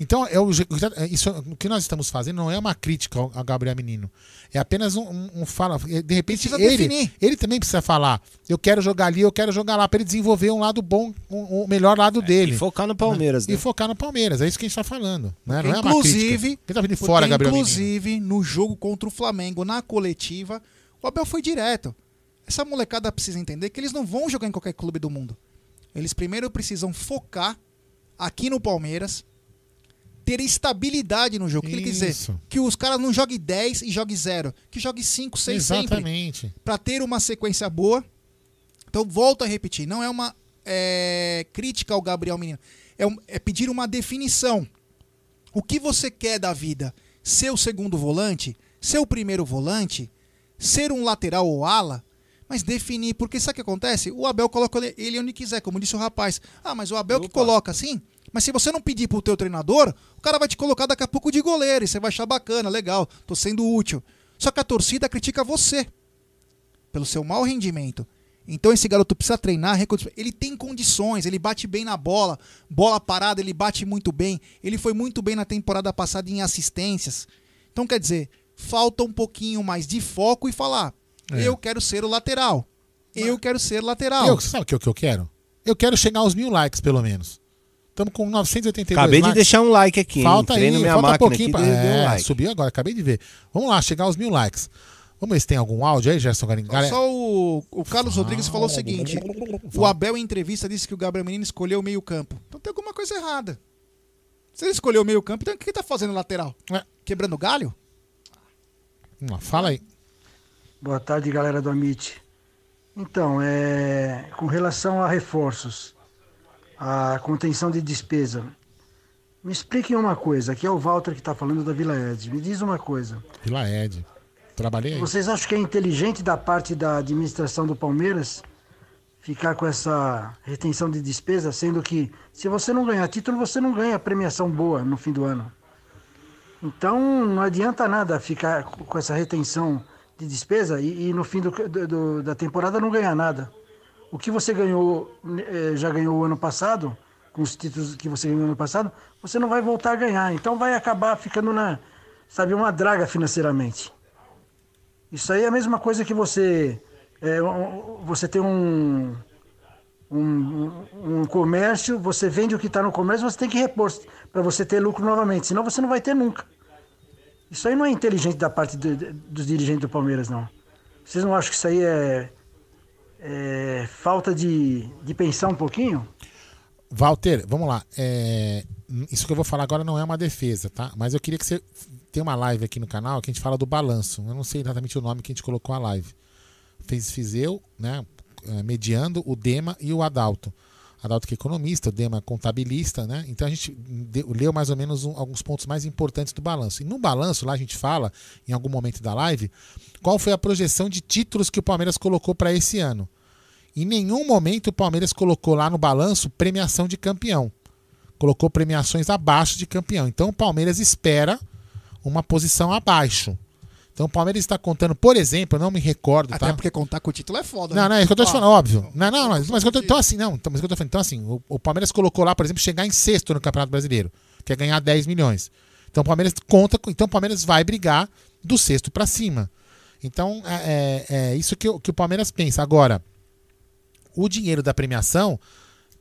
Então, é o, je- isso, o que nós estamos fazendo não é uma crítica ao, Gabriel Menino. É apenas um, um- um fala. De repente, ele, definir. ele também precisa falar. Eu quero jogar ali, eu quero jogar lá, para ele desenvolver um lado bom, um, um melhor lado dele. E focar no Palmeiras, E né? focar no Palmeiras. É isso que a gente está falando. Né? Não é uma inclusive, crítica. Tá vindo fora, Gabriel Menino? inclusive no jogo contra o Flamengo, na coletiva, o Abel foi direto. Essa molecada precisa entender que eles não vão jogar em qualquer clube do mundo. Eles primeiro precisam focar aqui no Palmeiras, ter estabilidade no jogo. O que ele quer dizer? Que os caras não joguem 10 e joguem 0. Que joguem 5, 6 sempre. Exatamente. Para ter uma sequência boa. Então, volto a repetir. Não é uma é, crítica ao Gabriel Menino. É, um- é pedir uma definição. O que você quer da vida? Ser o segundo volante? Ser o primeiro volante? Ser um lateral ou ala? Mas definir, porque sabe o que acontece? O Abel coloca ele- ele onde quiser, como disse o rapaz. Ah, mas o Abel que coloca assim? Mas se você não pedir pro teu treinador, o cara vai te colocar daqui a pouco de goleiro e você vai achar bacana, legal, tô sendo útil. Só que a torcida critica você. pelo seu mau rendimento. Então esse garoto precisa treinar, ele tem condições, ele bate bem na bola, bola parada, ele bate muito bem. Ele foi muito bem na temporada passada em assistências. Então quer dizer, falta um pouquinho mais de foco e falar: É. eu quero ser o lateral. Eu quero ser lateral. Eu, sabe o que eu quero? Eu quero chegar aos mil likes, pelo menos. Estamos com 982 Acabei de likes. deixar um like aqui, hein? Falta Entrei aí, minha falta máquina pouquinho aqui, pra... dei um é, like. Subiu agora, acabei de ver. Vamos lá, chegar aos mil likes. Vamos ver se tem algum áudio aí, Gerson Garim. Galera- Só o, o Carlos Rodrigues falou o seguinte: o Abel em entrevista disse que o Gabriel Menino escolheu o meio-campo. Então tem alguma coisa errada. Se ele escolheu o meio-campo, então o que ele tá fazendo lateral? Quebrando galho? Vamos lá, fala aí. Boa tarde, galera do Amit. Então, é, com relação a reforços, a contenção de despesa, me expliquem uma coisa. Aqui é o Walter que está falando da Vila Ed. Me diz uma coisa. Vila Ed. Trabalhei aí. Vocês acham que é inteligente da parte da administração do Palmeiras ficar com essa retenção de despesa, sendo que se você não ganhar título, você não ganha premiação boa no fim do ano? Então não adianta nada ficar com essa retenção de despesa e, e no fim do, do- do- da temporada não ganhar nada. O que você ganhou, eh, já ganhou o ano passado, com os títulos que você ganhou no ano passado, você não vai voltar a ganhar. Então vai acabar ficando na, sabe, uma draga financeiramente. Isso aí é a mesma coisa que você é, você tem um, um, um comércio, você vende o que está no comércio, você tem que repor para você ter lucro novamente, senão você não vai ter nunca. Isso aí não é inteligente da parte do- do- dos dirigentes do Palmeiras, não. Vocês não acham que isso aí é, é falta de, de pensar um pouquinho? Walter, vamos lá. É, isso que eu vou falar agora não é uma defesa, tá? Mas eu queria que você. Tem uma live aqui no canal que a gente fala do balanço. Eu não sei exatamente o nome que a gente colocou a live. Fez, fiz eu, né? eh, Mediando o Dema e o Adalto. Adalto que é economista, o Dema contabilista, né? Então a gente deu- leu mais ou menos um- alguns pontos mais importantes do balanço. E no balanço, lá a gente fala, em algum momento da live, qual foi a projeção de títulos que o Palmeiras colocou para esse ano. Em nenhum momento o Palmeiras colocou lá no balanço premiação de campeão. Colocou premiações abaixo de campeão. Então o Palmeiras espera uma posição abaixo. Então o Palmeiras está contando, por exemplo, eu não me recordo, Até tá? porque contar com o título é foda. Não, né? não, é isso que eu tô te falando, óbvio. Não, não, mas, mas eu tô, então assim, não, então, mas eu tô falando, então assim, o, o Palmeiras colocou lá, por exemplo, chegar em sexto no Campeonato Brasileiro, que é ganhar 10 milhões. Então o Palmeiras conta, com- então o Palmeiras vai brigar do sexto para cima. Então é, é- é isso que, o- que o Palmeiras pensa. Agora, o dinheiro da premiação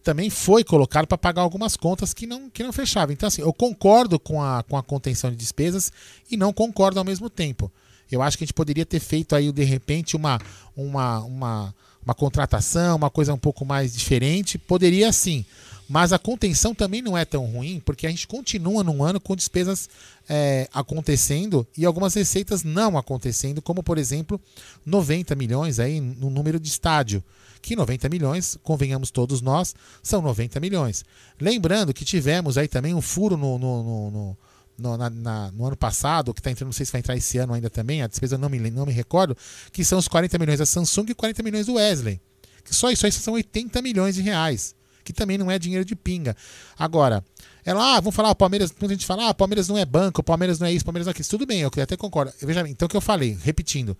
também foi colocado para pagar algumas contas que não, que não fechavam. Então, assim, eu concordo com a, com a contenção de despesas e não concordo ao mesmo tempo. Eu acho que a gente poderia ter feito aí, de repente, uma, uma, uma, uma contratação, uma coisa um pouco mais diferente. Poderia sim. Mas a contenção também não é tão ruim, porque a gente continua num ano com despesas é, acontecendo e algumas receitas não acontecendo, como por exemplo 90 milhões aí no número de estádio. Que 90 milhões, convenhamos todos nós, são 90 milhões. Lembrando que tivemos aí também um furo no, no, no, no- no, na- na- no ano passado, que está entrando, não sei se vai entrar esse ano ainda também, a despesa não me, não me recordo, que são os 40 milhões da Samsung e 40 milhões do Wesley. Que só isso aí são 80 milhões de reais, que também não é dinheiro de pinga. Agora, é lá, ah, vamos falar, o Palmeiras, quando a gente fala, ah, o Palmeiras não é banco, o Palmeiras não é isso, o Palmeiras não é aquilo. Tudo bem, eu até concordo. Veja bem, então o que eu falei, repetindo,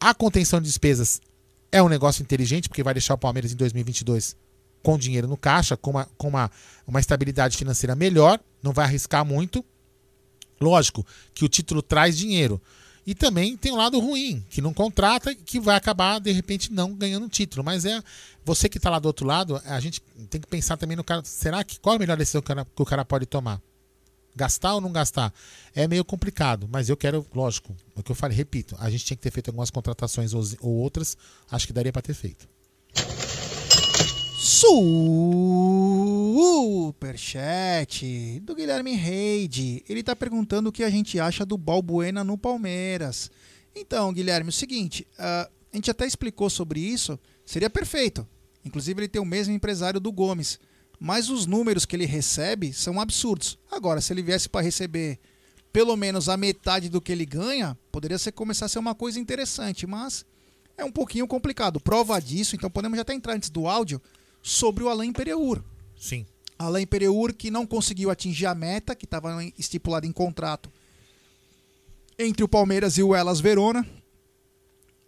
a contenção de despesas é um negócio inteligente, porque vai deixar o Palmeiras em 2022 com dinheiro no caixa, com uma, com uma, uma estabilidade financeira melhor, não vai arriscar muito. Lógico que o título traz dinheiro. E também tem um lado ruim, que não contrata que vai acabar, de repente, não ganhando título. Mas é você que está lá do outro lado, a gente tem que pensar também no cara. Será que qual a melhor decisão que o cara, pode tomar? Gastar ou não gastar? É meio complicado, mas eu quero, lógico, é o que eu falei, repito, a gente tinha que ter feito algumas contratações ou outras, acho que daria para ter feito. Superchat do Guilherme Reide. Ele tá perguntando o que a gente acha do Balbuena no Palmeiras. Então, Guilherme, o seguinte, ah, a gente até explicou sobre isso, seria perfeito. Inclusive, ele tem o mesmo empresário do Gomes. Mas os números que ele recebe são absurdos. Agora, se ele viesse para receber pelo menos a metade do que ele ganha, poderia ser, começar a ser uma coisa interessante, mas é um pouquinho complicado. Prova disso, então podemos até entrar antes do áudio, sobre o Alain Pereur. Sim. Alain Pereur que não conseguiu atingir a meta que estava estipulada em contrato entre o Palmeiras e o Elas Verona.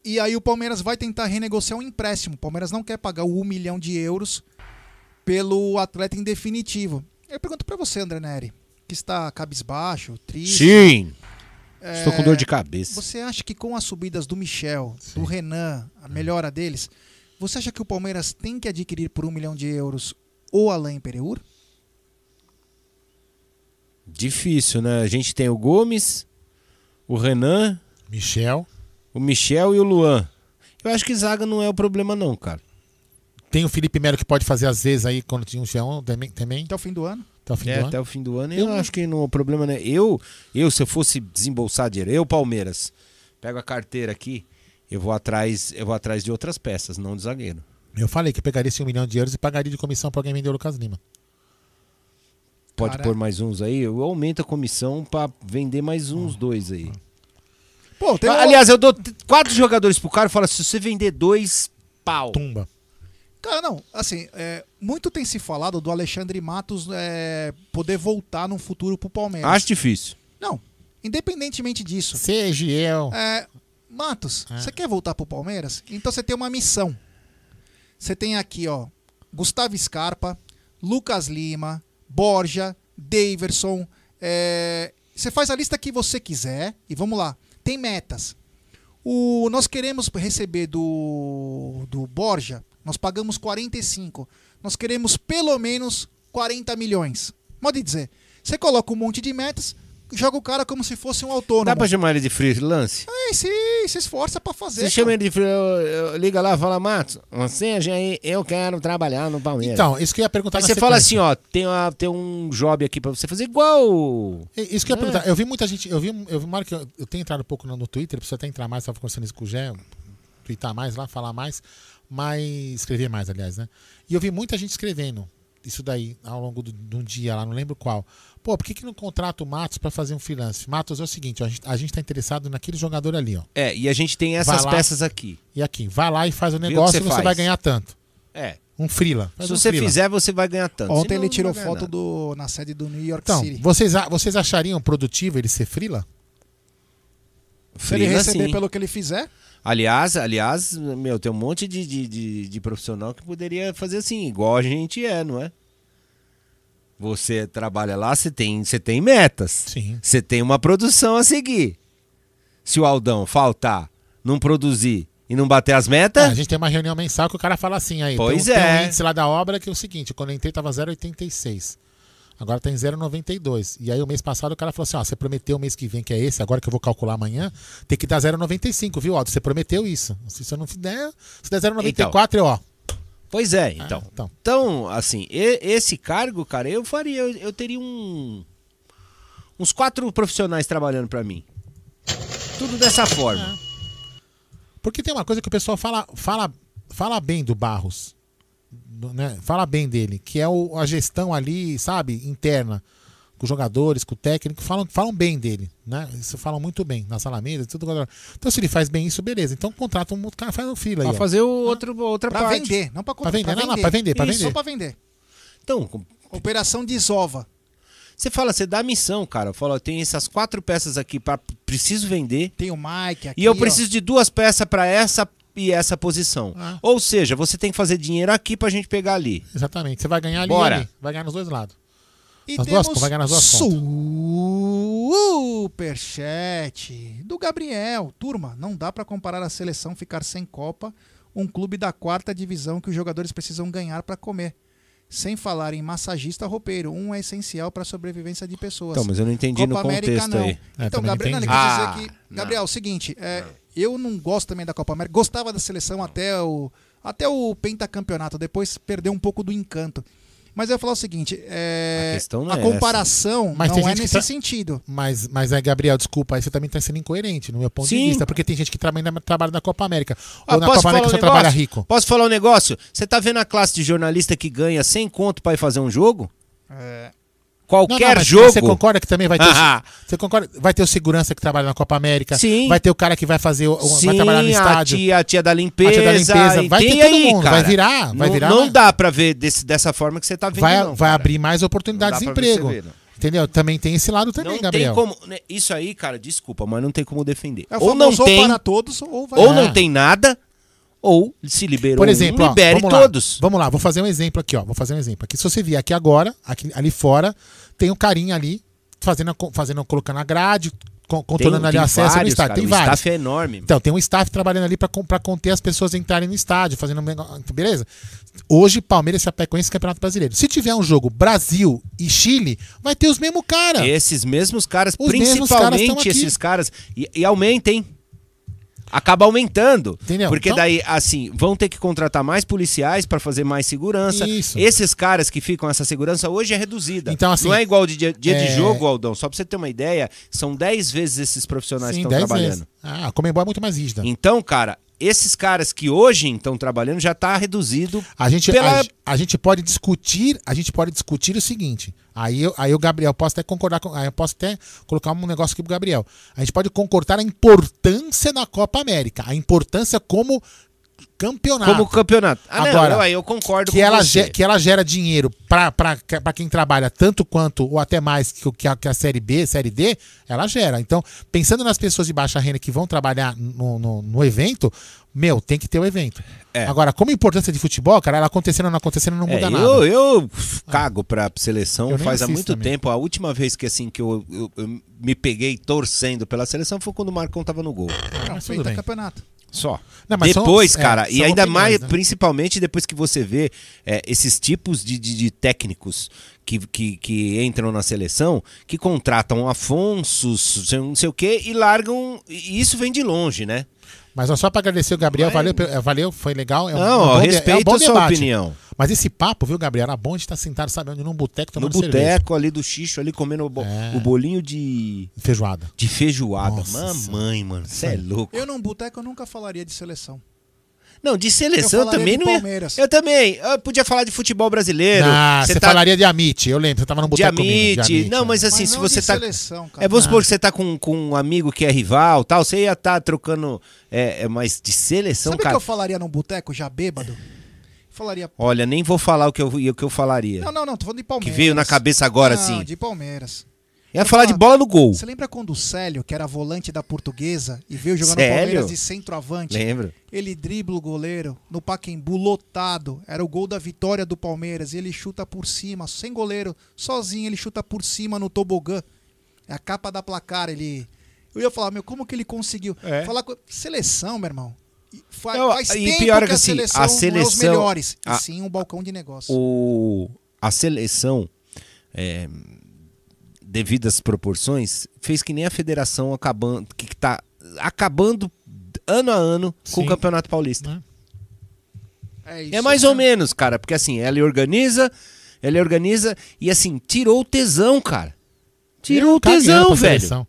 E aí o Palmeiras vai tentar renegociar um empréstimo. O Palmeiras não quer pagar o 1 milhão de euros pelo atleta em definitivo. Eu pergunto pra você, André Neri, que está cabisbaixo, triste. Sim. É, Estou com dor de cabeça. Você acha que com as subidas do Michel, do Renan, a melhora deles, você acha que o Palmeiras tem que adquirir por um milhão de euros o Alain Pereur? Difícil, né? A gente tem o Gomes, o Renan, Michel, o Michel e o Luan. Eu acho que zaga não é o problema, não, cara. Tem o Felipe Melo que pode fazer às vezes aí quando tinha um Fião também. também. Até o fim do ano. Até o fim é, do ano. até o fim do ano. Eu, acho que não, o problema não é. Eu, eu, se eu fosse desembolsar dinheiro, eu, Palmeiras, pego a carteira aqui, eu vou atrás, eu vou atrás de outras peças, não de zagueiro. Eu falei que eu pegaria esse um milhão de euros e pagaria de comissão pra alguém vender o Lucas Lima. Pode Cara. pôr mais uns aí, eu aumento a comissão pra vender mais uns dois aí. Pô, tem Ah, um- Aliás, eu dou quatro jogadores pro cara e falo: se você vender dois, pau. Tumba. Cara, não, assim, é, muito tem se falado do Alexandre Matos é, poder voltar num futuro pro Palmeiras. Acho difícil. Não, independentemente disso. Segiel. É, Matos, você quer voltar pro Palmeiras? Então você tem uma missão. Você tem aqui, ó, Gustavo Scarpa, Lucas Lima, Borja, Daverson. é, Você faz a lista que você quiser e vamos lá. Tem metas. O, nós queremos receber do, do Borja, nós pagamos 45. Nós queremos pelo menos 40 milhões. Pode dizer. Você coloca um monte de metas, joga o cara como se fosse um autônomo. Dá pra chamar ele de freelance? É, se, se esforça pra fazer. Você cara. chama ele de freelance, liga lá e fala, Matos, você já eu quero trabalhar no Palmeiras. Então, isso que eu ia perguntar Aí na você fala assim, ó, tem, uma, tem um job aqui pra você fazer igual. Isso que eu ia É. perguntar. Eu vi muita gente. Eu vi, eu vi uma hora que eu, eu tenho entrado um pouco no, no Twitter, preciso até entrar mais, tava conversando isso com o Gé, twittar mais lá, falar mais, mas escrever mais, aliás, né? E eu vi muita gente escrevendo isso daí ao longo de um dia lá, não lembro qual. Pô, por que, que não contrata o Matos pra fazer um freelance? Matos é o seguinte, ó, a, gente, a gente tá interessado naquele jogador ali, ó. É, e a gente tem essas lá. peças aqui. E aqui, vai lá e faz o negócio você e você faz. vai ganhar tanto. É. Um freela. Se um você freela. fizer, você vai ganhar tanto. Ontem ele tirou foto nada. do, na sede do New York Então, City. vocês, vocês achariam produtivo ele ser freela? Se ele receber sim. pelo que ele fizer, Aliás, aliás, meu, tem um monte de, de, de, de profissional que poderia fazer assim, igual a gente é, não é? Você trabalha lá, você tem, você tem metas. Sim. Você tem uma produção a seguir. Se o Aldão faltar, não produzir e não bater as metas, É, a gente tem uma reunião mensal que o cara fala assim aí. Pois tem, um- tem é. um índice lá da obra que é o seguinte, quando eu entrei tava 0,86. Agora tá em 0,92. E aí o mês passado o cara falou assim, ó, você prometeu o mês que vem que é esse, agora que eu vou calcular amanhã, tem que dar 0,95, viu, Aldo? Você prometeu isso. Se você não fizer, se der 0,94, eu, ó. Pois é, então. então. Então, assim, e- esse cargo, cara, eu faria, eu, eu teria um uns quatro profissionais trabalhando pra mim. Tudo dessa forma. Porque tem uma coisa que o pessoal fala, fala, fala bem do Barros. né? Fala bem dele, que é o- a gestão ali, sabe, interna. Com os jogadores, com o técnico, falam, falam bem dele, né? Isso falam muito bem nas alamedas, tudo. Então, se ele faz bem isso, beleza. Então contrata um outro cara, faz um fila aí. Pra ó. fazer o outro, outra pra parte. vender, não pra Pra comprar. vender, não, não, pra vender, pra Isso, vender. Só pra vender. Então, Operação desova. Você fala, você dá a missão, cara. Fala, ó, tem essas quatro peças aqui para preciso vender. Tem o Mike aqui. E eu ó. preciso de duas peças pra essa e essa posição. Ah. Ou seja, você tem que fazer dinheiro aqui pra gente pegar ali. Exatamente. Você vai ganhar ali, Bora. ali. Vai ganhar nos dois lados. E Nas duas, temos vai ganhar nas duas. Superchat do Gabriel. Turma, não dá pra comparar a seleção ficar sem Copa, um clube da quarta divisão que os jogadores precisam ganhar pra comer. Sem falar em massagista roupeiro, um é essencial pra sobrevivência de pessoas. Então, mas eu não entendi Copa no América, contexto não. aí. É, Então, também não Gabriel, não, Ah, dizer que. não. Gabriel, é o seguinte, é, eu não gosto também da Copa América. Gostava da seleção até o, até o pentacampeonato, depois perdeu um pouco do encanto. Mas eu ia falar o seguinte: é, A a é comparação Mas não é nesse tá- sentido. Mas, mas é, Gabriel, desculpa, aí você também tá sendo incoerente no meu ponto de Sim. vista. Porque tem gente que trabalha, trabalha na Copa América. Ah, ou na posso Copa falar América um só negócio? trabalha rico. Posso falar um negócio? Você tá vendo a classe de jornalista que ganha 100 conto pra ir fazer um jogo? É. Qualquer Não, não, jogo. Você concorda que também vai ter. Ah. você concorda? Vai ter o segurança que trabalha na Copa América. Sim. Vai ter o cara que vai fazer. o- Sim, vai trabalhar no a estádio. tia, a tia da limpeza. A tia da limpeza. Vai ter todo aí, mundo, cara. vai virar, vai não, virar, Não né? dá pra ver desse- dessa forma que você tá vendo. vai não, vai abrir mais oportunidades de Não emprego. ver, não. Entendeu? Também tem esse lado também, Não Gabriel. tem como. né, Isso aí, cara, desculpa, mas não tem como defender. É ou não tem, para todos, ou vai ou lá. não tem nada, ou se liberou Por exemplo, um, ó, libere vamos lá. todos. Vamos lá, vou fazer um exemplo aqui, ó. Vou fazer um exemplo aqui. Se você vier aqui agora, aqui, ali fora, tem um carinha ali fazendo, fazendo colocando a grade, co- controlando ali tem acesso no vários, estádio. cara, tem o vários. staff é enorme. Então, tem um staff trabalhando ali pra conter as pessoas entrarem no estádio, fazendo negócio. Beleza? Hoje, Palmeiras e Chapecoense Campeonato Brasileiro. Se tiver um jogo Brasil e Chile, vai ter os mesmos caras. Esses mesmos caras, Os mesmos caras principalmente estão aqui. esses caras, e, e aumentem. Acaba aumentando. Entendeu? Porque Então- daí, assim, vão ter que contratar mais policiais para fazer mais segurança. Isso. Esses caras que ficam essa segurança hoje é reduzida. Então, assim, Não é igual de dia, dia é- de jogo, Aldão. Só pra você ter uma ideia, são 10 vezes esses profissionais Sim, que 10 estão vezes. trabalhando. Ah, a Comembol é muito mais rígida. Então, cara, esses caras que hoje estão trabalhando já tá reduzido A gente, pela. a, a gente pode discutir, a gente pode discutir o seguinte. Aí eu, aí o Gabriel posso até concordar com, eu posso até colocar um negócio aqui pro Gabriel. A gente pode concordar a importância da Copa América, a importância como campeonato. Como campeonato. Ah, não, Agora, eu, aí eu concordo que com ela, você. que ela gera dinheiro para quem trabalha tanto quanto ou até mais que, o- que, a, que a série B, série D, ela gera. Então, pensando nas pessoas de baixa renda que vão trabalhar no, no, no evento, meu, tem que ter o evento. É. Agora, como importância de futebol, cara, ela acontecendo ou não acontecendo não É, muda nada. eu, eu cago pra seleção Eu faz há muito também. tempo. A última vez que assim que eu, eu- eu me peguei torcendo pela seleção foi quando o Marcão tava no gol. Não, mas tudo bem. campeonato. Só. Não, são- depois, é, cara, e são ainda opiniões, mais, né? principalmente depois que você vê é, esses tipos de, de- de técnicos que, que, que entram na seleção, que contratam Afonsos, não sei o quê, e largam. E isso vem de longe, né? Mas só para agradecer o Gabriel, valeu, pe- é, valeu, foi legal. É um, Não, é um bom de- é um respeito bom a sua debate. opinião. Mas esse papo, viu, Gabriel? Era bom de estar sentado, sabe, onde? Num boteco No tomando cerveja. boteco ali do xixo, ali comendo o, bo- o bolinho de. Feijoada. De feijoada. Nossa Mamãe, mano, você é louco. Eu num boteco eu nunca falaria de seleção. Não, de seleção Eu também não ia. Palmeiras. Eu também. Eu podia falar de futebol brasileiro. Ah, você tá- falaria de Amit, eu lembro, você tava de boteco comigo. De Amit, Não, é. mas assim, Mas se você de tá. seleção, cara. É, vamos supor Ah. que você tá com, com um amigo que é rival tal, você ia estar trocando. É, é, mas de seleção, Sabe o que cara. eu falaria num boteco já bêbado? Falaria. Olha, nem vou falar o que eu, o que eu falaria. Não, não, não, tô falando de que Palmeiras. veio na cabeça agora, não, assim. de Palmeiras. Eu ia falar de bola no gol. Você lembra quando o Célio, que era volante da portuguesa, e veio jogar no Célio? Palmeiras de centroavante? Lembro. Ele dribla o goleiro no Pacaembu lotado. Era o gol da vitória do Palmeiras. E ele chuta por cima, sem goleiro, sozinho, ele chuta por cima no tobogã. É a capa da placar. Ele. Eu ia falar, meu, como que ele conseguiu? É. Falar com. Seleção, meu irmão. Faz e tempo pior é que que, a assim, seleção, a não é os seleção- melhores. a- E sim um balcão de negócio. o, a seleção, é, devido às proporções, fez que nem a federação acabando, que está acabando ano a ano com Sim. o Campeonato Paulista. É, isso, É mais ou menos, cara, porque assim, ela organiza, ela organiza e assim, tirou o tesão, cara. Tirou o caguei tesão, velho. seleção.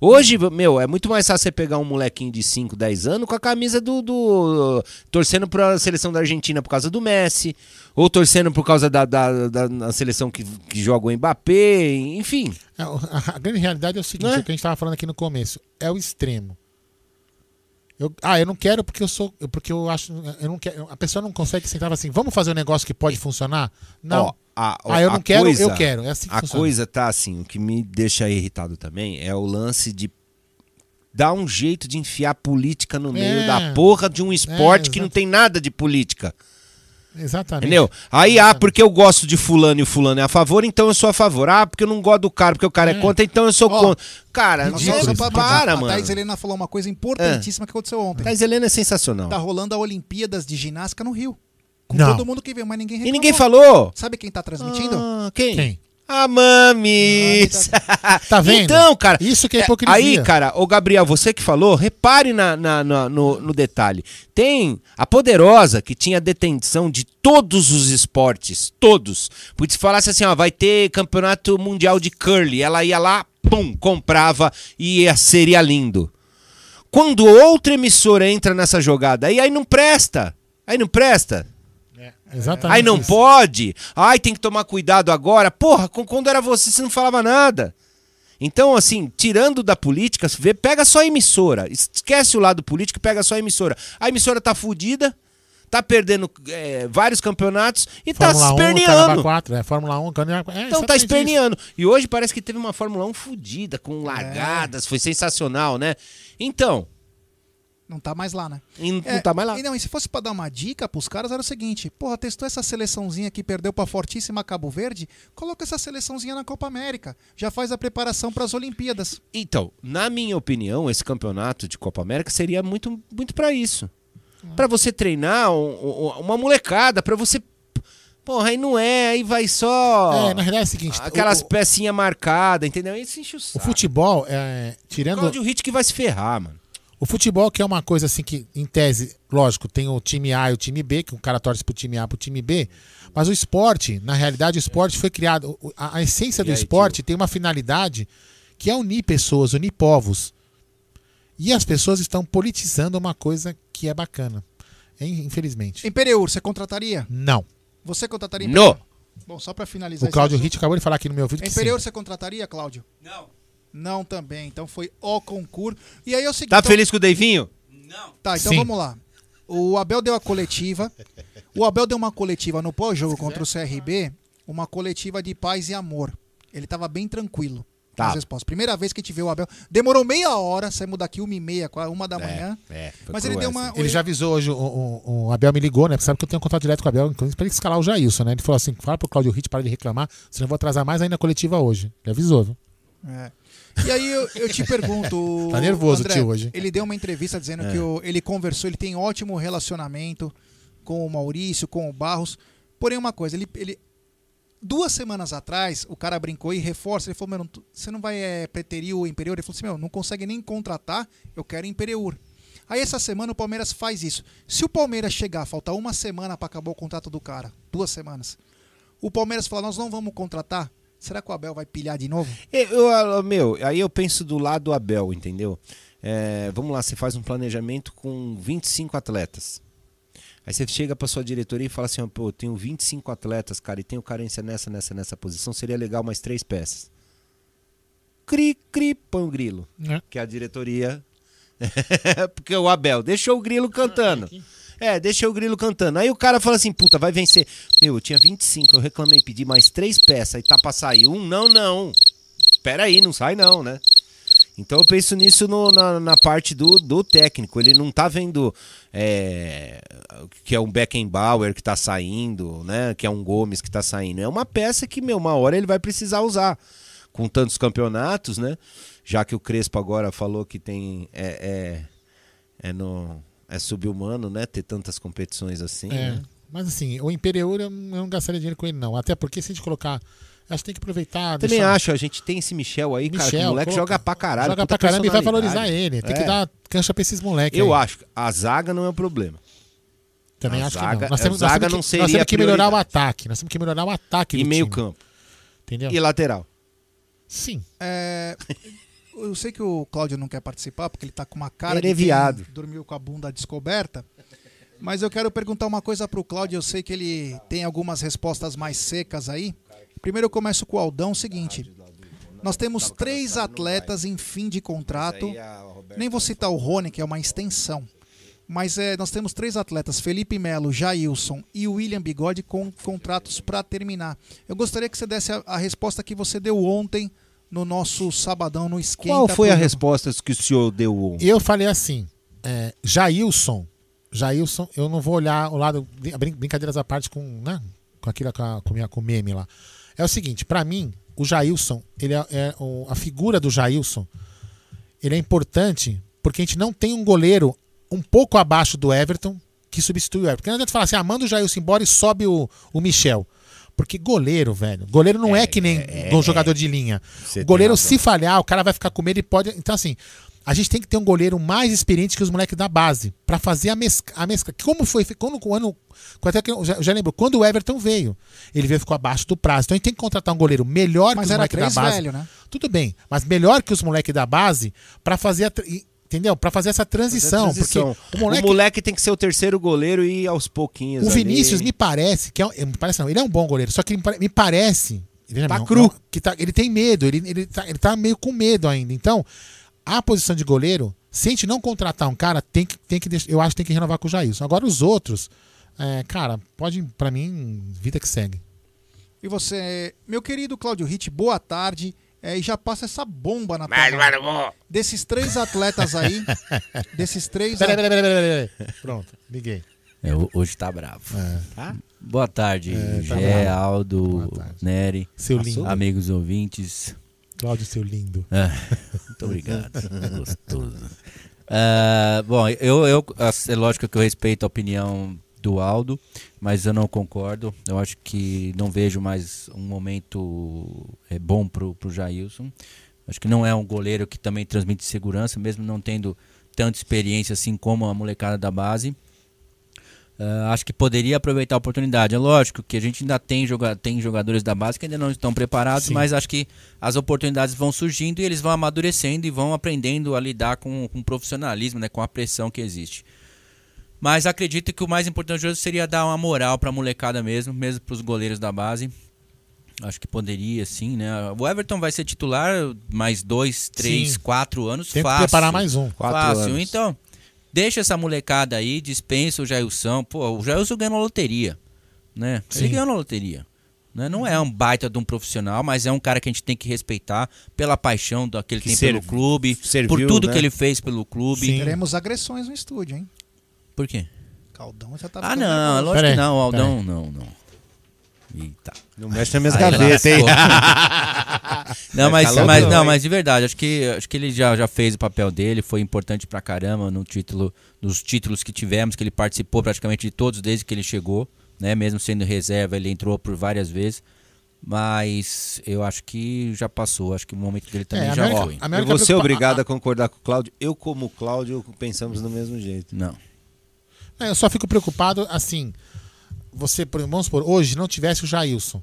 Hoje, meu, é muito mais fácil você pegar um molequinho de 5, 10 anos com a camisa do. do torcendo pra seleção da Argentina por causa do Messi, ou torcendo por causa da, da, da- da seleção que, que joga o Mbappé, enfim. É, A, a grande realidade é o seguinte, é? o que a gente tava falando aqui no começo, é o extremo. Eu, ah, eu não quero porque eu sou. Porque eu acho. Eu não quero. A pessoa não consegue sentar assim, vamos fazer um negócio que pode funcionar? Não. Ó, a- ah, eu não quero, coisa- eu quero. É assim que A funciona. coisa tá assim, o que me deixa irritado também é o lance de dar um jeito de enfiar política no meio É. da porra de um esporte É, que não tem nada de política. Exatamente. Entendeu? Aí, ah, porque eu gosto de fulano e o fulano é a favor, então eu sou a favor. Ah, porque eu não gosto do cara, porque o cara é, É. contra, então eu sou Ó, contra. Cara, só- só para, pra- a mano. Thais Helena falou uma coisa importantíssima que aconteceu ontem. Thais Helena é sensacional. Tá rolando a Olimpíadas de ginástica no Rio. Com Não. todo mundo que veio, mas ninguém E reclamou. ninguém falou? Sabe quem tá transmitindo? Ah, quem? Quem? A Mamis! Tá vendo? Então, cara. Isso que é é, hipocrisia. Aí, cara, o Gabriel, você que falou, repare na, na- na- no, no detalhe. Tem a Poderosa, que tinha detenção de todos os esportes, todos. Porque se falasse assim, ó, vai ter campeonato mundial de curly, ela ia lá, pum, comprava e ia, seria lindo. Quando outra emissora entra nessa jogada, aí, aí não presta. Aí não presta. Exatamente. Aí não isso. pode. Ai, tem que tomar cuidado agora. Porra, com- quando era você, você não falava nada. Então, assim, tirando da política, vê, pega só a emissora. Esquece o lado político e pega só a emissora. A emissora tá fudida, tá perdendo é, vários campeonatos e tá Fórmula 1, esperneando. Caramba 4, é, Fórmula 1, Caramba, é, Então tá isso. esperneando. E hoje parece que teve uma Fórmula 1 fodida, com largadas, foi sensacional, né? Então, Não tá mais lá, né? e não tá mais lá. E não, e se fosse pra dar uma dica pros caras, era o seguinte: porra, testou essa seleçãozinha que perdeu pra fortíssima Cabo Verde? Coloca essa seleçãozinha na Copa América. Já faz a preparação pras Olimpíadas. Então, na minha opinião, esse campeonato de Copa América seria muito, muito para isso. Pra você treinar um- um- uma molecada, pra você. Porra, aí não é, aí vai só. É, na realidade é o seguinte, Aquelas o- pecinhas marcadas, entendeu? Isso enche o O saco. futebol, é, tirando. Cláudio Hit que vai se ferrar, mano. O futebol que é uma coisa assim que, em tese, lógico, tem o time A e o time B, que o cara torce pro time A pro time B, mas o esporte, na realidade, o esporte foi criado. A, a essência do aí, esporte tem uma finalidade que é unir pessoas, unir povos. E as pessoas estão politizando uma coisa que é bacana. Infelizmente. Imperiur, você contrataria? Não. Você contrataria. Imperiur? Bom, só pra finalizar O Cláudio Ritt acabou de falar aqui no meu ouvido que Imperiur, sim. você contrataria, Cláudio? Não. Não também. Então foi o concurso. E aí é o seguinte. Tá então- feliz com o Deivinho? Tá, então Sim. vamos lá. O Abel deu a coletiva. O Abel deu uma coletiva no pós-jogo contra o CRB, uma coletiva de paz e amor. Ele tava bem tranquilo. Tá. Nas respostas. Primeira vez que a gente vê o Abel. Demorou meia hora, saímos daqui uma e meia, quase uma da manhã. É, foi Mas ele deu uma. Ele já avisou hoje, o, o- o Abel me ligou, né? Porque sabe que eu tenho contato direto com o Abel, inclusive pra ele escalar o Jailson, né? Ele falou assim: fala pro Cláudio Ritt para de reclamar, senão eu vou atrasar mais ainda a coletiva hoje. Ele avisou, viu? É. E aí eu, eu te pergunto. Tá nervoso o André, tio hoje. Ele deu uma entrevista dizendo É. que o- ele conversou, ele tem ótimo relacionamento com o Maurício, com o Barros. Porém, uma coisa, ele. ele duas semanas atrás, o cara brincou e reforça. Ele falou: Meu, não você não vai é, preterir o Imperiur? Ele falou assim: Meu, não consegue nem contratar, eu quero Imperiur. Aí essa semana o Palmeiras faz isso. Se o Palmeiras chegar, faltar uma semana para acabar o contrato do cara, duas semanas, o Palmeiras falar: Nós não vamos contratar. Será que o Abel vai pilhar de novo? Eu, eu- meu, aí eu penso do lado do Abel, entendeu? É, vamos lá, você faz um planejamento com 25 atletas. Aí você chega pra sua diretoria e fala assim, pô, eu tenho 25 atletas, cara, e tenho carência nessa, nessa, nessa posição, seria legal mais três peças. Cri, cri, pão grilo. É. Que a diretoria... Porque o Abel deixou o grilo cantando. É, deixei o grilo cantando. Aí o cara fala assim, puta, vai vencer. Meu, eu tinha 25, eu reclamei, pedi mais três peças e tá pra sair um? Não, não. Espera aí, não sai não, né? Então eu penso nisso no- na, na parte do, do técnico. Ele não tá vendo é, que é um Beckenbauer que tá saindo, né? Que é um Gomes que tá saindo. É uma peça que, meu, uma hora ele vai precisar usar. Com tantos campeonatos, né? Já que o Crespo agora falou que tem. É, é, é no. É subhumano, né? Ter tantas competições assim. É. né? Mas assim, o Imperiur eu não gastaria dinheiro com ele, não. Até porque se a gente colocar. Acho que tem que aproveitar. Também deixar- acho, a gente tem esse Michel aí, cara, que o Michel, moleque coloca- joga pra caralho. Joga pra caramba e vai valorizar ele. Tem É. que dar cancha pra esses moleques. Eu aí. acho a zaga não é o problema. Também A acho zaga- que não. Nós a temos, nós zaga temos não que, seria nós temos que melhorar o ataque. Nós temos que melhorar o ataque E meio time. campo. Entendeu? E lateral. Sim. É, eu sei que o Cláudio não quer participar porque ele tá com uma cara é de dormiu com a bunda descoberta. Mas eu quero perguntar uma coisa pro Cláudio. Eu sei que ele tem algumas respostas mais secas aí. Primeiro eu começo com o Aldão. Seguinte, nós temos três atletas em fim de contrato. Nem vou citar o Rony, que é uma extensão. Mas é, nós temos três atletas, Felipe Melo, Jailson e William Bigode, com contratos para terminar. Eu gostaria que você desse a, a resposta que você deu ontem no nosso sabadão no Esquenta. Qual foi a pro- resposta que o senhor deu ontem? Eu falei assim, é, Jailson, Jailson, eu não vou olhar o lado, brin- brincadeiras à parte com, né, com aquilo, com, a, com, minha, com o meme lá. É o seguinte, pra mim, o Jailson, ele é, é o- a figura do Jailson, ele é importante porque a gente não tem um goleiro um pouco abaixo do Everton que substitui o Everton. Porque não adianta falar assim, ah, manda o Jailson embora e sobe o, o Michel. Porque goleiro, velho, goleiro não é, que nem um jogador de linha. O goleiro, se falhar, o cara vai ficar com medo e pode. Então, assim, a gente tem que ter um goleiro mais experiente que os moleques da base pra fazer a mescla. A mescla. Como foi? Quando, quando, quando até que eu já, já lembro, quando o Everton veio, ele veio ficou abaixo do prazo. Então a gente tem que contratar um goleiro melhor Mas que os moleques da base. velho, né? Tudo bem, mas melhor que os moleques da base pra fazer a. e- Entendeu? Pra fazer essa transição. Transição. Porque o moleque, o moleque tem que ser o terceiro goleiro e ir aos pouquinhos. o ali. Vinícius me parece que é, um- me parece não, ele é um bom goleiro, só que me pare- me parece, veja Tá bem, cru. não- que tá- ele tem medo, ele, ele, tá, ele tá meio com medo ainda. Então, a posição de goleiro, se a gente não contratar um cara, tem que, tem que eu acho que tem que renovar com o Jailson. Agora os outros, É, cara, pode, pra mim, vida que segue. E você, meu querido Cláudio Ritt, boa tarde. É, e já passa essa bomba na Mas, mano. Desses três atletas aí, desses três. Peraí, peraí, peraí, peraí, peraí. Pronto, liguei. É, ho- hoje tá bravo. Tá? Boa tarde, É, tá Gé. Aldo, Nery, Seu lindo. amigos ouvintes. Cláudio, seu lindo. Ah, muito obrigado. Gostoso. Ah, bom, eu, eu, é lógico que eu respeito a opinião do Aldo, mas eu não concordo. Eu acho que não vejo mais um momento é, bom pro, pro Jailson. Acho que não é um goleiro que também transmite segurança, mesmo não tendo tanta experiência assim como a molecada da base. Ah, acho que poderia aproveitar a oportunidade. É lógico que a gente ainda tem, joga tem jogadores da base que ainda não estão preparados, Sim. mas acho que as oportunidades vão surgindo e eles vão amadurecendo e vão aprendendo a lidar com, com o profissionalismo, né, com a pressão que existe. Mas acredito que o mais importante hoje seria dar uma moral para a molecada mesmo, mesmo para os goleiros da base. Acho que poderia, sim, né? O Everton vai ser titular mais dois, três, Sim. quatro anos Tem que fácil. preparar mais um. Quatro Fácil. anos. Então, deixa essa molecada aí, dispensa o Jailson. Pô, o Jailson ganhou na loteria, né? Ele Sim. ganhou na loteria. Né? Não é um baita de um profissional, mas é um cara que a gente tem que respeitar pela paixão do que ele Que tem serv- pelo clube, serviu, por tudo né? que ele fez pelo clube. Teremos agressões no estúdio, hein? Por quê? Caldão já tá Ah, não, é nervoso. lógico que não, o Aldão, peraí. não, não. Eita. Não mexe nas minhas Aí gavetas, hein? não, mas, mas, não, mas de verdade, acho que, acho que ele já, já fez o papel dele, foi importante pra caramba no título, nos títulos que tivemos, que ele participou praticamente de todos desde que ele chegou, né? Mesmo sendo reserva, ele entrou por várias vezes. Mas eu acho que já passou, acho que o momento dele também É, já América- foi. a Eu vou ser obrigado a concordar com o Cláudio. Eu, como o Cláudio, pensamos do mesmo jeito. Não. Eu só fico preocupado, assim, você, por- vamos supor, hoje não tivesse o Jailson,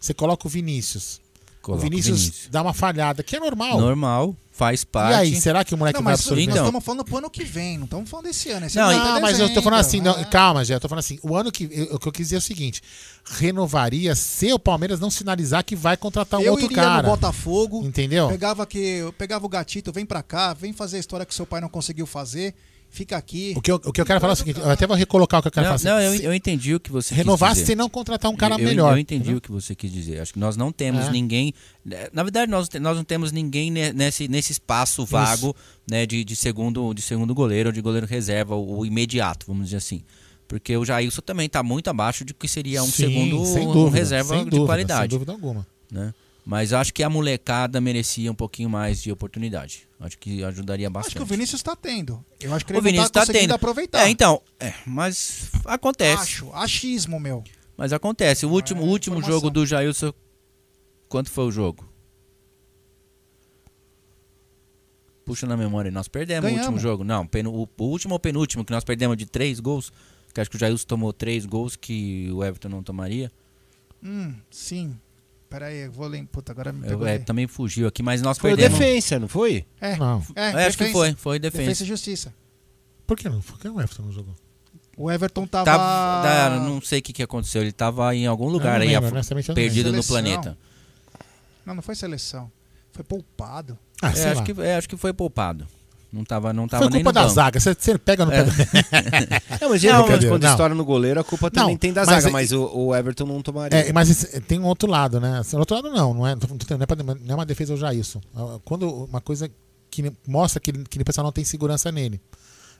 você coloca o Vinícius. Coloca o Vinícius, Vinícius. dá uma falhada, que é normal. Normal, faz parte. E aí, será que o moleque Não, vai absorver? nós Então. estamos falando pro ano que vem, não estamos falando desse ano. Esse Não, ano tá mas eu tô dezembro, falando assim, não, é. calma, Jé, eu tô falando assim, o ano que eu- o que eu quis dizer é o seguinte, renovaria se o Palmeiras não sinalizar que vai contratar um eu outro iria cara. no Botafogo, Entendeu? Pegava que eu pegava o gatito, vem pra cá, vem fazer a história que seu pai não conseguiu fazer, fica aqui. O que eu, o que eu quero falar é o seguinte, eu até vou recolocar o que eu quero Não, falar. não, eu, eu entendi o que você renovar quis dizer. se não contratar um cara Eu- melhor. Eu entendi entendeu? o que você quis dizer. Acho que nós não temos É. ninguém. né, Na verdade, nós, nós não temos ninguém ne- nesse, nesse espaço vago né, de, de, segundo, de segundo goleiro ou de goleiro reserva, o, imediato, vamos dizer assim. Porque o Jailson também está muito abaixo de que seria um Sim, segundo sem um dúvida, reserva sem de dúvida, qualidade. Sem dúvida alguma. né? Mas acho que a molecada merecia um pouquinho mais de oportunidade. Acho que ajudaria Acho bastante. que o Vinícius está tendo. Eu acho que ele O Vinícius não tá tá tendo. aproveitar. É, então, é, mas acontece. Acho, achismo, meu. Mas acontece. O último, o último informação. jogo do Jailson. Quanto foi o jogo? Puxa na memória. Nós perdemos o último Ganhamos. jogo. Não, o, o último ou penúltimo, que nós perdemos de três gols. Que acho que o Jailson tomou três gols que o Everton não tomaria. Hum, sim. Pera aí, eu vou lembrar. Puta, agora me Eu, pegou. é, aí. também fugiu aqui, mas nós Foi perdemos. defensa, não foi? É, Não. é, É, acho que foi, foi defensa. Defesa e justiça. Por que não? Por que o Everton não jogou? O Everton tava. Tava, tá, não sei o que, que aconteceu. Ele tava em algum lugar aí, lembro, eu não perdido no planeta. Não, não foi seleção. Foi poupado. Ah, É, sei acho, lá. que, é, acho que foi poupado. Não tava, não tava Foi culpa da zaga. Você, você pega no É. Não, mas geralmente quando não. estoura no goleiro, a culpa também Não, tem da mas zaga, é- mas o, o Everton não tomaria. É, mas esse- tem um outro lado, né? Assim, outro lado não, não é, não é, pra- não é uma defesa ao Jailson. Ah, Quando uma coisa que mostra que, que o pessoal não tem segurança nele.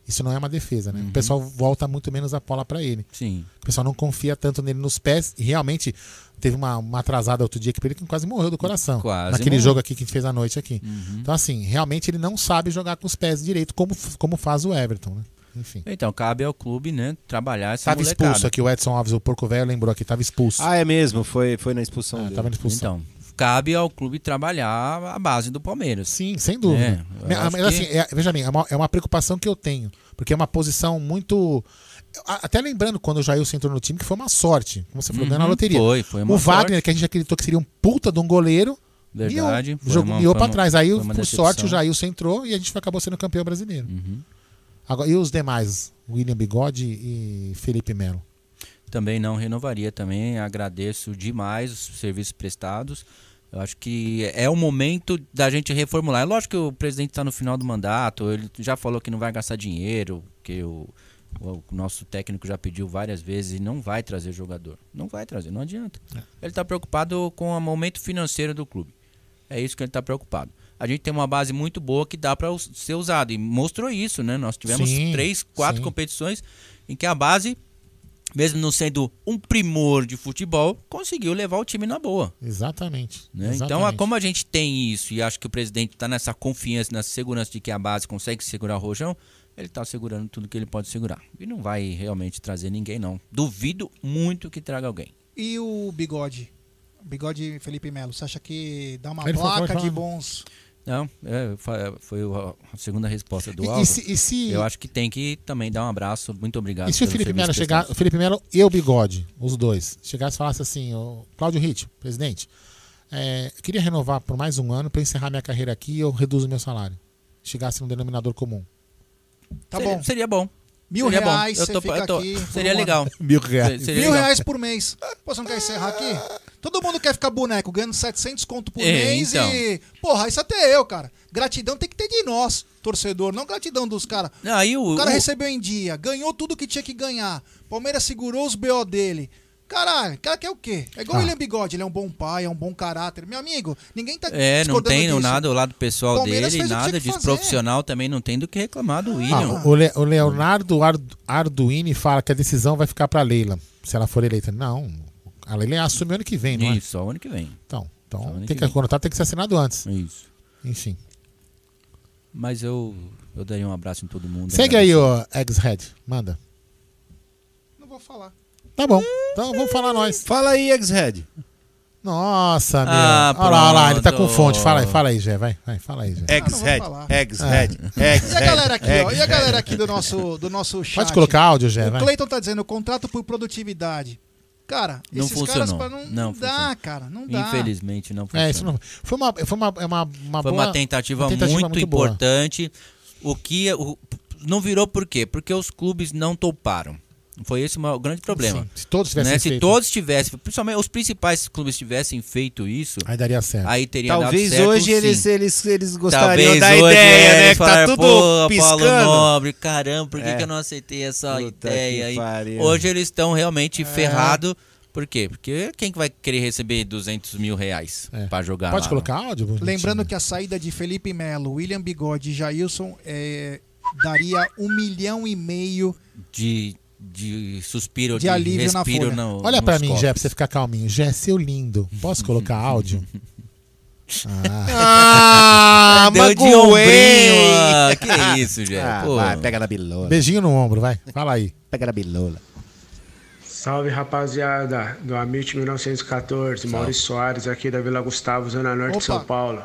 Isso não é uma defesa, né? O pessoal volta muito menos a bola pra ele. Sim. O pessoal não confia tanto nele nos pés e realmente teve uma, uma atrasada outro dia que ele que quase morreu do coração. Quase naquele morreu. jogo aqui que a gente fez à noite aqui. Uhum. Então, assim, realmente ele não sabe jogar com os pés direito, como, como faz o Everton, né? Enfim. Então, cabe ao clube, né, trabalhar essa Tava molecada. expulso aqui, o Edson Alves, o Porco Velho, lembrou aqui, tava expulso. Ah, é mesmo, foi, foi na expulsão Ah, dele. tava na expulsão. Então, cabe ao clube trabalhar a base do Palmeiras. Sim, sem dúvida. É, mas, assim, que- é- veja bem, é uma, é uma preocupação que eu tenho. Porque é uma posição muito. Até lembrando quando o Jailson entrou no time, que foi uma sorte. Como você falou, ganhou na Uhum, loteria. foi, foi uma o Wagner, sorte. que a gente acreditou que seria um puta de um goleiro. Verdade, Miou, jogou, uma- trás. Aí, por decepção. sorte, o Jailson entrou e a gente acabou sendo campeão brasileiro. Uhum. Agora, e os demais? William Bigode e Felipe Melo. Também não renovaria também. Agradeço demais os serviços prestados. Eu acho que é o momento da gente reformular. É lógico que o presidente está no final do mandato, ele já falou que não vai gastar dinheiro, que o, O nosso técnico já pediu várias vezes e não vai trazer jogador. Não vai trazer, não adianta. Ele está preocupado com o momento financeiro do clube. É isso que ele está preocupado. A gente tem uma base muito boa que dá para ser usado. E mostrou isso, né? Nós tivemos Sim, três, quatro sim. competições em que a base, mesmo não sendo um primor de futebol, conseguiu levar o time na boa. Exatamente. né? Então, exatamente. a- como a gente tem isso e acho que o presidente está nessa confiança, nessa segurança de que a base consegue segurar o rojão, ele está segurando tudo que ele pode segurar. E não vai realmente trazer ninguém, não. Duvido muito que traga alguém. E o bigode? Bigode Felipe Melo, você acha que dá uma Ele placa de bons. Não, é, foi a segunda resposta do E- e Aldo. se- e se- Eu acho que tem que também dar um abraço. Muito obrigado. E se o Felipe Melo chegar, o Felipe Melo e o Bigode, os dois, chegasse e falasse assim, o Cláudio Ritt, presidente, é, eu queria renovar por mais um ano para encerrar minha carreira aqui e eu reduzo meu salário. Chegasse num denominador comum. Tá Seria- bom. Seria bom. Mil Seria bom. reais, Eu você tô- fica eu tô- seria legal. Mil reais. Se- seria Mil legal. reais por mês. Pô, você não quer encerrar aqui? Todo mundo quer ficar boneco, ganhando 700 conto por É, mês então. e... Porra, isso até eu, cara. Gratidão tem que ter de nós, torcedor, não gratidão dos caras. O- o cara o- recebeu em dia, ganhou tudo que tinha que ganhar. Palmeiras segurou os BO dele. Caralho, o cara quer o quê? É igual Ah. o William Bigode, ele é um bom pai, é um bom caráter. Meu amigo, ninguém tá É, não tem disso. nada do lado pessoal Palmeiras dele, o nada de fazer. profissional também não tem do que reclamar do Ah, William. o, Le- o Leonardo Ard- Arduini fala que a decisão vai ficar para Leila, se ela for eleita. Não, a Leila assume ano que vem, não é? Isso, só o ano que vem. Então, então tem que que, vem. o contrato tem que ser assinado antes. Isso. Enfim. Mas eu, eu daria um abraço em todo mundo. Segue aí, o Ex-Head. Manda. Não vou falar. Tá bom. Então vamos falar nós. Fala aí, Ex-Head. Nossa, meu. Ah, olha lá, olha lá, ele tá com fonte. Fala aí, fala aí, Jé. Vai, vai, fala aí, Jé. Ex-Head. falar. Ex-Head. É. E a galera aqui, ó? E a galera aqui do nosso, do nosso chat? Pode colocar áudio, Jé, O vai. Cleiton tá dizendo contrato por produtividade. Cara, Não esses caras funcionou. pra não, Não não dá, funcionou. cara. Não dá. Infelizmente não funciona. É, isso não. Foi uma, foi uma, é uma, uma Foi boa- uma tentativa, uma tentativa muito, boa. importante. O que o- não virou por quê? Porque os clubes não toparam. Foi esse o maior- o grande problema. Sim, se todos tivessem Né? Se feito. todos tivessem, principalmente os principais clubes tivessem feito isso, Aí daria certo. aí teria Talvez dado certo, hoje sim. eles, eles, eles gostariam Talvez da hoje ideia, né? Que tá tudo "Pô, Paulo piscando. Nobre, caramba, por que, É. que eu não aceitei essa Puta ideia. Hoje eles estão realmente É. ferrados. Por quê? Porque quem que vai querer receber 200 mil reais É. pra jogar Pode lá? colocar áudio? bonitinho? Lembrando que a saída de Felipe Melo, William Bigode e Jailson é, daria um milhão e meio. de, de suspiro, De de, alívio na respiro no, Olha pra nos mim, cofres. Jé, pra você ficar calminho. Jé, seu lindo. Posso colocar áudio? Ah, Deu de ombrinho, ah, que isso, Jé, Ah, vai, pega na bilola. Beijinho no ombro, vai. Fala aí. Pega na bilola. Salve rapaziada do Amit 1914, Maurício Soares aqui da Vila Gustavo, Zona Norte de Opa. São Paulo.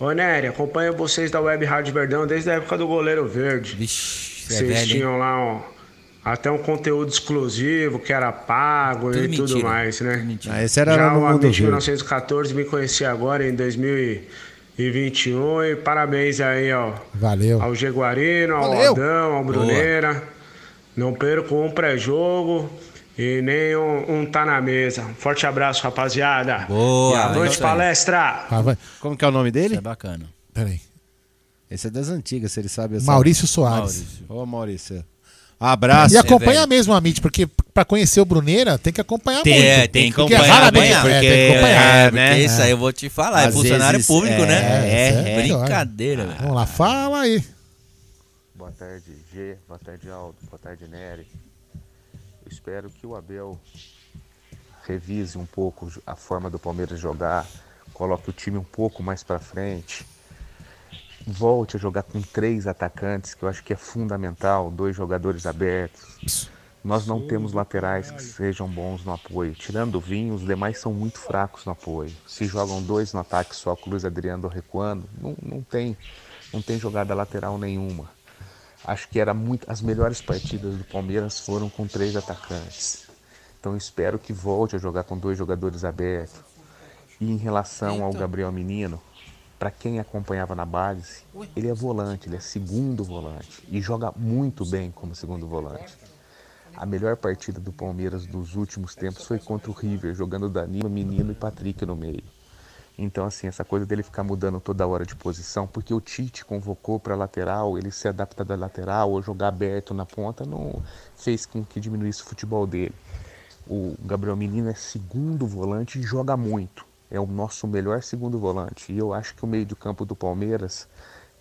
Ô Nery, acompanho vocês da Web Rádio Verdão desde a época do goleiro verde. Vixe, é Vocês velho, hein? tinham lá um- até um conteúdo exclusivo que era pago Tudo e tudo mentira, mais, né? tudo mentira. Ah, esse era Já o Amit verde. 1914 me conheci agora em 2021 e parabéns aí, ó. Valeu. Ao Jaguarino, ao Valeu. Aldão, ao Bruneira. Não perco um pré-jogo e nem um, um tá na mesa. Forte abraço, rapaziada. Boa, Boa é noite, isso aí. palestra. Ah. Como que é o nome Isso dele? é bacana. Peraí. Esse é das antigas, se ele sabe. Maurício Soares. Maurício. Ô, Maurício. Abraço. E acompanha mesmo, Amit, porque pra conhecer o Bruneira tem que acompanhar Tem, muito. é, tem que Porque acompanhar, raramente- acompanhar, é, porque- tem que acompanhar. é, porque né? isso aí eu vou te falar, é Às funcionário vezes, público, é, né? é, é Brincadeira, velho. Vamos lá, fala aí. Boa tarde, G. Boa tarde, Aldo. Boa tarde, Nery. Eu espero que o Abel revise um pouco a forma do Palmeiras jogar, coloque o time um pouco mais para frente, volte a jogar com três atacantes, que eu acho que é fundamental, dois jogadores abertos. Nós não temos laterais que sejam bons no apoio. Tirando o Vinho, os demais são muito fracos no apoio. Se jogam dois no ataque só, com o Luiz Adriano recuando, não, não, tem, não tem jogada lateral nenhuma. Acho que era muito, as melhores partidas do Palmeiras foram com três atacantes. Então espero que volte a jogar com dois jogadores abertos. E em relação ao Gabriel Menino, para quem acompanhava na base, ele é volante, ele é segundo volante e joga muito bem como segundo volante. A melhor partida do Palmeiras dos últimos tempos foi contra o River, jogando Danilo, Menino e Patrick no meio. Então, assim, essa coisa dele ficar mudando toda hora de posição, porque o Tite convocou para lateral, ele se adapta da lateral ou jogar aberto na ponta, não fez com que diminuísse o futebol dele. O Gabriel Menino é segundo volante e joga muito. É o nosso melhor segundo volante. E eu acho que o meio de campo do Palmeiras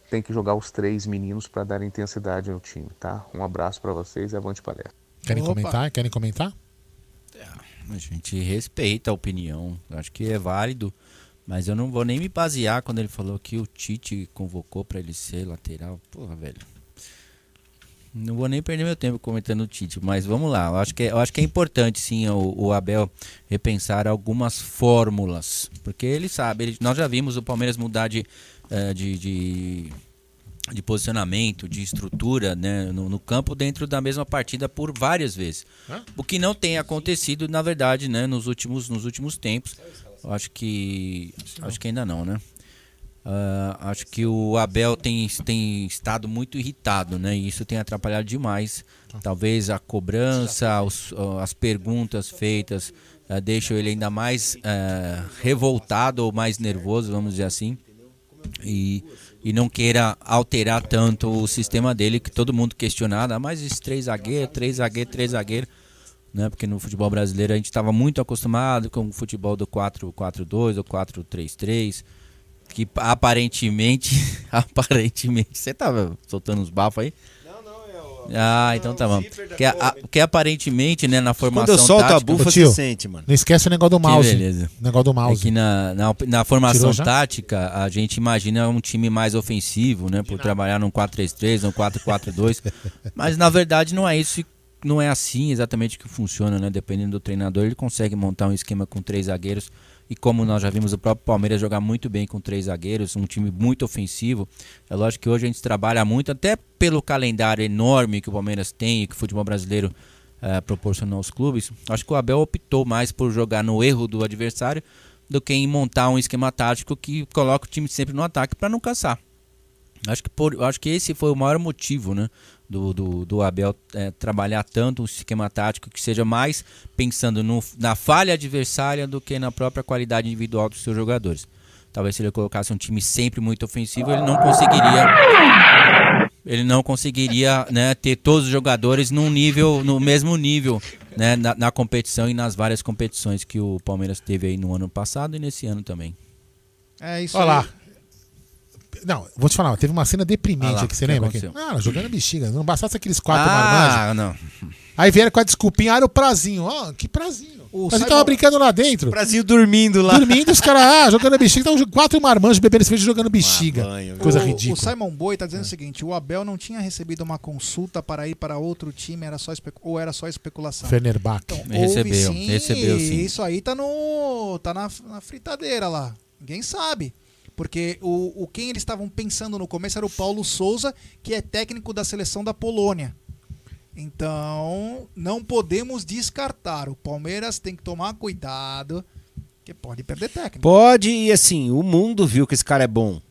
tem que jogar os três meninos para dar intensidade no time, tá? Um abraço para vocês e avante palestra. Querem comentar? Querem comentar? A gente respeita a opinião. Eu acho que é válido. Mas eu não vou nem me basear quando ele falou que o Tite convocou para ele ser lateral. Porra, velho. Não vou nem perder meu tempo comentando o Tite, mas vamos lá. Eu acho que é, eu acho que é importante sim o, o Abel repensar algumas fórmulas, porque ele sabe. Ele, nós já vimos o Palmeiras mudar de, eh, de, de, de posicionamento, de estrutura né, no, no campo dentro da mesma partida por várias vezes. Hã? O que não tem acontecido, na verdade, né, nos últimos, nos últimos tempos. Eu acho que. Acho que ainda não, né? Ah, acho que o Abel tem, tem estado muito irritado, né? E isso tem atrapalhado demais. Talvez a cobrança, os- as perguntas feitas ah, deixam ele ainda mais ah, revoltado ou mais nervoso, vamos dizer assim. E, e não queira alterar tanto o sistema dele, que todo mundo questionado. Ah, mas esses três zagueiros, três zagueiros, três zagueiros né? Porque no futebol brasileiro a gente estava muito acostumado com o futebol do 4-4-2 ou 4-3-3, que aparentemente, aparentemente, você tava soltando uns bafos aí? Não, não, eu... Ah, então tá bom. Que, a- que aparentemente, né, na formação eu solto a tática... bufa, Ô, tio, você sente, mano. Não esquece o negócio do Que mouse. beleza. Negócio do mouse. É que na, na, na formação tática, a gente imagina um time mais ofensivo, né? Por trabalhar num 4-3-3, num 4-4-2. Mas na verdade não é isso, não é assim exatamente que funciona, né? Dependendo do treinador, ele consegue montar um esquema com três zagueiros. E como nós já vimos o próprio Palmeiras jogar muito bem com três zagueiros, um time muito ofensivo. É lógico que hoje a gente trabalha muito, até pelo calendário enorme que o Palmeiras tem e que o futebol brasileiro eh, proporcionou aos clubes. Acho que o Abel optou mais por jogar no erro do adversário do que em montar um esquema tático que coloca o time sempre no ataque para não caçar. Acho que, por, acho que esse foi o maior motivo né, do, do, do Abel eh, trabalhar tanto um esquema tático que seja mais pensando no, na falha adversária do que na própria qualidade individual dos seus jogadores. Talvez se ele colocasse um time sempre muito ofensivo, ele não conseguiria. Ele não conseguiria né, ter todos os jogadores num nível, no mesmo nível né, na, na competição e nas várias competições que o Palmeiras teve aí no ano passado e nesse ano também. É isso Olha lá. aí. Não, vou te falar, teve uma cena deprimente Ah lá, aqui, você o que lembra? Aconteceu? Ah, jogando bexiga. Não bastasse aqueles quatro Ah, marmanjos. não. Aí vieram com a desculpinha, ah, era o prazinho. Ó, que prazinho. O O prazinho tava brincando lá dentro. Brasil dormindo lá. Dormindo, os caras, ah, jogando bexiga. Então, quatro marmanjos bebendo cerveja jogando bexiga. banho, Coisa o, ridícula. O Simon Boy tá dizendo o seguinte: o Abel não tinha recebido uma consulta para ir para outro time, era só ou era só especulação. Fenerbahçe. Então, Recebeu, sim, recebeu sim. Isso aí tá no. tá na, na fritadeira lá. Ninguém sabe. Porque o, o quem eles estavam pensando no começo era o Paulo Souza, que é técnico da seleção da Polônia. Então, não podemos descartar. O Palmeiras tem que tomar cuidado, que pode perder técnico. Pode, e assim, o mundo viu que esse cara é bom.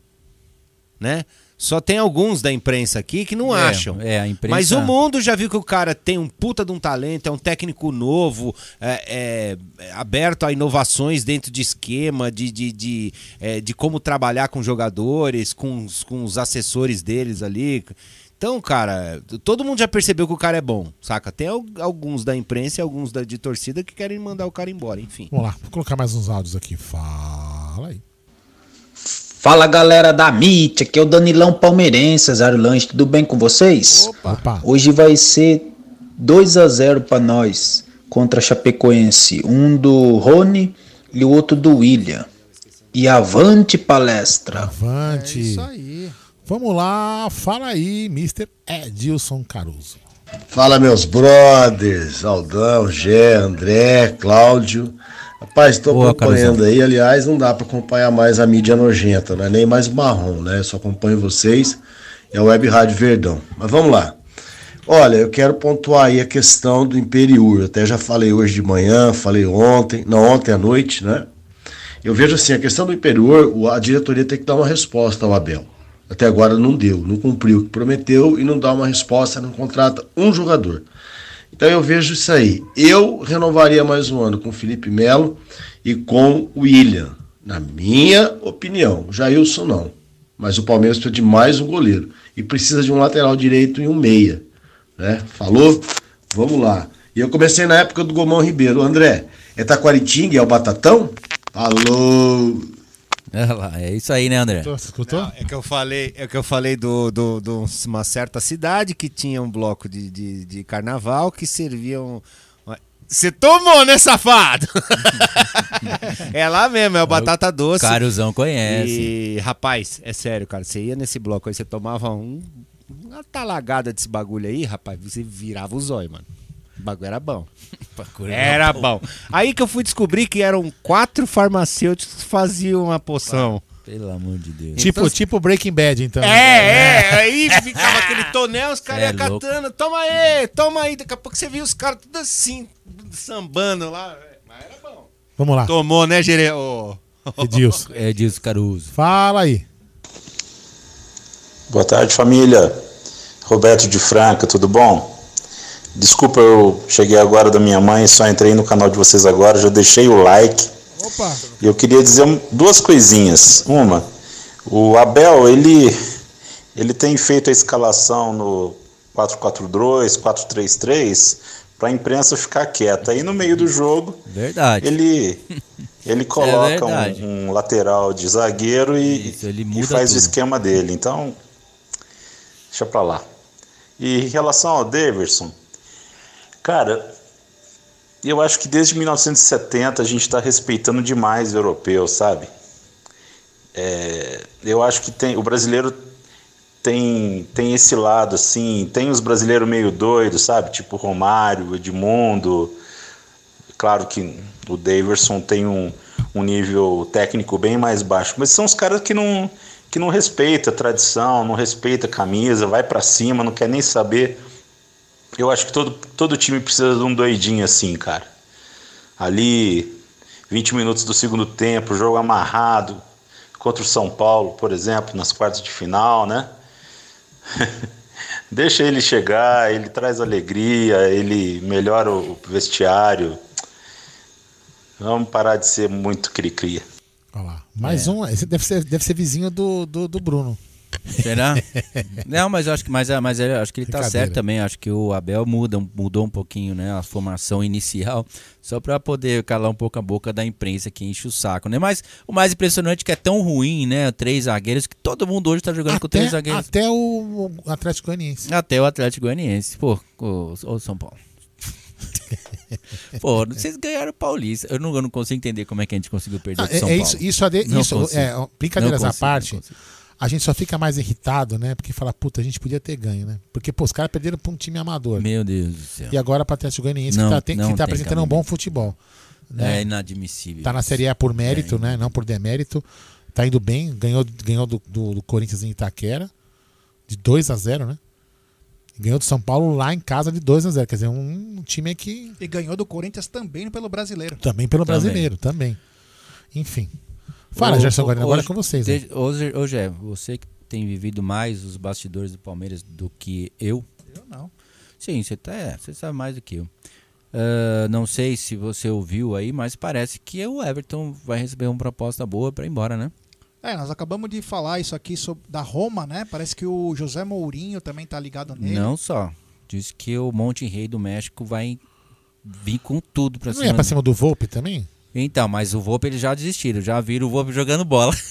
Né? Só tem alguns da imprensa aqui que não É, acham. é, a imprensa- Mas o mundo já viu que o cara tem um puta de um talento, é um técnico novo, é, é- é aberto a inovações dentro de esquema, de, de, de, é, de como trabalhar com jogadores, com, os- com os assessores deles ali. Então, cara, todo mundo já percebeu que o cara é bom, saca? Tem al- alguns da imprensa e alguns da, de torcida que querem mandar o cara embora, enfim. Vamos lá, vou colocar mais uns áudios aqui. Fala aí. Fala galera da MIT, aqui é o Danilão Palmeirense, Zaro Lanche, tudo bem com vocês? Opa. Hoje vai ser 2 a 0 para nós contra a Chapecoense, um do Rony e o outro do William. E avante palestra. Avante. É isso aí. Vamos lá, fala aí, Mr. Edilson Caruso. Fala, meus brothers, Aldão, Gé, André, Cláudio. Rapaz, estou acompanhando aí. Aliás, não dá para acompanhar mais a mídia nojenta, né? nem mais marrom, né? Eu só acompanho vocês e a Web Rádio Verdão. Mas vamos lá. Olha, eu quero pontuar aí a questão do Imperiur. Até já falei hoje de manhã, falei ontem, não, ontem à noite, né? Eu vejo assim, a questão do Imperiur, a diretoria tem que dar uma resposta ao Abel. Até agora não deu, não cumpriu o que prometeu e não dá uma resposta, não contrata um jogador. Então eu vejo isso aí. Eu renovaria mais um ano com Felipe Melo e com o William. Na minha opinião. O Jailson não. Mas o Palmeiras precisa de mais um goleiro. E precisa de um lateral direito e um meia. Né? Falou? Vamos lá. E eu comecei na época do Gomão Ribeiro. André, é Taquaritinga, é o Batatão? Falou! É, lá, é isso aí, né, André? Escutou? Não, é que eu falei, é que eu falei do, do, do uma certa cidade que tinha um bloco de, de, de carnaval que serviam. Você tomou, né, safado? é lá mesmo, é o batata doce. Caruzão conhece. E, rapaz, é sério, cara. Você ia nesse bloco aí, você tomava um, uma talagada desse bagulho aí, rapaz, você virava o zóio, mano. O bagulho era bom. Era bom. Aí que eu fui descobrir que eram quatro farmacêuticos que faziam uma poção. Pelo amor de Deus. Tipo, tipo Breaking Bad, então. É, é, aí ficava aquele tonel, os caras É iam louco. catando, toma aí, toma aí. Daqui a pouco você via os caras tudo assim, sambando lá. Mas era bom. Vamos lá. Tomou, né, Gere... ô, Edilson. É Edilson Caruso. Fala aí. Boa tarde, família. Roberto de Franca, tudo bom? Desculpa, eu cheguei agora da minha mãe, só entrei no canal de vocês agora, já deixei o like. Opa! E eu queria dizer duas coisinhas. Uma, o Abel, ele, ele tem feito a escalação no 4-4-2, 4-3-3, para a imprensa ficar quieta. Aí no meio do jogo, Verdade. ele, ele coloca verdade. um, um lateral de zagueiro e, ele e faz o tudo. esquema dele. Então, deixa pra lá. E em relação ao Daverson, cara, eu acho que desde 1970 a gente está respeitando demais o europeu, sabe? É, eu acho que tem o brasileiro tem tem esse lado assim, tem os brasileiros meio doidos, sabe? Tipo Romário, Edmundo. Claro que o Daverson tem um, um nível técnico bem mais baixo, mas são os caras que não que não respeita a tradição, não respeita a camisa, vai pra cima, não quer nem saber. Eu acho que todo, todo time precisa de um doidinho assim, cara. Ali, 20 minutos do segundo tempo, jogo amarrado contra o São Paulo, por exemplo, nas quartas de final, né? Deixa ele chegar, ele traz alegria, ele melhora o vestiário. Vamos parar de ser muito cri-cria. Olha lá. Mais É. um. Esse deve ser, deve ser vizinho do, do, do Bruno. Será? Não, mas eu acho que, mas, mas eu acho que ele tá Brincadeira. certo também. Acho que o Abel muda, mudou um pouquinho, né? A formação inicial, só para poder calar um pouco a boca da imprensa que enche o saco, né? Mas o mais impressionante é que é tão ruim, né? Três zagueiros que todo mundo hoje tá jogando com três Até, zagueiros. até o Atlético Goianiense. Até o Atlético Goianiense. Pô, o, o São Paulo. Pô, vocês ganharam o Paulista. Eu não, eu não consigo entender como é que a gente conseguiu perder Ah, São é, é Paulo. isso, isso, isso é, brincadeiras à parte, a gente só fica mais irritado, né? Porque fala, puta, a gente podia ter ganho, né? Porque, pô, os caras perderam pra um time amador. Meu Deus do céu. E agora pra Atlético Goianiense, Não, que tá, tem- que tá apresentando um bom futebol. né? É inadmissível. Tá na Série A por mérito, né? Não por demérito. Tá indo bem, ganhou, ganhou do, do, do Corinthians em Itaquera, de 2 a 0 né? Ganhou do São Paulo lá em casa de 2 a 0 Quer dizer, um, um time que E ganhou do Corinthians também pelo brasileiro. também pelo Também. brasileiro, também. Enfim. Fala, Ô, Gerson Guarino, agora é com vocês. né? Hoje, hoje, é, você que tem vivido mais os bastidores do Palmeiras do que eu. Eu não. Sim, você, tá, é, você sabe mais do que eu. Ah, não sei se você ouviu aí, mas parece que o Everton vai receber uma proposta boa para ir embora, né? É, nós acabamos de falar isso aqui sobre, da Roma, né? Parece que o José Mourinho também tá ligado nele. Não só. Diz que o Monte Rei do México vai vir com tudo pra Não cima. ia pra cima do Volpe também? Então, mas o Volpe eles já desistiram, já viram o Volpe jogando bola.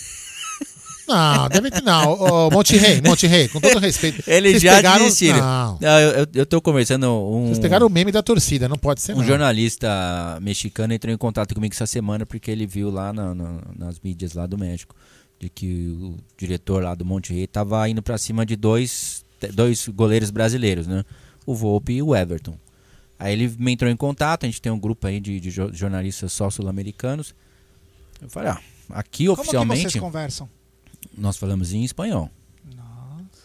Não, deve ter não. Ô, Monte Rei, Monte Rei, com todo respeito. Eles Vocês já pegaram- desistiram. Não. eu, eu, eu tô conversando um. Vocês pegaram o meme da torcida, não pode ser Um não. jornalista mexicano entrou em contato comigo essa semana porque ele viu lá na- na- nas mídias lá do México de que o diretor lá do Monte Rei tava indo pra cima de dois, dois goleiros brasileiros, né? O Volpe e o Everton. Aí ele me entrou em contato, a gente tem um grupo aí de, de jo- jornalistas só sul-americanos. Eu falei, ah, aqui Como que oficialmente vocês conversam? nós falamos em espanhol.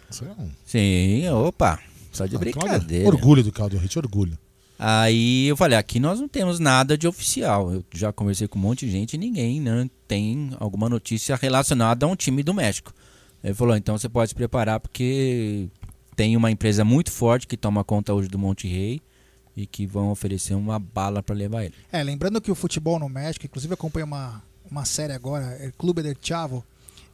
Isso é um- Sim, opa, só de Ah, brincadeira. Orgulho do Claudio Rich, orgulho. Aí eu falei, aqui nós não temos nada de oficial. Eu já conversei com um monte de gente e ninguém né, tem alguma notícia relacionada a um time do México. Ele falou, então você pode se preparar porque tem uma empresa muito forte que toma conta hoje do Monte Rei e que vão oferecer uma bala para levar ele. É, lembrando que o futebol no México, inclusive eu acompanho uma, uma série agora, é Clube del Chavo,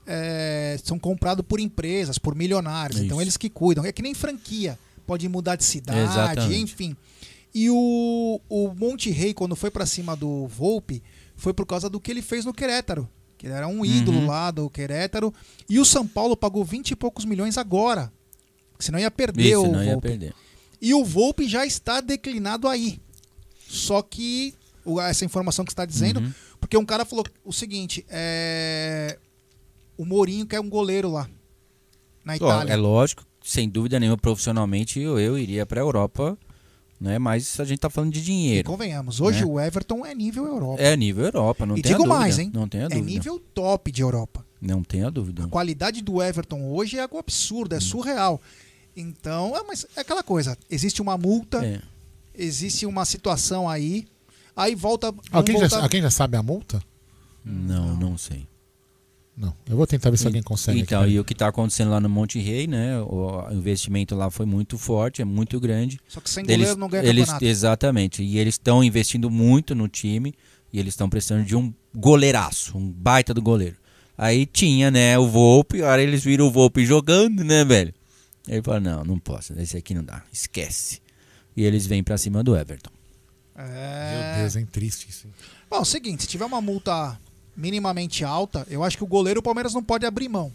é, são comprados por empresas, por milionários. Isso. Então eles que cuidam. É que nem franquia. Pode mudar de cidade, Exatamente. enfim. E o, o Monte Rei, quando foi pra cima do Volpe, foi por causa do que ele fez no Querétaro. Que ele era um ídolo Uhum. lá do Querétaro. E o São Paulo pagou 20 e poucos milhões agora. Senão ia perder Isso, o não ia Volpe. perder. E o Volpe já está declinado aí. Só que essa informação que você está dizendo, Uhum. porque um cara falou o seguinte: é, o Mourinho quer um goleiro lá na Itália. é lógico, sem dúvida nenhuma, profissionalmente eu, eu iria pra Europa, né? Mas a gente tá falando de E dinheiro. convenhamos, hoje né? o Everton é nível Europa. É nível Europa, não e digo dúvida. mais, hein? Não tenha é dúvida. nível top de Europa. Não tenha dúvida. A qualidade do Everton hoje é algo absurdo, é Hum. surreal. Então, é, mas é aquela coisa: existe uma multa, É. existe uma situação aí, aí volta. Alguém vamos já, alguém já sabe a multa? Não, não sei. Não. Eu vou tentar ver se alguém consegue. Então, aqui. e o que está acontecendo lá no Monte Rei, né? O investimento lá foi muito forte, é muito grande. Só que sem goleiro não ganha eles, campeonato. Exatamente. E eles estão investindo muito no time e eles estão precisando de um goleiraço, um baita do goleiro. Aí tinha, né, o Volpe, agora eles viram o Volpe jogando, né, velho? Ele falou, não, não posso, esse aqui não dá, esquece. E eles vêm pra cima do Everton. É... Meu Deus, hein? Triste isso. Bom, é o seguinte, se tiver uma multa minimamente alta, eu acho que o goleiro o Palmeiras não pode abrir mão.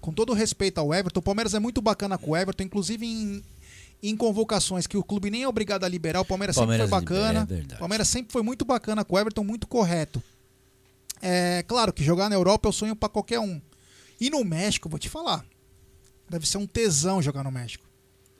Com todo respeito ao Everton, o Palmeiras é muito bacana com o Everton, inclusive em, em convocações que o clube nem é obrigado a liberar, o Palmeiras, Palmeiras sempre foi bacana. é o Palmeiras sempre foi muito bacana com o Everton, muito correto. É claro que jogar na Europa é o sonho pra qualquer um. E no México, vou te falar, deve ser um tesão jogar no México.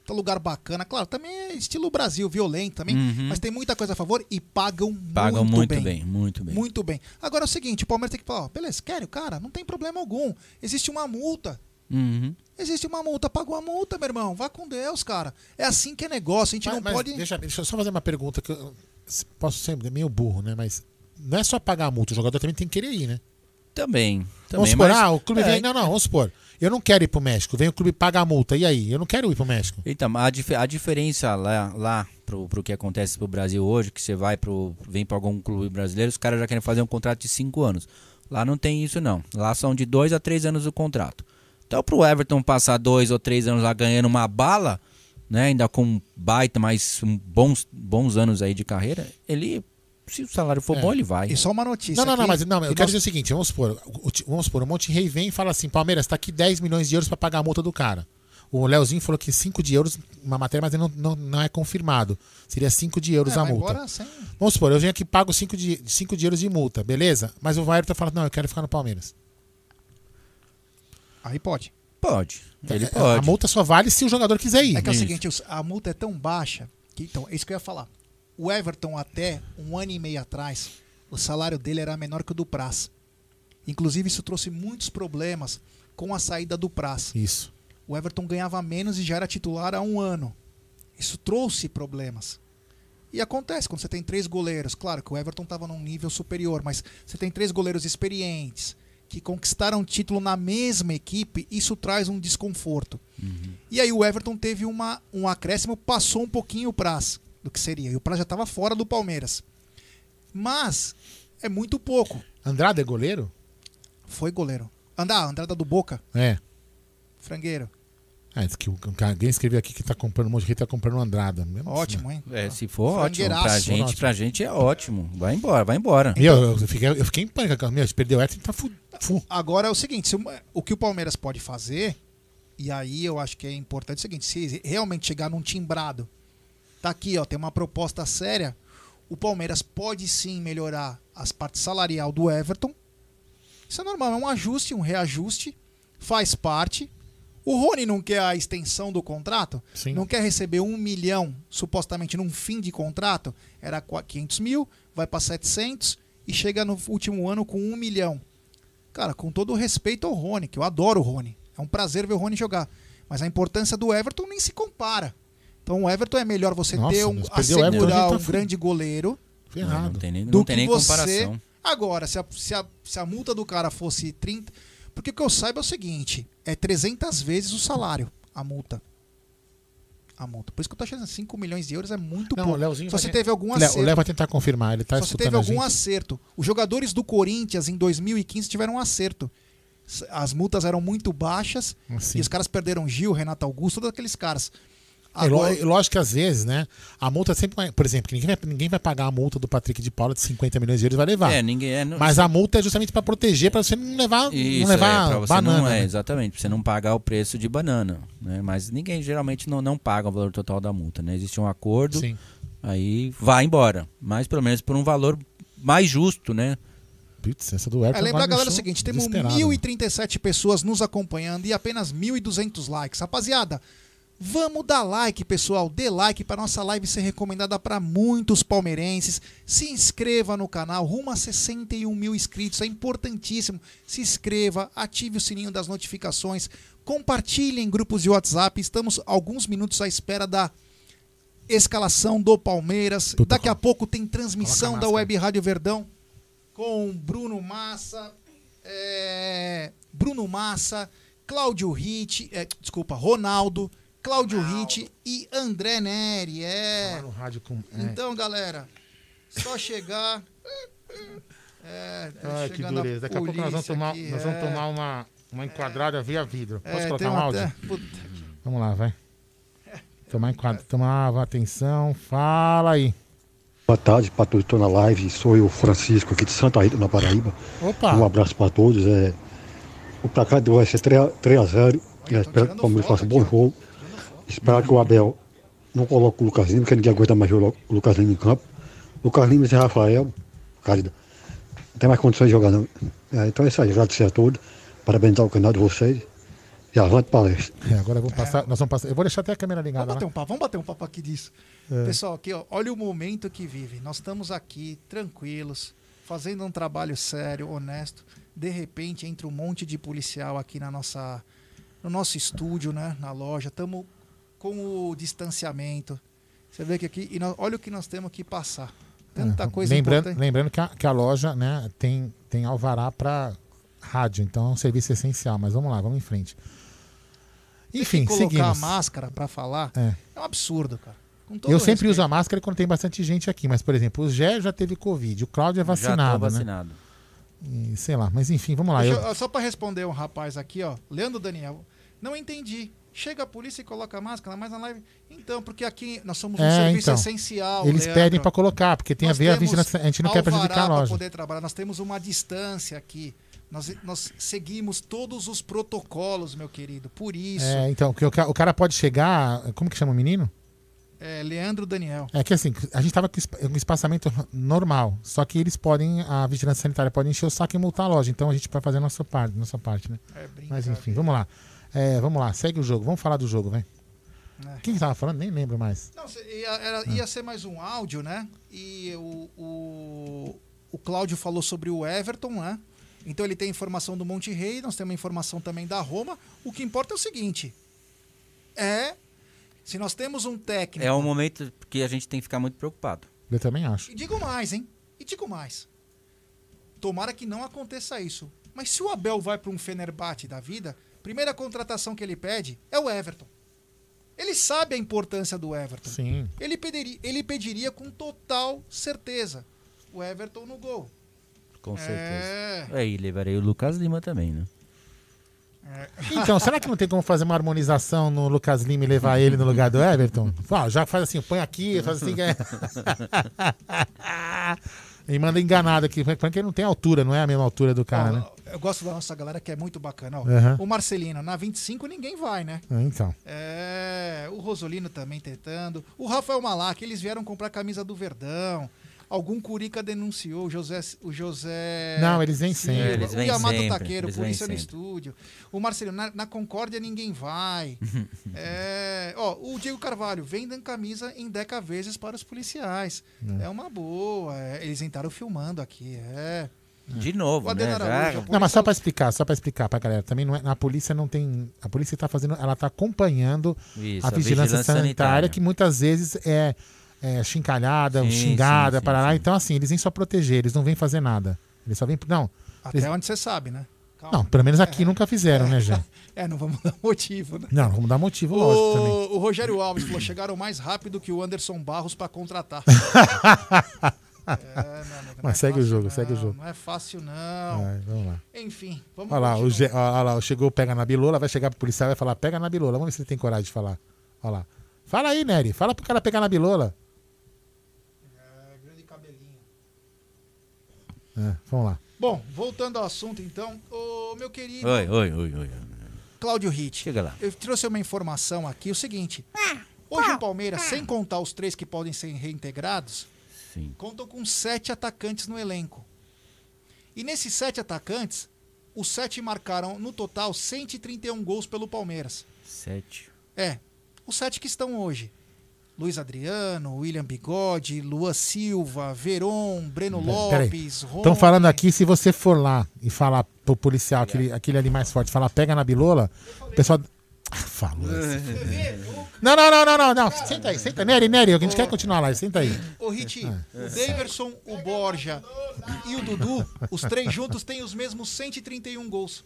Tá lugar bacana, claro, também é estilo Brasil, violento também, Uhum. mas tem muita coisa a favor e pagam Pagam muito, muito bem. bem, muito bem. Muito bem. Agora é o seguinte, o Palmeiras tem que falar, ó, beleza, quero, cara, não tem problema algum. Existe uma multa. Uhum. Existe uma multa, pagou a multa, meu irmão. Vá com Deus, cara. É assim que é negócio, a gente Mas- não mas pode. Deixa, deixa eu só fazer uma pergunta que eu posso ser meio burro, né? Mas não é só pagar a multa, o jogador também tem que querer ir, né? Também. vamos também supor, mas- ah, o clube é, vem. Não, não, vamos supor. Eu não quero ir pro México, vem o clube pagar a multa. E aí? Eu não quero ir pro México. Então, a, dif- a diferença lá, lá pro, pro que acontece pro Brasil hoje, que você vai pro. vem pra algum clube brasileiro, os caras já querem fazer um contrato de cinco anos. Lá não tem isso, não. Lá são de dois a três anos o contrato. Então, pro Everton passar dois ou três anos lá ganhando uma bala, né? Ainda com baita, mais bons, bons anos aí de carreira, ele. Se o salário for É. bom, ele vai. E só uma notícia. Não, não, não, mas não, eu que quero nós- dizer o seguinte, vamos supor, vamos supor, o Monte Rei vem e fala assim, Palmeiras, tá aqui 10 milhões de euros pra pagar a multa do cara. O Leozinho falou que 5 de euros, uma matéria, mas ele não, não, não é confirmado. Seria 5 de euros É, a multa. agora Vamos supor, eu venho aqui e pago 5 de, 5 de euros de multa, beleza? Mas o Ayrton fala, não, eu quero ficar no Palmeiras. Aí pode. Pode. Ele É, pode. A multa só vale se o jogador quiser ir. É que é o seguinte, a multa é tão baixa que, então, é isso que eu ia falar. O Everton, até um ano e meio atrás, o salário dele era menor que o do Praz. Inclusive, isso trouxe muitos problemas com a saída do Praz. Isso. O Everton ganhava menos e já era titular há um ano. Isso trouxe problemas. E acontece quando você tem três goleiros. Claro que o Everton estava num nível superior, mas você tem três goleiros experientes que conquistaram título na mesma equipe. Isso traz um desconforto. E aí o Everton teve uma, um acréscimo, passou um pouquinho o Praz do que seria. E o Praz já estava fora do Palmeiras. Mas é muito pouco. Andrade é goleiro? Foi goleiro. Andar, Andrada do Boca, É. frangueiro. Ah, diz que alguém escreveu aqui que tá comprando, o Monte Rei tá comprando Andrada. Mesmo Ótimo, assim, hein? É, se for ótimo. Pra gente, pra gente é ótimo. Vai embora, vai embora. Meu, eu, fiquei, eu fiquei em pânico. Meu, se perder o Everton, tá fu... fu. Agora é o seguinte, se o, o que o Palmeiras pode fazer, e aí eu acho que é importante é o seguinte, se realmente chegar num timbrado, tá aqui, ó, tem uma proposta séria, o Palmeiras pode sim melhorar as partes salarial do Everton. Isso é normal, é um ajuste, um reajuste, faz parte. O Rony não quer a extensão do contrato? Sim. Não quer receber um milhão, supostamente, num fim de contrato? Era qua- 500 mil, vai para 700 e chega no último ano com um milhão. Cara, com todo o respeito ao Rony, que eu adoro o Rony. É um prazer ver o Rony jogar. Mas a importância do Everton nem se compara. Então o Everton é melhor você Nossa, ter um, assegurar tá um fu- grande goleiro Ferrado. Não tem nem, do não tem que nem você. comparação. Agora, se a, se, a, se a multa do cara fosse 30. Porque o que eu saiba é o seguinte: é 300 vezes o salário, a multa. a multa. Por isso que eu tô achando 5 milhões de euros é muito Não, pouco. o Leozinho Só vai se te- teve algum Léo- acerto. O Léo vai tentar confirmar, ele tá Só se teve algum acerto. Os jogadores do Corinthians em 2015 tiveram um acerto. As multas eram muito baixas Sim. e os caras perderam Gil, Renato Augusto, todos aqueles caras. É, Agora- é lógico que às vezes, né? A multa sempre vai. Por exemplo, ninguém vai, ninguém vai pagar a multa do Patrick de Paula de 50 milhões de euros vai levar. É, ninguém é. não- Mas a multa é justamente para proteger, para você não levar, Isso, não levar é, pra você banana. não, é, né? exatamente, pra você não pagar o preço de banana. Né? Mas ninguém geralmente não, não paga o valor total da multa. Né? Existe um acordo, Sim. aí vai embora. Mas pelo menos por um valor mais justo, né? Putz, essa do Everton É, lembra, agora galera, o seguinte: temos desesperado. 1.037 pessoas nos acompanhando e apenas 1.200 likes. Rapaziada, vamos dar like, pessoal. Dê like para nossa live ser recomendada para muitos palmeirenses. Se inscreva no canal, rumo a 61 mil inscritos. É importantíssimo. Se inscreva, ative o sininho das notificações, compartilhe em grupos de WhatsApp. Estamos alguns minutos à espera da escalação do Palmeiras. Daqui a pouco tem transmissão da Web Rádio Verdão com Bruno Massa, é, Bruno Massa, Cláudio Ritt, é, desculpa, Ronaldo, Cláudio Ritt e André Neri. É. no rádio com. é. Então, galera, só chegar. É, Ai, que a dureza. Daqui a pouco nós vamos tomar, aqui, nós vamos é. tomar uma, uma enquadrada via vidro. Posso É, colocar tem um áudio? até- puta. Vamos lá, vai. Tomar enquadra, tomar atenção, fala aí. Boa tarde para todos que estão na live. Sou eu, Francisco, aqui de Santa Rita, na Paraíba. Opa! Um abraço para todos. É, o placar de hoje vai ser 3x0. Espero que o Palmeiras faça um bom jogo. Espero que o Abel não coloque o Lucas Lima, porque ninguém aguenta mais o Lucas Lima em campo. Lucas Lima e Zé Rafael, cara, não tem mais condições de jogar não. É, então é isso aí, agradecer a todos. Parabenizar o canal de vocês. E avante palestra. É, agora eu vou passar, nós vamos passar. Eu vou deixar até a câmera ligada. Vamos bater lá. um papo, vamos bater um papo aqui disso. É. Pessoal, aqui, ó, olha o momento que vive. Nós estamos aqui, tranquilos, fazendo um trabalho sério, honesto. De repente entra um monte de policial aqui na nossa, no nosso estúdio, né? Na loja. Estamos com o distanciamento. Você vê que aqui. E nós- olha o que nós temos que passar. Tanta É, coisa lembrando, importante. lembrando que a, que a loja né, tem, tem alvará para rádio, então é um serviço essencial. Mas vamos lá, vamos em frente. Enfim, colocar seguimos. a máscara para falar É. é. um absurdo, cara. Eu sempre respeito. uso a máscara quando tem bastante gente aqui, mas, por exemplo, o Gé já teve Covid, o Cláudio é Já tô vacinado. vacinado. Né? E, sei lá, mas enfim, vamos lá. Eu- eu- só para responder um rapaz aqui, ó. Leandro Daniel. Não entendi. Chega a polícia e coloca a máscara, mas na live. Então, porque aqui nós somos um É, serviço então, essencial. Eles Leandro. pedem para colocar, porque tem Nós a ver a vigilância. A gente não quer prejudicar a loja. poder trabalhar. Nós temos uma distância aqui. Nós, nós seguimos todos os protocolos, meu querido. Por isso. É, então, que o, o cara pode chegar. Como que chama o menino? É, Leandro Daniel. É que assim, a gente tava com um espaçamento normal, só que eles podem, a vigilância sanitária pode encher o saco e multar a loja, então a gente vai fazer a nossa parte, nossa parte, né? É, Mas enfim, vamos lá. É, vamos lá, segue o jogo, vamos falar do jogo, vem. É. Quem que tava falando? Nem lembro mais. Não, ia, era- ia ser mais um áudio, né? E o, o, o Cláudio falou sobre o Everton, né? Então ele tem informação do Monte Rei, nós temos informação também da Roma. O que importa é o seguinte: é se nós temos um técnico. É um momento que a gente tem que ficar muito preocupado. Eu também acho. E digo mais, hein? E digo mais. Tomara que não aconteça isso. Mas se o Abel vai para um Fenerbahçe da vida, primeira contratação que ele pede é o Everton. Ele sabe a importância do Everton. Sim. Ele pediria, ele pediria com total certeza o Everton no gol. Com É. certeza. É. E levarei o Lucas Lima também, né? Então, será que não tem como fazer uma harmonização no Lucas Lima e levar ele no lugar do Everton? Ó, já faz assim, põe aqui, faz assim. que é- e manda enganado aqui, porque ele não tem altura, não é a mesma altura do cara, né? Eu gosto da nossa galera que é muito bacana. ó. Aham. O Marcelino, na 25 ninguém vai, né? É, Então. É, o Rosolino também tentando. O Rafael Malac, eles vieram comprar a camisa do Verdão. Algum Curica denunciou, o José. O José Não, eles vêm sempre. Eles o vêm Yamato sempre, Taqueiro, eles polícia no estúdio. O Marcelino, na, na Concórdia ninguém vai. É, ó, o Diego Carvalho, vendam camisa em deca vezes para os policiais. É. É, uma boa. é, eles entraram filmando aqui, é. De novo, O né? Já- Não, mas só pra explicar, só pra explicar pra galera. Também não é, a polícia não tem. A polícia tá fazendo. Ela tá acompanhando Isso, a a vigilância, vigilância sanitária, sanitária. que muitas vezes é, é chincalhada, Sim, xingada, sim, para lá. sim. Então, assim, eles vêm só proteger, eles não vêm fazer nada. Eles só vêm. Não. Até eles- onde você sabe, né? Não, pelo menos aqui nunca fizeram, né, Jean? É, não vamos dar motivo, né? Não, vamos dar motivo, lógico também. O, o Rogério Alves falou: chegaram mais rápido que o Anderson Barros pra contratar. É, Mas segue o jogo, segue o jogo. Não é fácil, não. Vai, vamos lá. Enfim, vamos Olha lá, o. Ge- olha lá, chegou, pega na bilola, vai chegar pro policial e vai falar, pega na bilola. Vamos ver se ele tem coragem de falar. Olha lá. Fala aí, Nery. Fala pro cara pegar na bilola. É, vamos lá. Bom, voltando ao assunto então, ô meu querido Oi, oi, oi, oi. Cláudio Ritt. Chega lá. Eu trouxe uma informação aqui, o seguinte. Hoje o Palmeiras, sem contar os três que podem ser reintegrados, Sim. contam com sete atacantes no elenco. E nesses sete atacantes, os sete marcaram no total 131 gols pelo Palmeiras. Sete. É, os sete que estão hoje. Luiz Adriano, William Bigode, Luan Silva, Veron, Breno. Lopes, Rony. Estão falando aqui, se você for lá e falar pro policial, aquele, aquele ali mais forte, falar pega na bilola, o pessoal. Ah, Falou. esse- Não, não, não, não, não, não. Senta aí, senta. Nery, Nery, a gente quer continuar lá, senta aí. Ô, Rit, Ah. o Daverson, o Borja e o Dudu, os três juntos têm os mesmos 131 gols.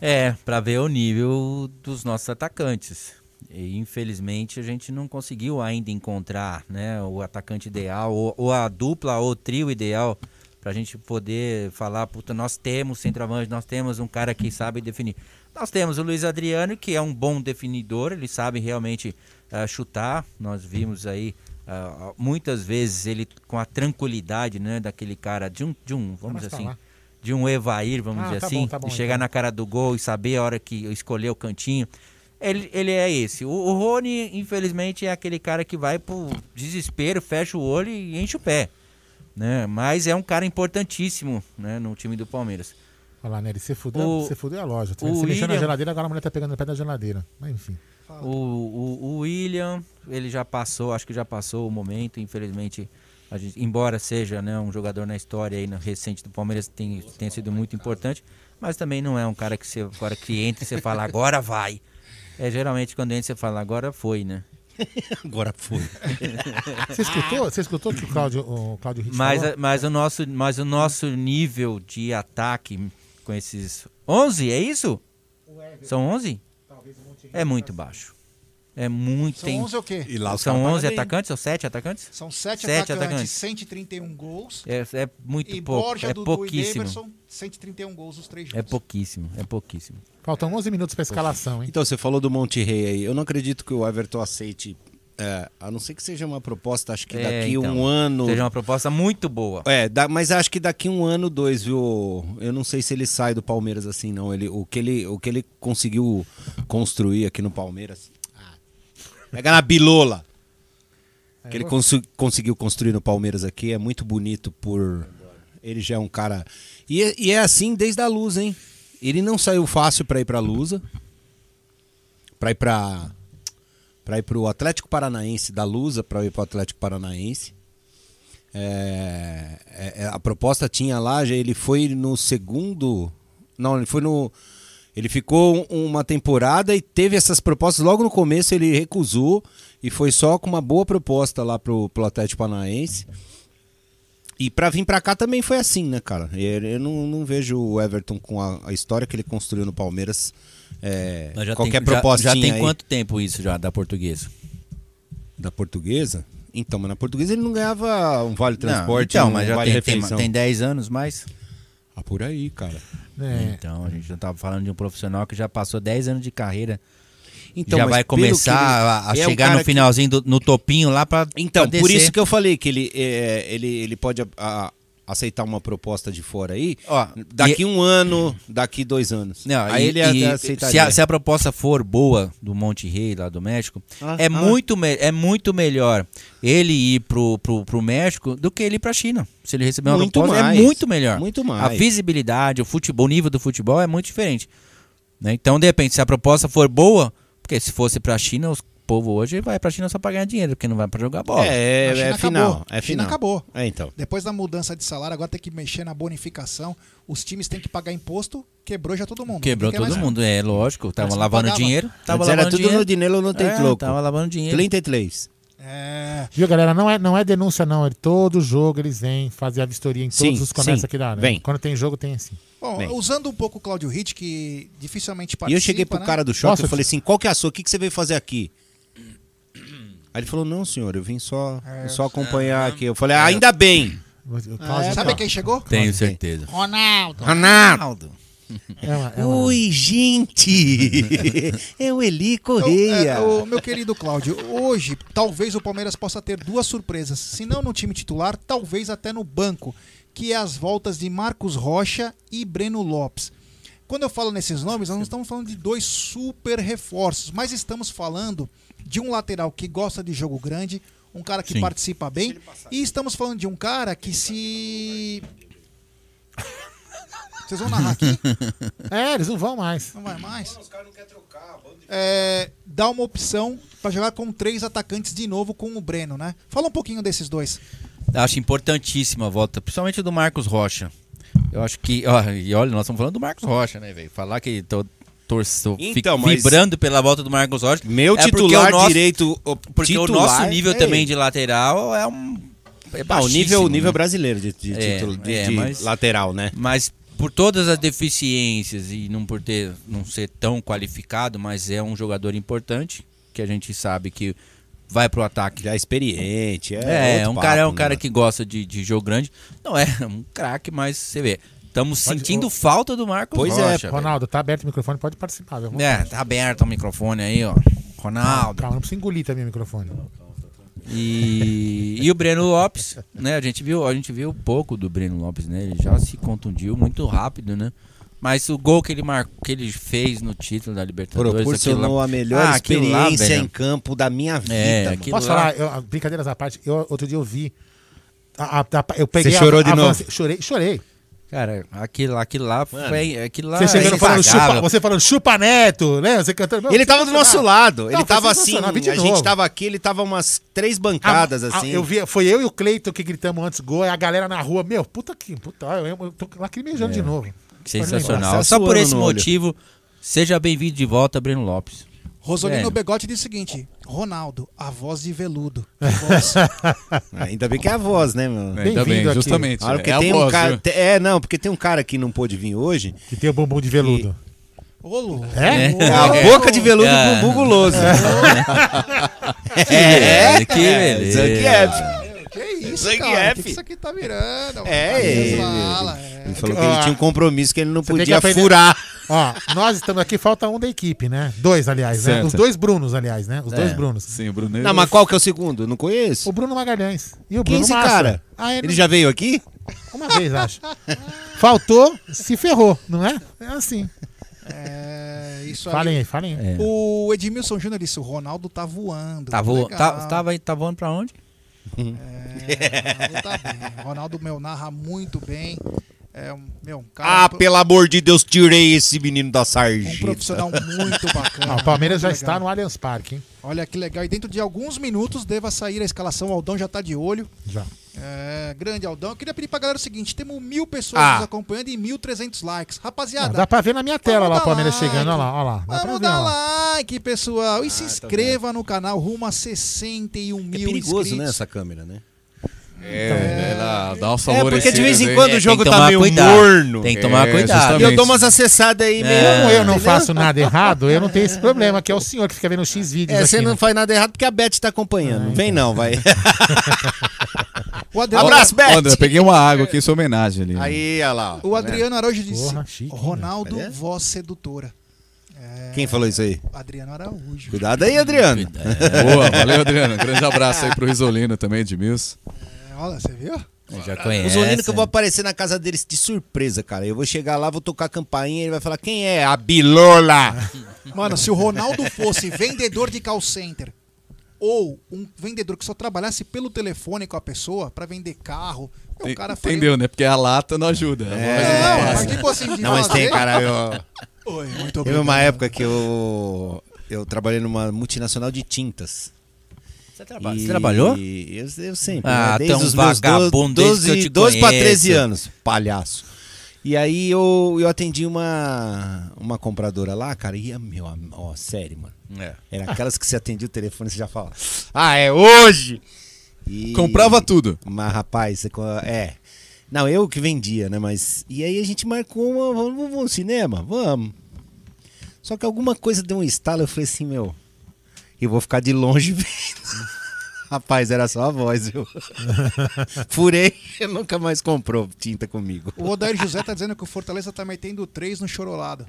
É, pra ver o nível dos nossos atacantes. E infelizmente a gente não conseguiu ainda encontrar né, o atacante ideal, ou, ou a dupla ou o trio ideal, pra gente poder falar, puta, nós temos centroavante, nós temos um cara que sabe definir. Nós temos o Luiz Adriano, que é um bom definidor, ele sabe realmente ah, chutar. Nós vimos aí ah, muitas vezes ele com a tranquilidade né, daquele cara de um, de um vamos Mas dizer assim, lá. de um Evair, vamos Ah, dizer tá assim, bom, tá bom, de chegar então. na cara do gol e saber a hora que escolher o cantinho. Ele, ele é esse. O, o Rony, infelizmente, é aquele cara que vai pro desespero, fecha o olho e enche o pé. Né? Mas é um cara importantíssimo né, no time do Palmeiras. Olha lá, Nery, você fudeu, O- você fudeu a loja. Você o na William- geladeira, agora a mulher tá pegando no pé da geladeira. Mas enfim. O, o, o William, ele já passou, acho que já passou o momento, infelizmente, a gente, embora seja né, um jogador na história aí, na recente do Palmeiras, tem, tenha sido muito importante, mas também não é um cara que você agora que entra e você fala, agora vai. É geralmente quando entra você fala, agora foi, né? Agora foi. Você escutou? Você escutou o que o Cláudio, o Cláudio Mas, falou? mas, o nosso, mas o nosso nível de ataque com esses 11, é isso? São 11? É muito baixo. É muito. São tem- 11 o quê? E lá os São caras 11 pagam bem. atacantes ou 7 atacantes? São sete, Sete atacantes, atacantes. 131 gols. É, é muito e pouco. Borja, é Dudu pouquíssimo. e Daverson, 131 gols os três juntos. É pouquíssimo, é pouquíssimo. Faltam 11 minutos pra escalação, hein? Então, você falou do Monte Rei aí. Eu não acredito que o Everton aceite. É, a não ser que seja uma proposta, acho que É, daqui então, um ano. Seja uma proposta muito boa. É, da- mas acho que daqui um ano, dois, viu? Eu não sei se ele sai do Palmeiras assim, não. Ele, o, que ele, o que ele conseguiu construir aqui no Palmeiras. Ah, pega na bilola. O que ele consu- conseguiu construir no Palmeiras aqui é muito bonito por. Ele já é um cara. E, é- e é assim desde a luz, hein? Ele não saiu fácil pra ir pra Lusa. Pra ir pra. Pra ir pro Atlético Paranaense da Lusa, pra ir pro Atlético Paranaense. É, é, é, a proposta tinha lá, ele foi no segundo. Não, ele foi no. Ele ficou um- uma temporada e teve essas propostas. Logo no começo ele recusou e foi só com uma boa proposta lá pro, pro Atlético Paranaense. E pra vir pra cá também foi assim, né, cara? Eu, eu não, não vejo o Everton com a, a história que ele construiu no Palmeiras. É, Mas já qualquer tem, já- proposta Já, tem quanto tempo isso já da portuguesa? Da portuguesa? Então, mas na portuguesa ele não ganhava um vale transporte, então, um mas já vale tem, tem, tem 10 anos mais. Ah, por aí, cara. É. Então, a gente já tava falando de um profissional que já passou 10 anos de carreira. Então, já vai que começar ele- a, a é chegar no que- finalzinho, do- no topinho lá pra Então, pra por isso que eu falei que ele, é, ele, ele pode a- a- aceitar uma proposta de fora aí. Ó, daqui e- um ano, daqui dois anos. Não, aí e- ele e até se, aceitaria. a, se a proposta for boa do Monte Rei, lá do México, Ah, é, ah. muito é muito melhor ele ir pro, pro, pro México do que ele ir pra China. Se ele receber uma Muito proposta, mais, é muito melhor. muito A mais. visibilidade, o futebol, o nível do futebol é muito diferente. né? Então, de repente, se a proposta for boa, porque se fosse pra China, os povo hoje vai pra China só pra ganhar dinheiro, porque não vai pra jogar bola. É, China é final. acabou. É A China final. acabou. É, então. Depois da mudança de salário, agora tem que mexer na bonificação. Os times têm que pagar imposto, quebrou já todo mundo. Quebrou todo mais- mundo, é lógico. Tava lavando pagava. dinheiro. Tava Antes era lavando tudo dinheiro. no dinheiro, não tem É, louco. Tava lavando dinheiro. 33. É. Viu, galera? Não é, não é denúncia, não. É todo jogo eles vêm fazer a vistoria em Sim, todos os comércios sim. aqui da área. Vem. Quando tem jogo, tem assim. Bom, Bem. usando um pouco o Claudio Hit, que dificilmente E participa, eu cheguei pro né? cara do shopping e falei assim: qual que é a sua? O que, que você veio fazer aqui? Aí ele falou: não, senhor, eu vim só, É. só acompanhar aqui. Eu falei: ah, ainda bem. É, sabe quem chegou? Tenho certeza. Ronaldo. Ronaldo. É é uma- Oi, gente! é o Eli Correia. É, o meu querido Cláudio, hoje talvez o Palmeiras possa ter duas surpresas. Se não no time titular, talvez até no banco, que é as voltas de Marcos Rocha e Breno Lopes. Quando eu falo nesses nomes, nós não estamos falando de dois super reforços, mas estamos falando de um lateral que gosta de jogo grande, um cara que Sim. participa bem, e estamos falando de um cara que se. Vocês vão narrar aqui? É, eles não vão mais. Não vai mais? É, dá uma opção para jogar com três atacantes de novo com o Breno, né? Fala um pouquinho desses dois. Acho importantíssima a volta, principalmente do Marcos Rocha. Eu acho que. Ó, e olha, nós estamos falando do Marcos Rocha, né, velho? Falar que tô, torço, Então, vibrando pela volta do Marcos Rocha. Meu é titular o nosso- direito, o Porque o titular nosso nível é também de lateral é um. É Ah, o nível, o nível né? brasileiro de, de É, título de, é, de mas- lateral, né? Mas por todas as deficiências e não por ter não ser tão qualificado, mas é um jogador importante que a gente sabe que vai pro ataque. Já é experiente, é. É, outro um cara é um papo, cara né? que gosta de, de jogo grande. Não é um craque, mas você vê. Estamos sentindo falta do Marcos Pois é, Rocha. velho. Ronaldo, tá aberto o microfone, pode participar. Viu? É, tá aberto o microfone aí, ó. Ronaldo. Calma, não precisa engolir também o microfone. E, e o Breno Lopes, né? A gente viu, a gente viu pouco do Breno Lopes, né? Ele já se contundiu muito rápido, né? Mas o gol que ele marcou, que ele fez no título da Libertadores, Proporcionou lá- a melhor Ah, lá, experiência velho. em campo da minha vida. É, mano. aquilo Posso lá- falar, eu, brincadeiras à parte, eu, outro dia eu vi. a- a- a- eu peguei Você chorou a- de a- novo? Chorei, chorei. Cara, aquilo, aquilo lá foi. Aquilo lá Você, chegando é falando chupa, você falando chupa neto, né? Você cantando. Ele tava do nosso lado. Ele Não, foi tava assim. A de gente novo. tava aqui, ele tava umas três bancadas A- a- assim. eu vi, foi eu e o Cleiton que gritamos antes gol, e a galera na rua, meu, puta que, puta, eu, eu tô lacrimejando É. de novo. Sensacional. Só por esse no olho. motivo, seja bem-vindo de volta, Breno Lopes. Rosolino É. Begotti diz o seguinte: Ronaldo, a voz de veludo. Que voz. Ainda bem que é a voz, né, meu? Ainda bem, aqui. justamente. Ah, porque é a tem um voz, cara, viu? te- é, não, porque tem um cara que não pôde vir hoje. Que tem o bumbum de veludo. Ô, louco. É? É a boca de veludo É. do bumbum guloso. É, que é, beleza. Zangief. Que isso, Zangief. cara? O que, que isso aqui tá virando? É, ele, fala, é. ele falou que ele tinha um compromisso que ele não Você podia furar. Ó, nós estamos aqui, falta um da equipe, né? Dois, aliás, né? Os dois Brunos, aliás, né? Os É. dois Brunos. Sim, o Bruno. Não, mas qual que é o segundo? Não conheço. O Bruno Magalhães. E o Quem é Bruno esse Massa. cara? Ah, Ele já veio aqui? Uma vez, acho. Faltou, se ferrou, não é? É assim. É, isso aí. Falem aí, falem aí. É. O Edmilson Júnior disse: o Ronaldo tá voando. Tá, vo... Legal. tá, tava, tá voando pra onde? É, Ronaldo tá bem. Ronaldo, meu, narra muito bem. É um, meu, um cara. Ah, pelo amor de Deus, tirei esse menino da um sarjeta. profissional muito bacana. Ah, o Palmeiras já muito está legal. no Allianz Parque, hein? Olha que legal. E dentro de alguns minutos deva sair a escalação. O Aldão já tá de olho. Já. É, grande Aldão. Eu queria pedir pra galera o seguinte: temos mil pessoas Ah. nos acompanhando e 1.300 likes. Rapaziada, Ah, dá pra ver na minha tela lá o Palmeiras like. chegando, olha lá, olha lá. Dá pra Vamos ver, dar lá. like, pessoal. E Ah, se tá inscreva no canal rumo a 61 É mil perigoso, inscritos. né, essa câmera, né? É, né, dá, dá umas É, porque de vez em quando aí. o jogo tá meio cuidado. morno. Tem que tomar cuidado. E eu dou umas acessadas aí meio. Como eu não entendeu? faço nada errado, eu não tenho esse problema, que é o senhor que fica vendo X vídeos É, aqui. você não né? faz nada errado porque a Beth tá acompanhando. Não vem não, vai. O Adriano, Abraço, Beth! André, peguei uma água aqui em sua homenagem ali. Aí, olha lá. o Adriano Araújo disse: Porra, chique, Ronaldo, Cadê? voz sedutora. Quem falou isso aí? Adriano Araújo. Cuidado aí, Adriano. Boa, valeu, Adriano. Grande abraço aí pro Risolino também, de Mills. É, olha, você viu? Eu já O conheço. Zolino que eu vou aparecer na casa deles de surpresa, cara. Eu vou chegar lá, vou tocar a campainha e ele vai falar: quem é? A Bilola! Mano, se o Ronaldo fosse vendedor de call center ou um vendedor que só trabalhasse pelo telefone com a pessoa pra vender carro, o cara Entendeu, né? Porque a lata não ajuda. É, não mas passa. tipo assim, de Não, mas tem, cara. Eu... Oi, muito Teve uma época que eu, eu trabalhei numa multinacional de tintas. Você, traba- E você trabalhou? Eu, eu sempre. Ah, né? Desde tão os meus vagabundo, desde que eu te 12 para 13 conheço. anos. Palhaço. E aí eu, eu atendi uma, uma compradora lá, cara, e, meu, ó, sério, mano. É. Era aquelas que você atendia o telefone e você já fala, ah, é hoje! E- Comprava tudo. Mas, rapaz, você é. Não, eu que vendia, né? Mas. E aí a gente marcou uma. Vamos, vamos ao cinema? Vamos. Só que alguma coisa deu um estalo, eu falei assim, meu. Eu vou ficar de longe vendo. Rapaz, era só a voz, viu? Furei, nunca mais comprou tinta comigo. O Odair José tá dizendo que o Fortaleza tá metendo 3 no chorolado.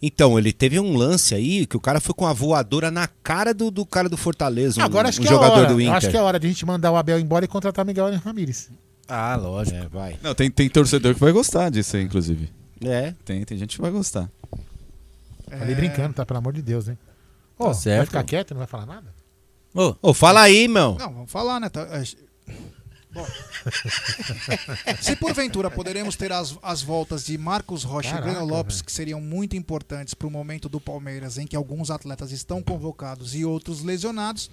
Então, ele teve um lance aí que o cara foi com a voadora na cara do, do cara do Fortaleza, um, Agora acho um que é jogador hora. do Inter. acho que é hora de a gente mandar o Abel embora e contratar Miguel Ramírez. Ah, lógico. É, vai. Não, tem, tem torcedor que vai gostar disso aí, inclusive. É. Tem, tem gente que vai gostar. Falei brincando, tá? Pelo amor de Deus, hein? Ô, Tá certo. Vai ficar quieto, não vai falar nada? Ô, Ô, fala aí, meu. Não, vamos falar, né? Tá- é, Bom. Se porventura poderemos ter as, as voltas de Marcos Rocha Caraca, e Breno Lopes, velho. que seriam muito importantes para o momento do Palmeiras, em que alguns atletas estão convocados e outros lesionados,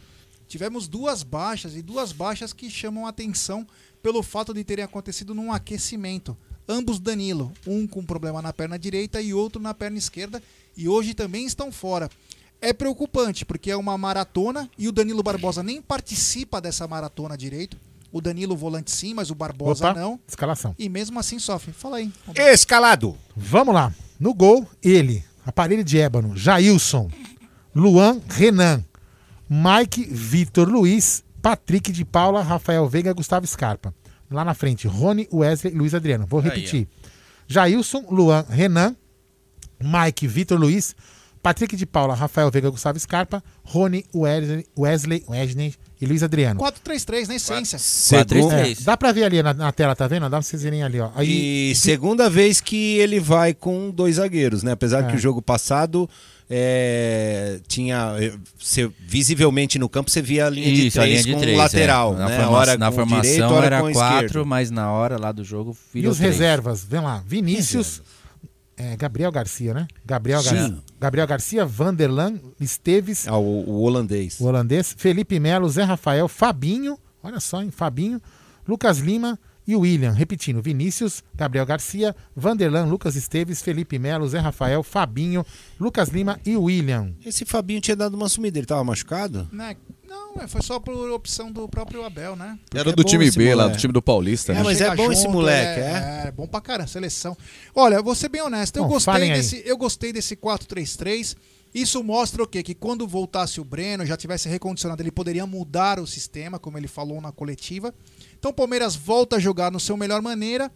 tivemos duas baixas e duas baixas que chamam a atenção pelo fato de terem acontecido num aquecimento. Ambos Danilo, um com problema na perna direita e outro na perna esquerda, e hoje também estão fora. É preocupante, porque é uma maratona e o Danilo Barbosa nem participa dessa maratona direito. O Danilo volante sim, mas o Barbosa Opa, não. escalação. E mesmo assim sofre. Fala aí. Escalado. Vamos lá. No gol, ele. Aparelho de ébano. Jailson. Luan Renan. Mike Vitor Luiz. Patrick de Paula. Rafael Veiga. Gustavo Scarpa. Lá na frente, Rony, Wesley Luiz Adriano. Vou Aí, repetir. Jailson, Luan Renan. Mike Vitor Luiz. Patrick de Paula, Rafael Veiga, Gustavo Scarpa, Rony, Wesley, Wesley, Wesley e Luiz Adriano. 4-3-3 na essência. Segundo- É, dá pra ver ali na, na tela, tá vendo? Dá pra vocês verem ali, ó. Aí, E segunda vez que ele vai com dois zagueiros, né? Apesar É. que o jogo passado é, tinha. é, Você, visivelmente no campo você via a linha de Isso, a três linha de com três. o lateral. é. Na, né? forma- hora na formação direito, hora era quatro, esquerdo. mas na hora lá do jogo E virou os três. reservas, vem lá. Vinícius, é, Gabriel Garcia, né? Gabriel, Gar... Sim. Gabriel Garcia, Vanderlan, Esteves, Ah, o, o holandês. o holandês, Felipe Melo, Zé Rafael, Fabinho, olha só, hein? Fabinho, Lucas Lima e William. Repetindo, Vinícius, Gabriel Garcia, Vanderlan, Lucas Esteves, Felipe Melo, Zé Rafael, Fabinho, Lucas Lima e William. Esse Fabinho tinha dado uma sumida, ele tava machucado? Né? Não, é, foi só por opção do próprio Abel, né? Era é do bom time esse B lá, do time do Paulista. né? É, mas Chega é bom esse junto, moleque, é, é? é bom pra caramba, seleção. Olha, vou ser bem honesto, eu Bom, gostei desse, eu gostei desse 4-3-3. Isso mostra o quê? Que quando voltasse o Breno, já tivesse recondicionado, ele poderia mudar o sistema, como ele falou na coletiva. Então o Palmeiras volta a jogar no seu melhor maneira.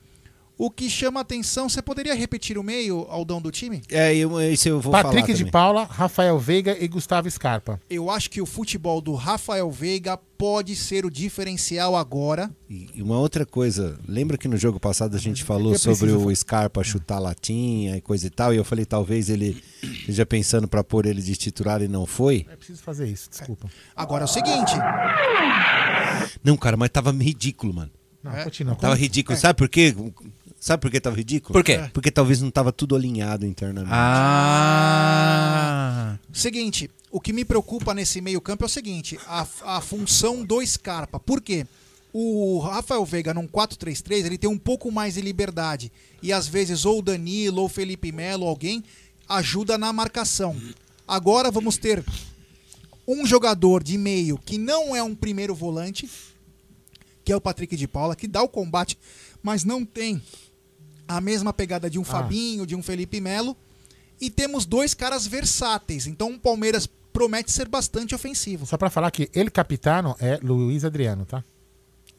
O que chama atenção, você poderia repetir o meio, Aldão, do time? É, eu, esse eu vou falar Patrick de também. Paula, Rafael Veiga e Gustavo Scarpa. Eu acho que o futebol do Rafael Veiga pode ser o diferencial agora. E e uma outra coisa, lembra que no jogo passado a gente falou Eu sobre o Scarpa chutar latinha e coisa e tal, e eu falei talvez ele esteja pensando pra pôr ele de titular e não foi? É preciso fazer isso, desculpa. Agora é o seguinte, Não, cara, mas tava ridículo, mano. Não, É. continua. Tava ridículo. Sabe por quê? Sabe por que tava ridículo? Por quê? Porque talvez não tava tudo alinhado internamente. Ah. Seguinte, o que me preocupa nesse meio-campo é o seguinte: a, a função do Scarpa. Por quê? O Rafael Veiga num 4-3-3, ele tem um pouco mais de liberdade. E às vezes ou o Danilo ou o Felipe Melo, alguém, ajuda na marcação. Agora vamos ter um jogador de meio que não é um primeiro volante, que é o Patrick de Paula, que dá o combate, mas não tem a mesma pegada de um Fabinho, de um Felipe Melo. E temos dois caras versáteis. Então o Palmeiras promete ser bastante ofensivo. Só pra falar que ele capitano é Luiz Adriano, tá?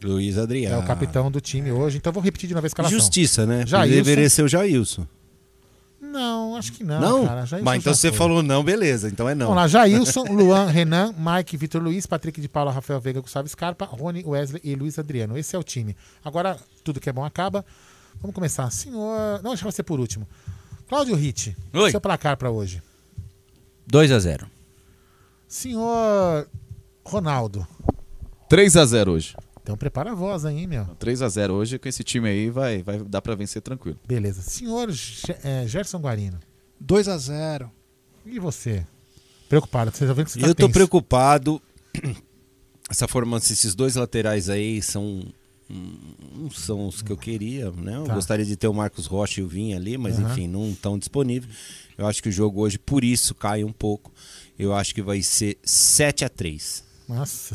Luiz Adriano. É o capitão do time hoje, então vou repetir de uma vez a escalação. Justiça, né? Jailson. Deveria ser o Jailson. Não, acho que não, Não? cara. Jailson Mas então você foi. falou não, beleza. Então é não. Vamos lá, Jailson, Luan, Renan, Mike, Vitor Luiz, Patrick de Paula, Rafael Veiga, Gustavo Scarpa, Rony, Wesley e Luiz Adriano. Esse é o time. Agora, tudo que é bom acaba. Vamos começar. Senhor. Não, deixa você por último. Cláudio Ritt, Oi. seu placar pra hoje. 2 a 0 Senhor Ronaldo. 3x0 hoje. Então prepara a voz aí, hein, meu. 3x0 hoje, com esse time aí vai, vai dar pra vencer tranquilo. Beleza. Senhor é, Gerson Guarino. 2 a 0 E você? Preocupado, você já vendo que você tá Eu tô tenso. preocupado. Essa formação, esses dois laterais aí são não são os que eu queria, né? Eu Tá. gostaria de ter o Marcos Rocha e o Vinha ali, mas Aham. enfim, não estão disponíveis. Eu acho que o jogo hoje, por isso, cai um pouco. Eu acho que vai ser 7 a 3 Nossa.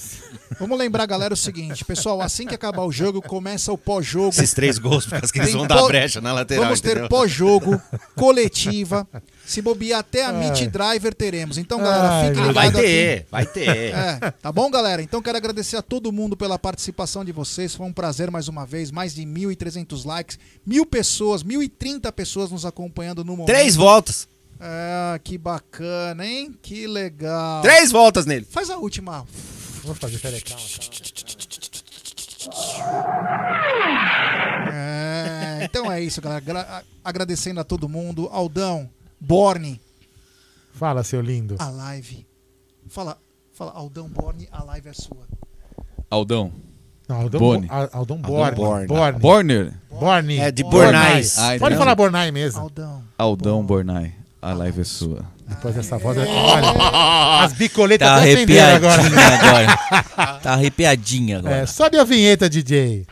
Vamos lembrar, galera, o seguinte, pessoal, assim que acabar o jogo, começa o pós-jogo. Esses três gols, por causa que eles vão dar brecha na lateral, Vamos ter pós-jogo, coletiva. Se bobear até a Meet Ai. Driver teremos. Então, galera, Ai, ligados Deus. Vai ter, aqui. vai ter. É, tá bom, galera? Então, quero agradecer a todo mundo pela participação de vocês. Foi um prazer mais uma vez. Mais de 1.300 likes. Mil pessoas, 1.030 pessoas nos acompanhando no momento. Três voltas. É, que bacana, hein? Que legal. Três voltas nele. Faz a última. Vamos fazer, peraí, calma, É, então é isso, galera. Gra- agradecendo a todo mundo. Aldão, Borne, Fala, seu lindo. a live. Fala, fala, Aldão, Borne, a live é sua. Aldão. Não, Aldão Boni. Bo- Al- Aldão Borne. Borne. Borne. Borner. Borne. É, de Bornai. Bornais. Pode falar Bornai mesmo. Aldão. Aldão Bornai. A live é sua. Depois dessa voz. Olha, as bicoletas Tá arrepiadinha agora. agora. Tá arrepiadinha agora. É, sobe a vinheta, DJ.